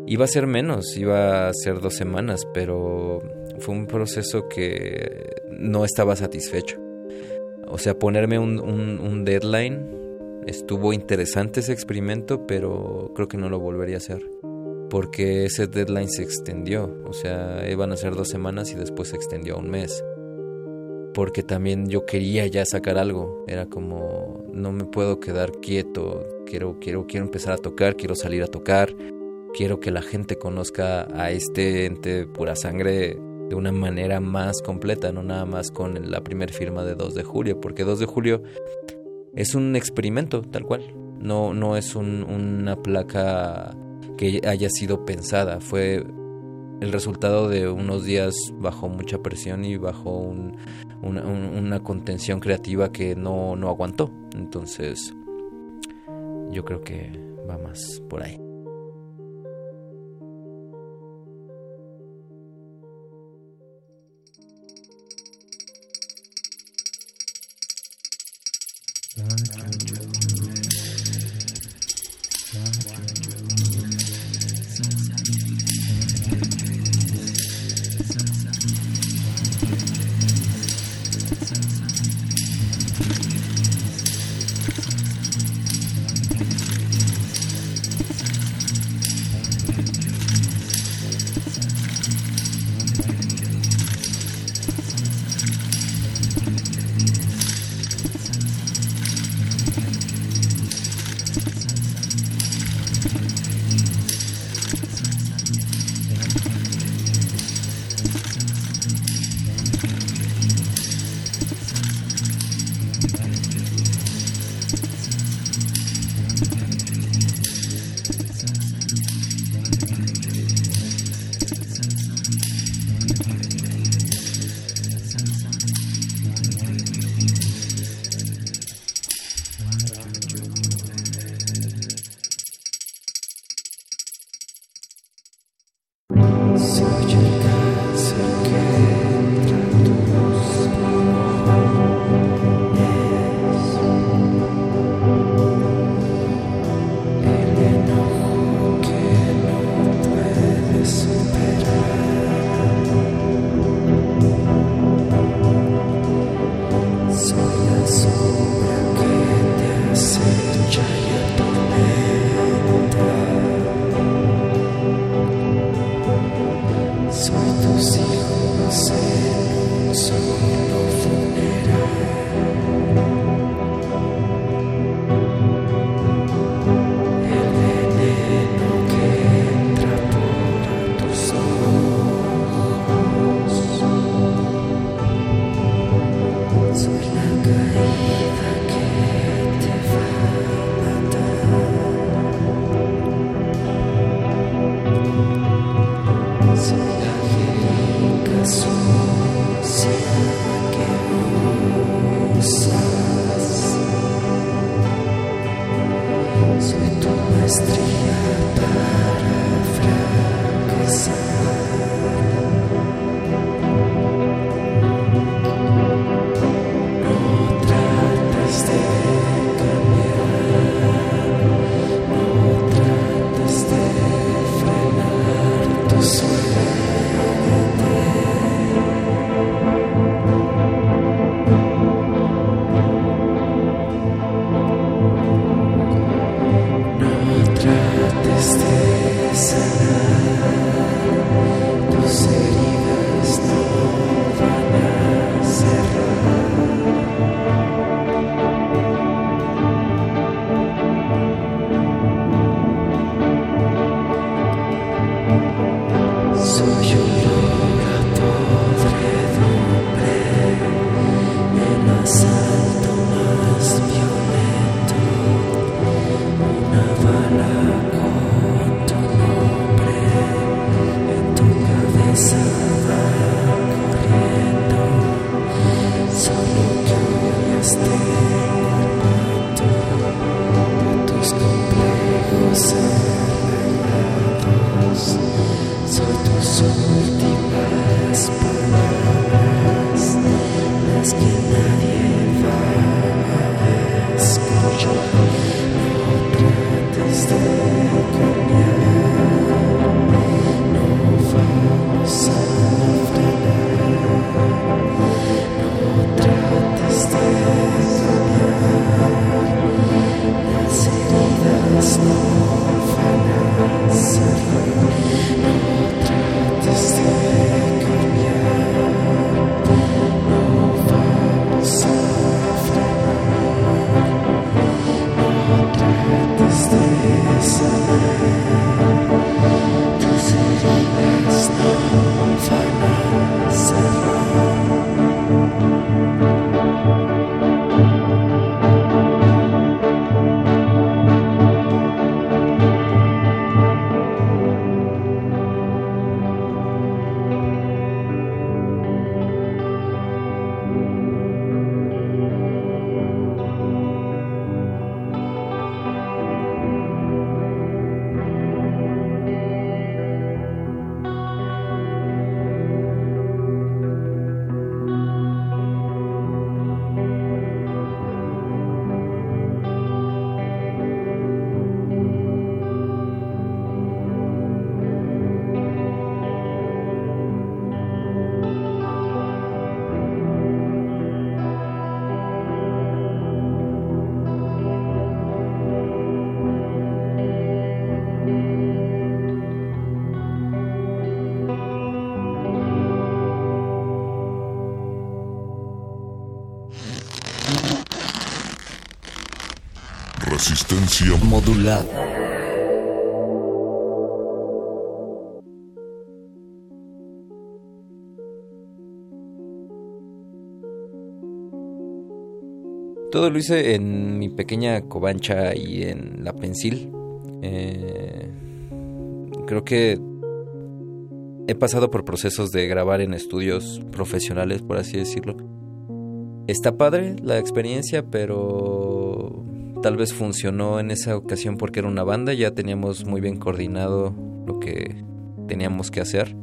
Iba a ser menos, iba a ser dos semanas, pero fue un proceso que no estaba satisfecho. O sea, ponerme un, deadline estuvo interesante ese experimento, pero creo que no lo volvería a hacer. Porque ese deadline se extendió. O sea, iban a ser dos semanas y después se extendió a un mes. Porque también yo quería ya sacar algo. Era como, no me puedo quedar quieto. Quiero, quiero, quiero empezar a tocar, quiero salir a tocar. Quiero que la gente conozca a este ente pura sangre de una manera más completa, no nada más con la primer firma de 2 de julio, porque 2 de julio es un experimento tal cual. No, no es un- una placa que haya sido pensada. Fue el resultado de unos días bajo mucha presión y bajo un- una, un- una contención creativa que no, no aguantó. Entonces, yo creo que va más por ahí. Todo lo hice en mi pequeña covancha y en la pensil. Eh, creo que he pasado por procesos de grabar en estudios profesionales, por así decirlo. Está padre la experiencia, pero tal vez funcionó en esa ocasión porque era una banda, ya teníamos muy bien coordinado lo que teníamos que hacer.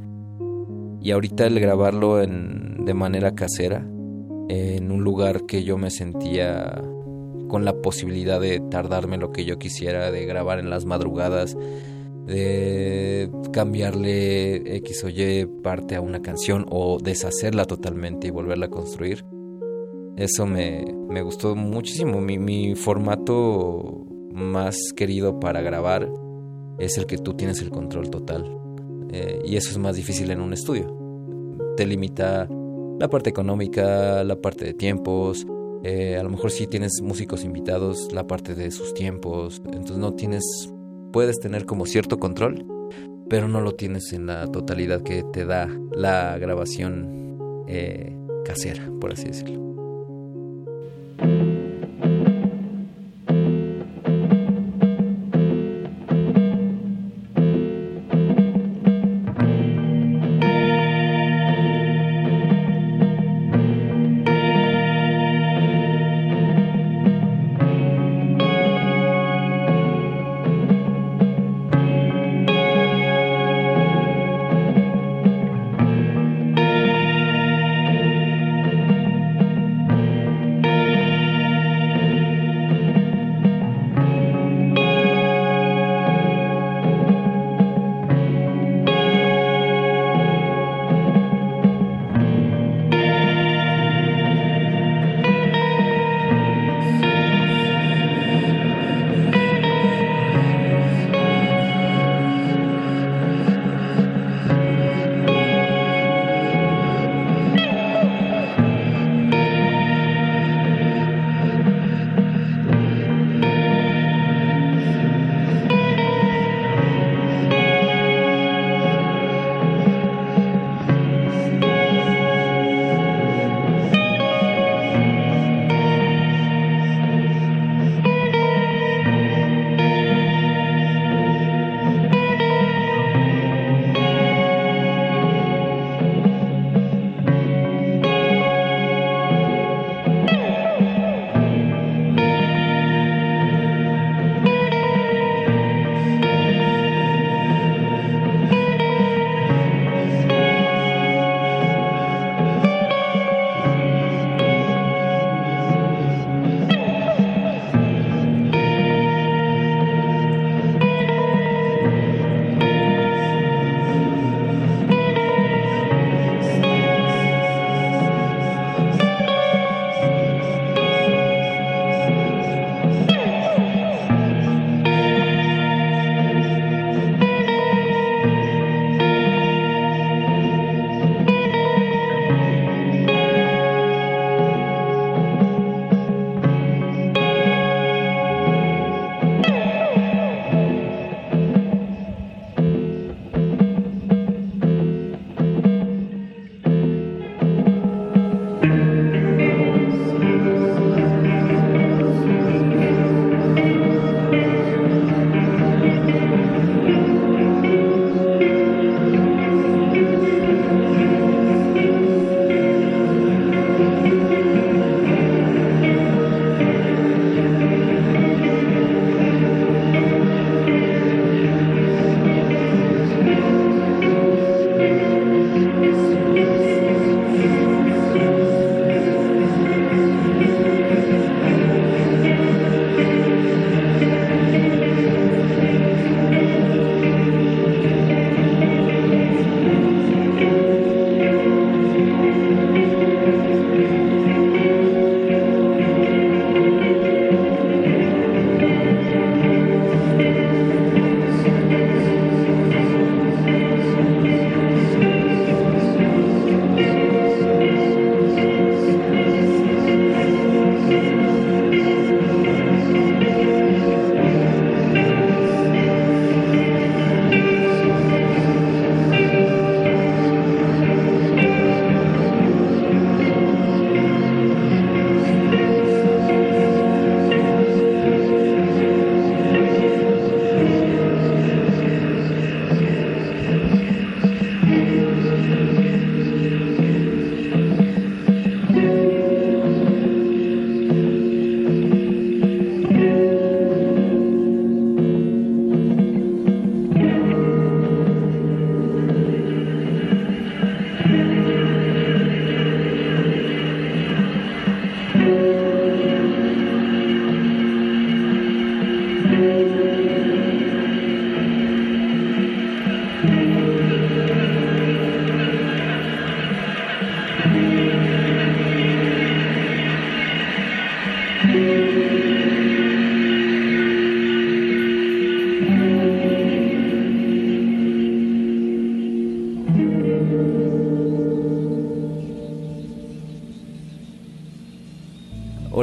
Y ahorita el grabarlo en, de manera casera, en un lugar que yo me sentía con la posibilidad de tardarme lo que yo quisiera, de grabar en las madrugadas, de cambiarle X o Y parte a una canción o deshacerla totalmente y volverla a construir. Eso me, me gustó muchísimo. Mi, mi formato más querido para grabar es el que tú tienes el control total. Eh, y eso es más difícil en un estudio. Te limita la parte económica, la parte de tiempos. eh, a lo mejor sí tienes músicos invitados, la parte de sus tiempos. Entonces no tienes, puedes tener como cierto control, pero no lo tienes en la totalidad que te da la grabación eh, casera, por así decirlo. Resistencia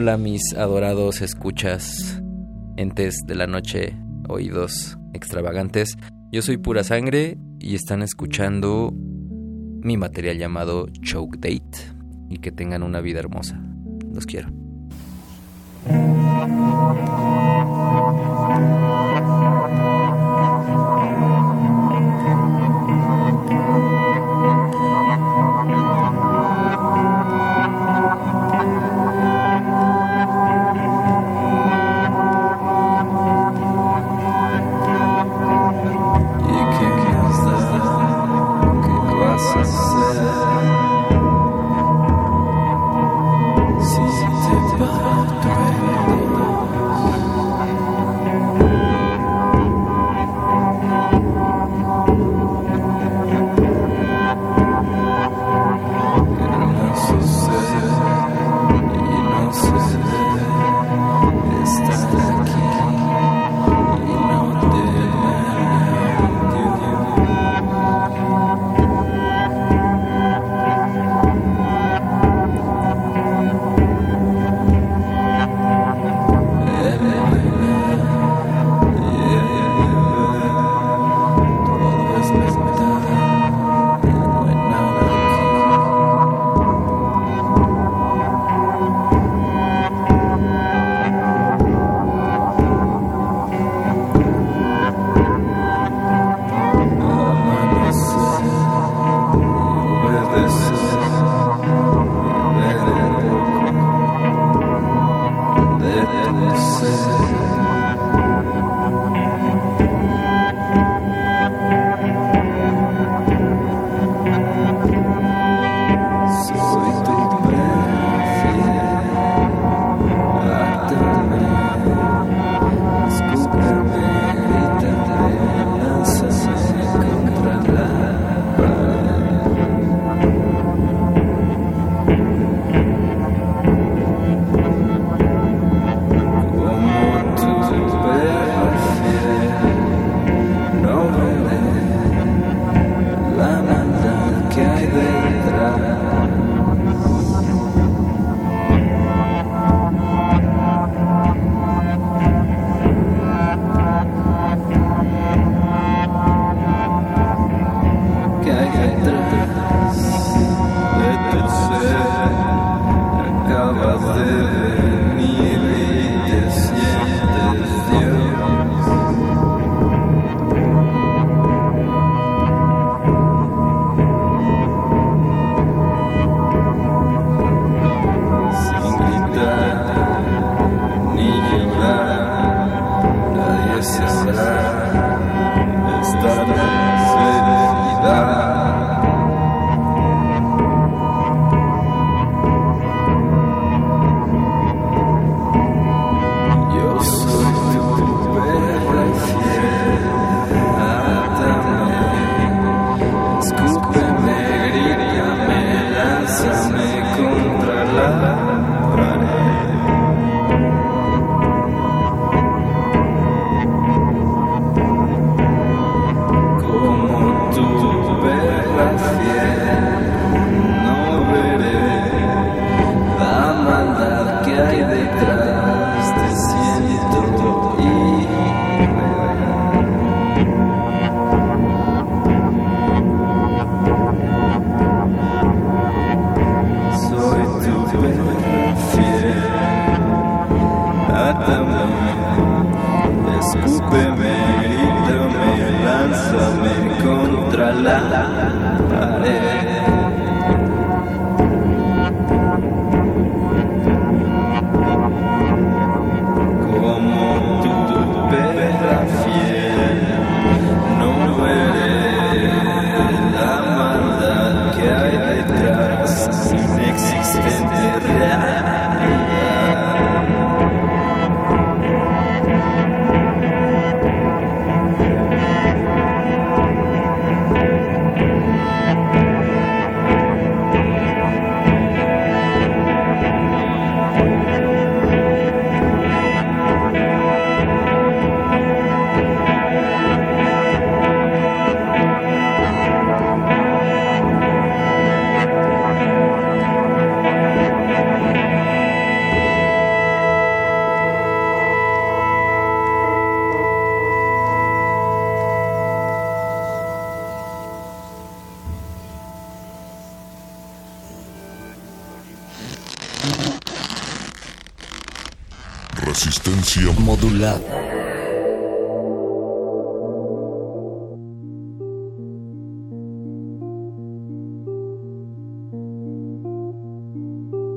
Hola mis adorados escuchas, entes de la noche, oídos extravagantes. Yo soy Pura Sangre y están escuchando mi material llamado Choke Date y que tengan una vida hermosa. Los quiero.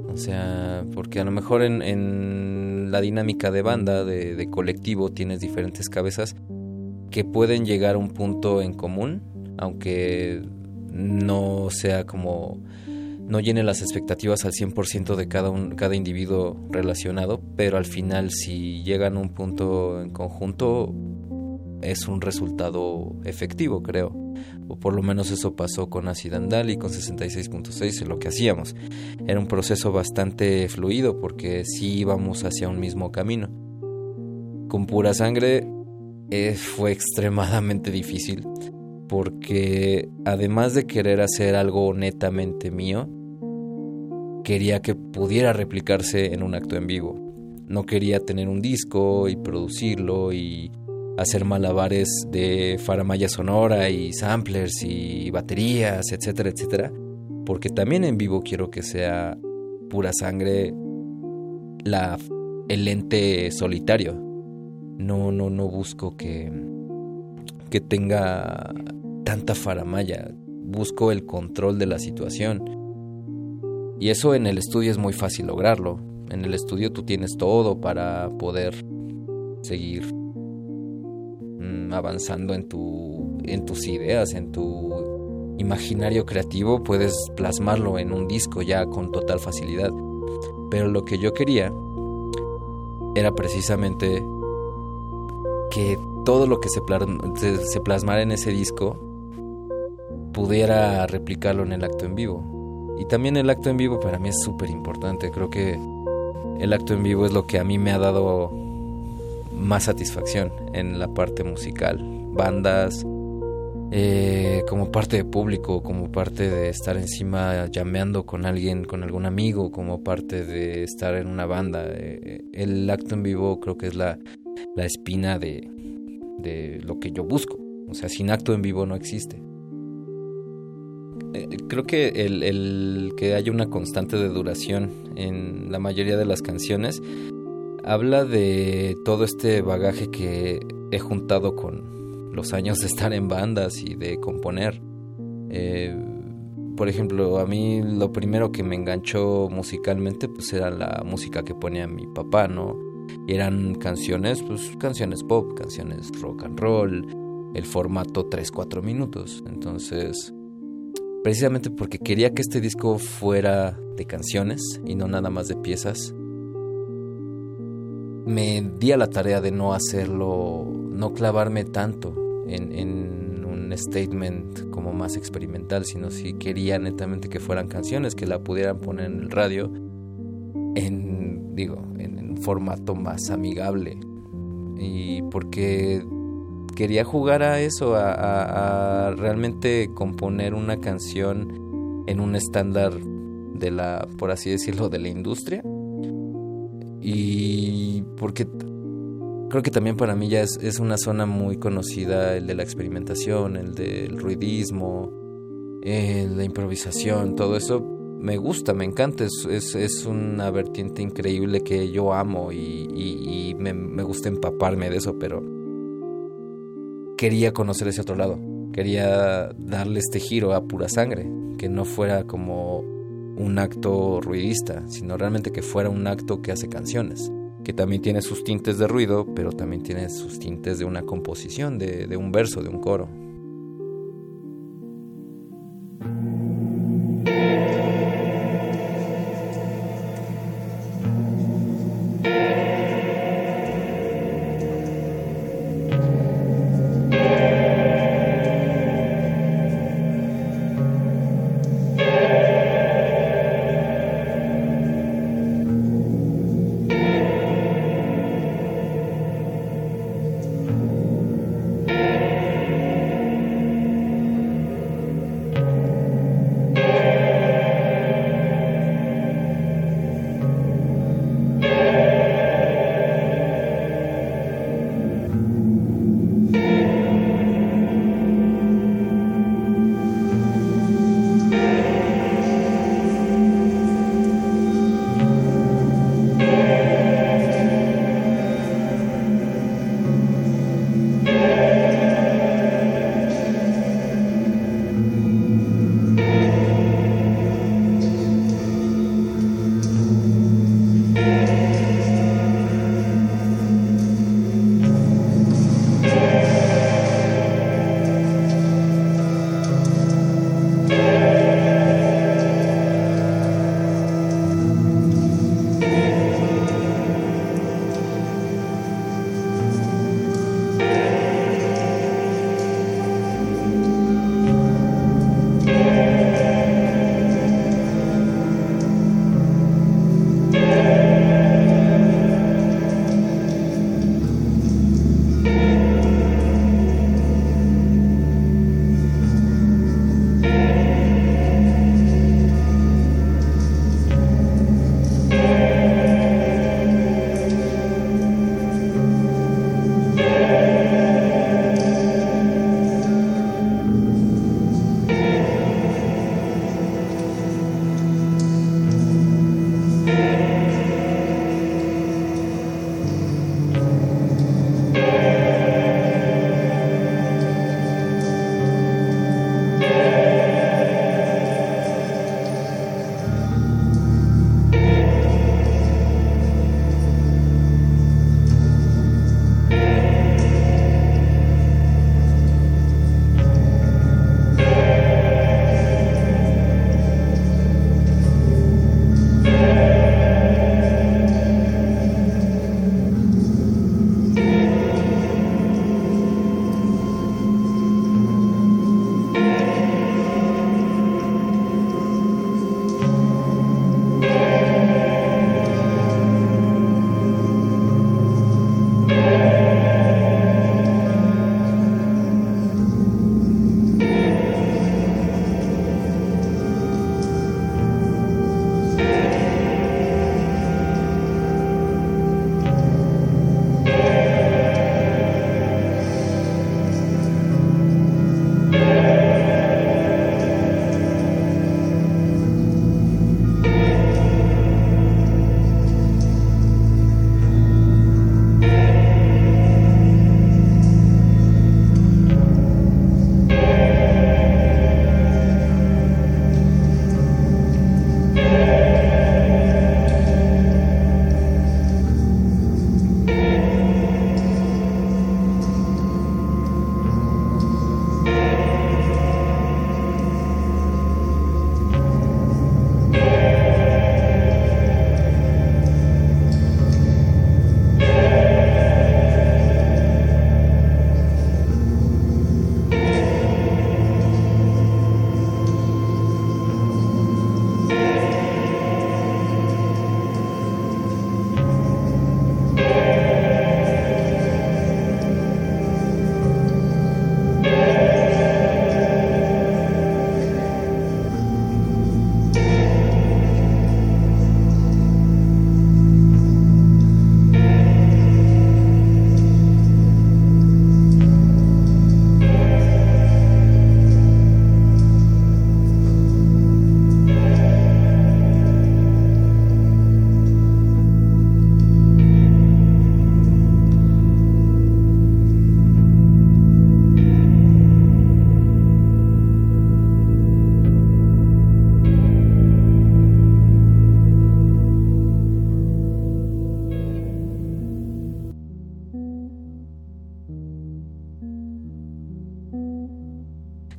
O sea, porque a lo mejor en, en la dinámica de banda, de, de colectivo, tienes diferentes cabezas que pueden llegar a un punto en común, aunque no sea como no llene las expectativas al 100% de cada, un, cada individuo relacionado, pero al final si llegan a un punto en conjunto es un resultado efectivo, creo. O por lo menos eso pasó con Acid Andal y con 66.6 en lo que hacíamos. Era un proceso bastante fluido porque sí íbamos hacia un mismo camino. Con pura sangre eh, fue extremadamente difícil porque además de querer hacer algo netamente mío, quería que pudiera replicarse en un acto en vivo. No quería tener un disco y producirlo y hacer malabares de faramaya sonora y samplers y baterías, etcétera, etcétera, porque también en vivo quiero que sea pura sangre la el ente solitario. No no no busco que que tenga tanta faramaya. Busco el control de la situación. Y eso en el estudio es muy fácil lograrlo. En el estudio tú tienes todo para poder seguir mm, avanzando en tu en tus ideas, en tu imaginario creativo, puedes plasmarlo en un disco ya con total facilidad. Pero lo que yo quería era precisamente que todo lo que se, se plasmara en ese disco pudiera replicarlo en el acto en vivo. Y también el acto en vivo para mí es súper importante. Creo que el acto en vivo es lo que a mí me ha dado más satisfacción en la parte musical. Bandas, eh, como parte de público, como parte de estar encima llameando con alguien, con algún amigo, como parte de estar en una banda. Eh, el acto en vivo creo que es la, la espina de, de lo que yo busco. O sea, sin acto en vivo no existe. Eh, creo que el, el que haya una constante de duración en la mayoría de las canciones habla de todo este bagaje que he juntado con los años de estar en bandas y de componer. Eh, por ejemplo, a mí lo primero que me enganchó musicalmente pues era la música que ponía mi papá, ¿no? Y eran canciones, pues canciones pop, canciones rock and roll, el formato 3-4 minutos. Entonces, precisamente porque quería que este disco fuera de canciones y no nada más de piezas, me di a la tarea de no hacerlo, no clavarme tanto en, un statement como más experimental, sino si quería netamente que fueran canciones, que la pudieran poner en el radio en, digo, en, en un formato más amigable. Y porque quería jugar a eso, a, realmente componer una canción en un estándar de la, por así decirlo, de la industria. Y porque creo que también para mí ya es, una zona muy conocida el de la experimentación, el del ruidismo, la improvisación, todo eso me gusta, me encanta, es, es, es una vertiente increíble que yo amo y, me gusta empaparme de eso, pero quería conocer ese otro lado. Quería darle este giro a pura sangre, que no fuera como un acto ruidista, sino realmente que fuera un acto que hace canciones, que también tiene sus tintes de ruido, pero también tiene sus tintes de una composición, de, un verso, de un coro.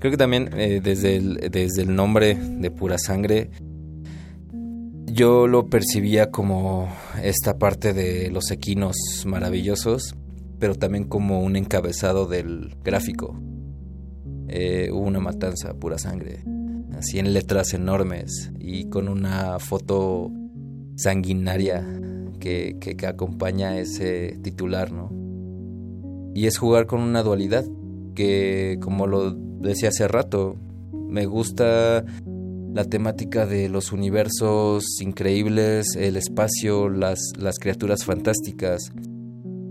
Creo que también eh, desde, el, desde el nombre de Pura Sangre, yo lo percibía como esta parte de los equinos maravillosos, pero también como un encabezado del gráfico. Eh, hubo una matanza, pura sangre, así en letras enormes y con una foto sanguinaria que, que, que acompaña ese titular, ¿no? Y es jugar con una dualidad que, como lo decía hace rato, me gusta la temática de los universos increíbles, el espacio, las, las criaturas fantásticas,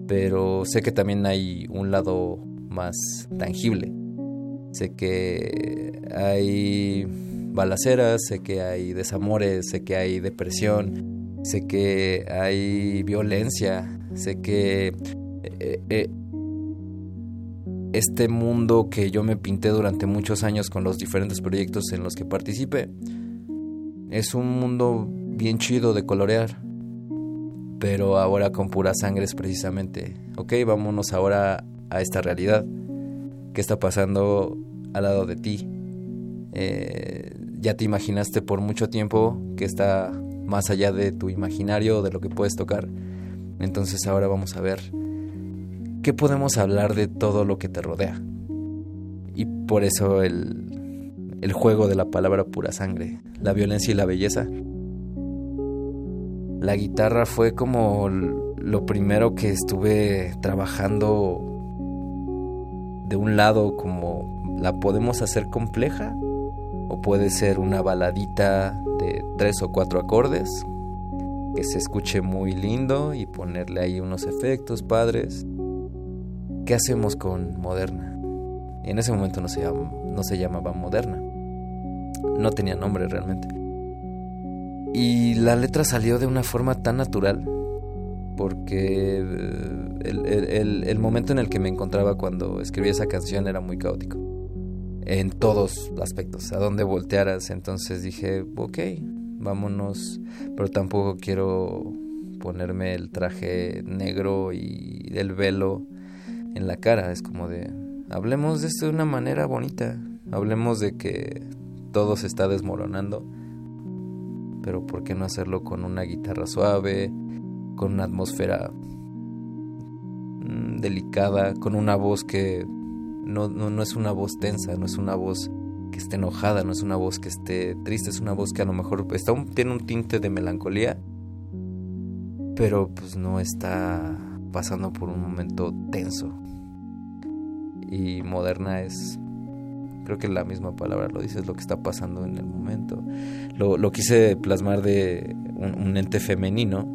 pero sé que también hay un lado más tangible. Sé que hay balaceras, sé que hay desamores, sé que hay depresión, sé que hay violencia, sé que eh, eh, este mundo que yo me pinté durante muchos años con los diferentes proyectos en los que participé es un mundo bien chido de colorear. Pero ahora con pura sangre es precisamente, ok, vámonos ahora a esta realidad. ¿Qué está pasando al lado de ti? Eh, ya te imaginaste por mucho tiempo que está más allá de tu imaginario de lo que puedes tocar. Entonces ahora vamos a ver qué podemos hablar de todo lo que te rodea. Y por eso el, el juego de la palabra pura sangre, la violencia y la belleza. La guitarra fue como lo primero que estuve trabajando de un lado como la podemos hacer compleja o puede ser una baladita de tres o cuatro acordes que se escuche muy lindo y ponerle ahí unos efectos padres. ¿Qué hacemos con Moderna? En ese momento no se, llamaba Moderna. No tenía nombre realmente. Y la letra salió de una forma tan natural porque el, el, el, momento en el que me encontraba cuando escribí esa canción era muy caótico. En todos aspectos, a donde voltearas. Entonces dije, ok, vámonos. Pero tampoco quiero ponerme el traje negro y el velo en la cara. Es como de, hablemos de esto de una manera bonita. Hablemos de que todo se está desmoronando pero ¿por qué no hacerlo con una guitarra suave, con una atmósfera mm, delicada, con una voz que no, no, no, es una voz tensa, no es una voz que esté enojada, no es una voz que esté triste, es una voz que a lo mejor está un, tiene un tinte de melancolía, pero pues no está pasando por un momento tenso. Y moderna es creo que la misma palabra lo dice, es lo que está pasando en el momento. Lo, quise plasmar de un, ente femenino,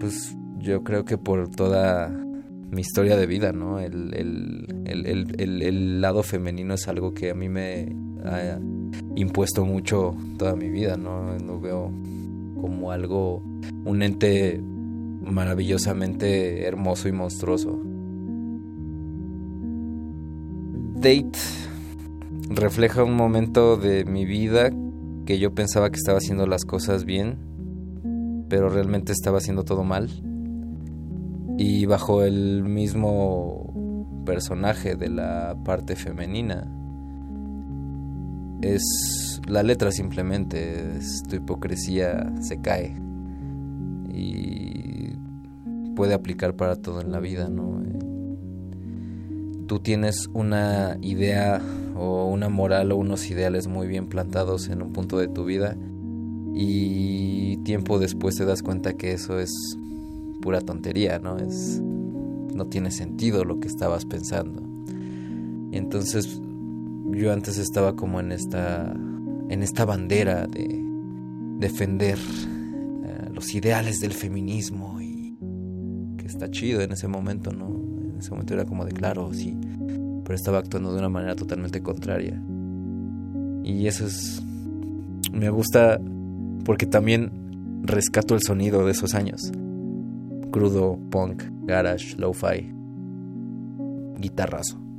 pues yo creo que por toda mi historia de vida, ¿no? El, el, el, el, lado femenino es algo que a mí me ha impuesto mucho toda mi vida, ¿no? Lo veo como algo, un ente maravillosamente hermoso y monstruoso. Date refleja un momento de mi vida que yo pensaba que estaba haciendo las cosas bien, pero realmente estaba haciendo todo mal. Y bajo el mismo personaje de la parte femenina, es la letra simplemente, tu hipocresía se cae. Y puede aplicar para todo en la vida, ¿no? Tú tienes una idea o una moral o unos ideales muy bien plantados en un punto de tu vida y tiempo después te das cuenta que eso es pura tontería, ¿no? Es no tiene sentido lo que estabas pensando. Entonces yo antes estaba como en esta en esta bandera de defender uh, los ideales del feminismo está chido en ese momento, ¿no? En ese momento era como de claro, sí, pero estaba actuando de una manera totalmente contraria. Y eso es... Me gusta porque también rescato el sonido de esos años. Crudo, punk, garage, lo-fi, guitarrazo.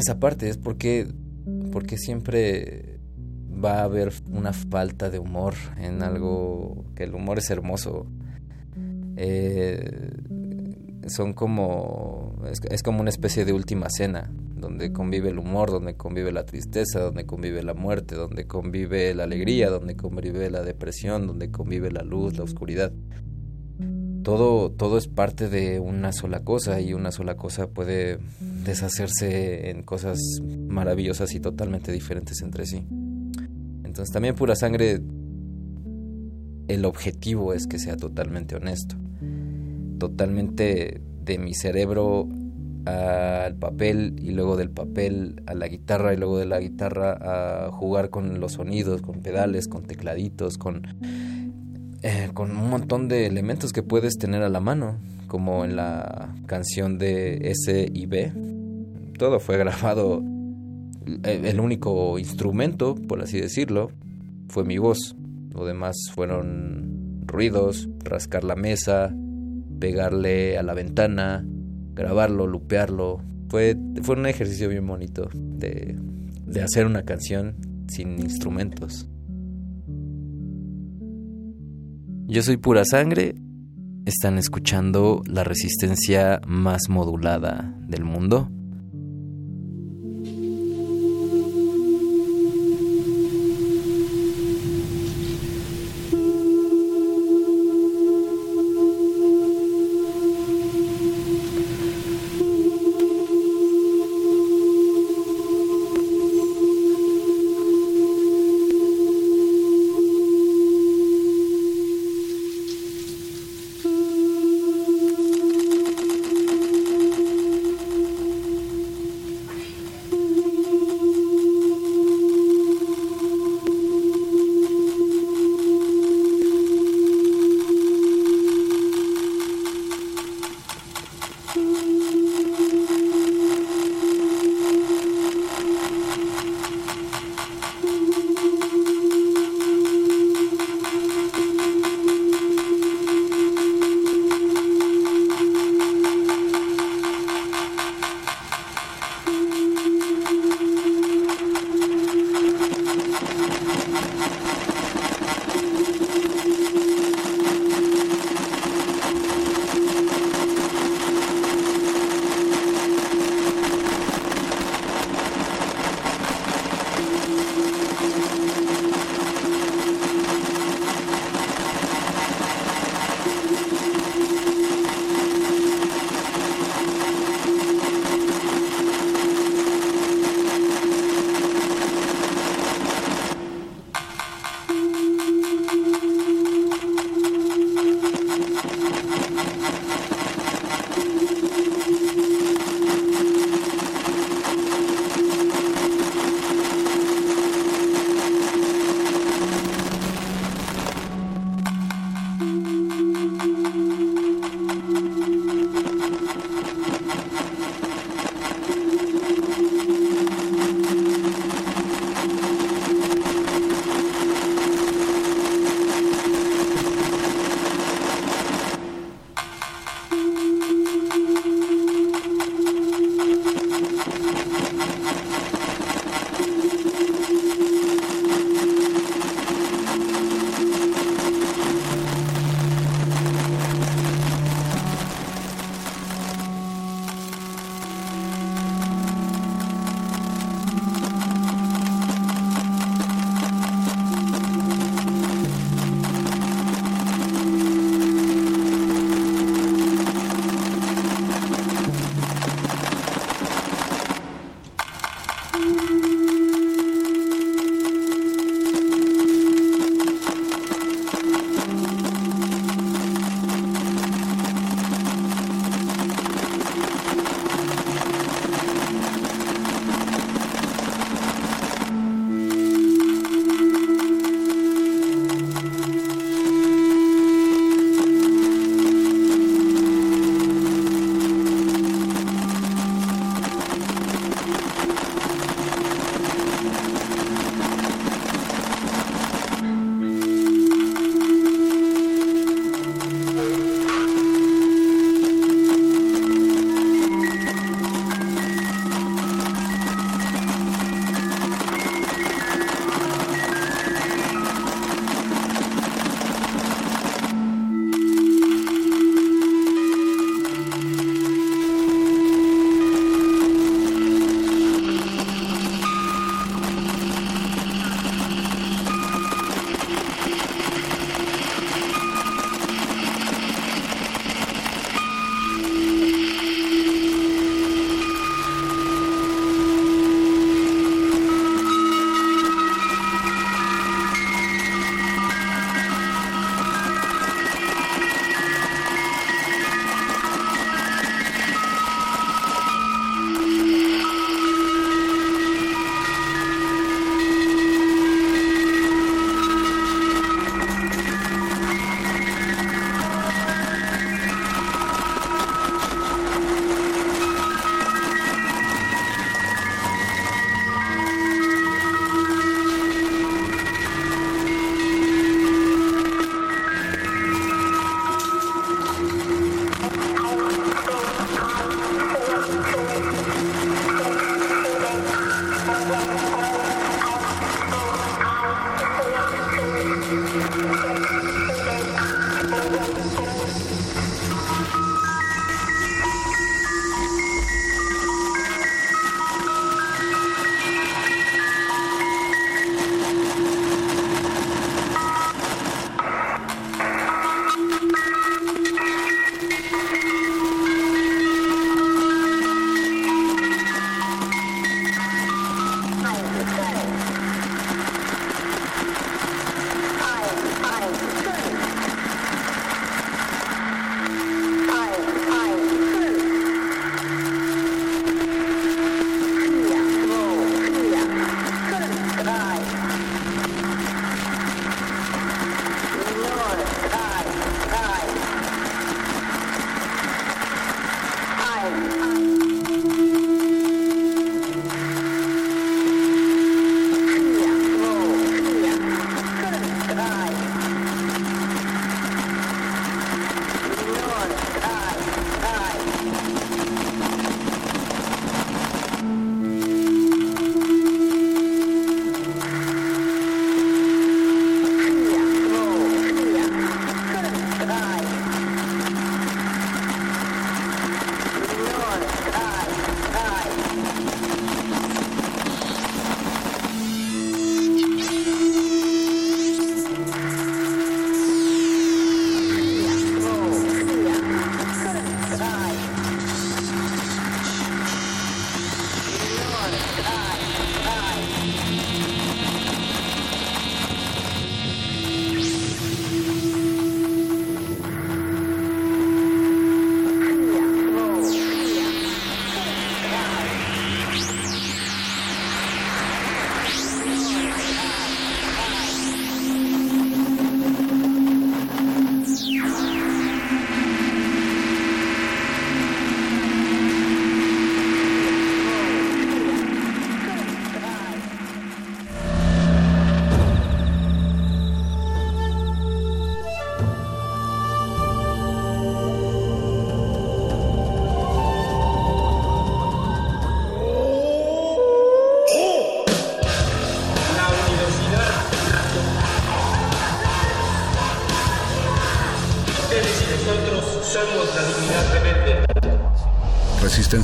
Esa parte es porque, porque siempre va a haber una falta de humor en algo que el humor es hermoso. Eh, son como es, es como una especie de última cena donde convive el humor, donde convive la tristeza, donde convive la muerte, donde convive la alegría, donde convive la depresión, donde convive la luz, la oscuridad. Todo, todo es parte de una sola cosa y una sola cosa puede deshacerse en cosas maravillosas y totalmente diferentes entre sí. Entonces también pura sangre, el objetivo es que sea totalmente honesto, totalmente de mi cerebro al papel y luego del papel a la guitarra y luego de la guitarra a jugar con los sonidos, con pedales, con tecladitos, con, eh, con un montón de elementos que puedes tener a la mano, como en la canción de S y B. Todo fue grabado, el, el único instrumento, por así decirlo, fue mi voz. Lo demás fueron ruidos, rascar la mesa, pegarle a la ventana, grabarlo, lupearlo. Fue, fue un ejercicio bien bonito de, de hacer una canción sin instrumentos. Yo soy pura sangre. Están escuchando la resistencia más modulada del mundo.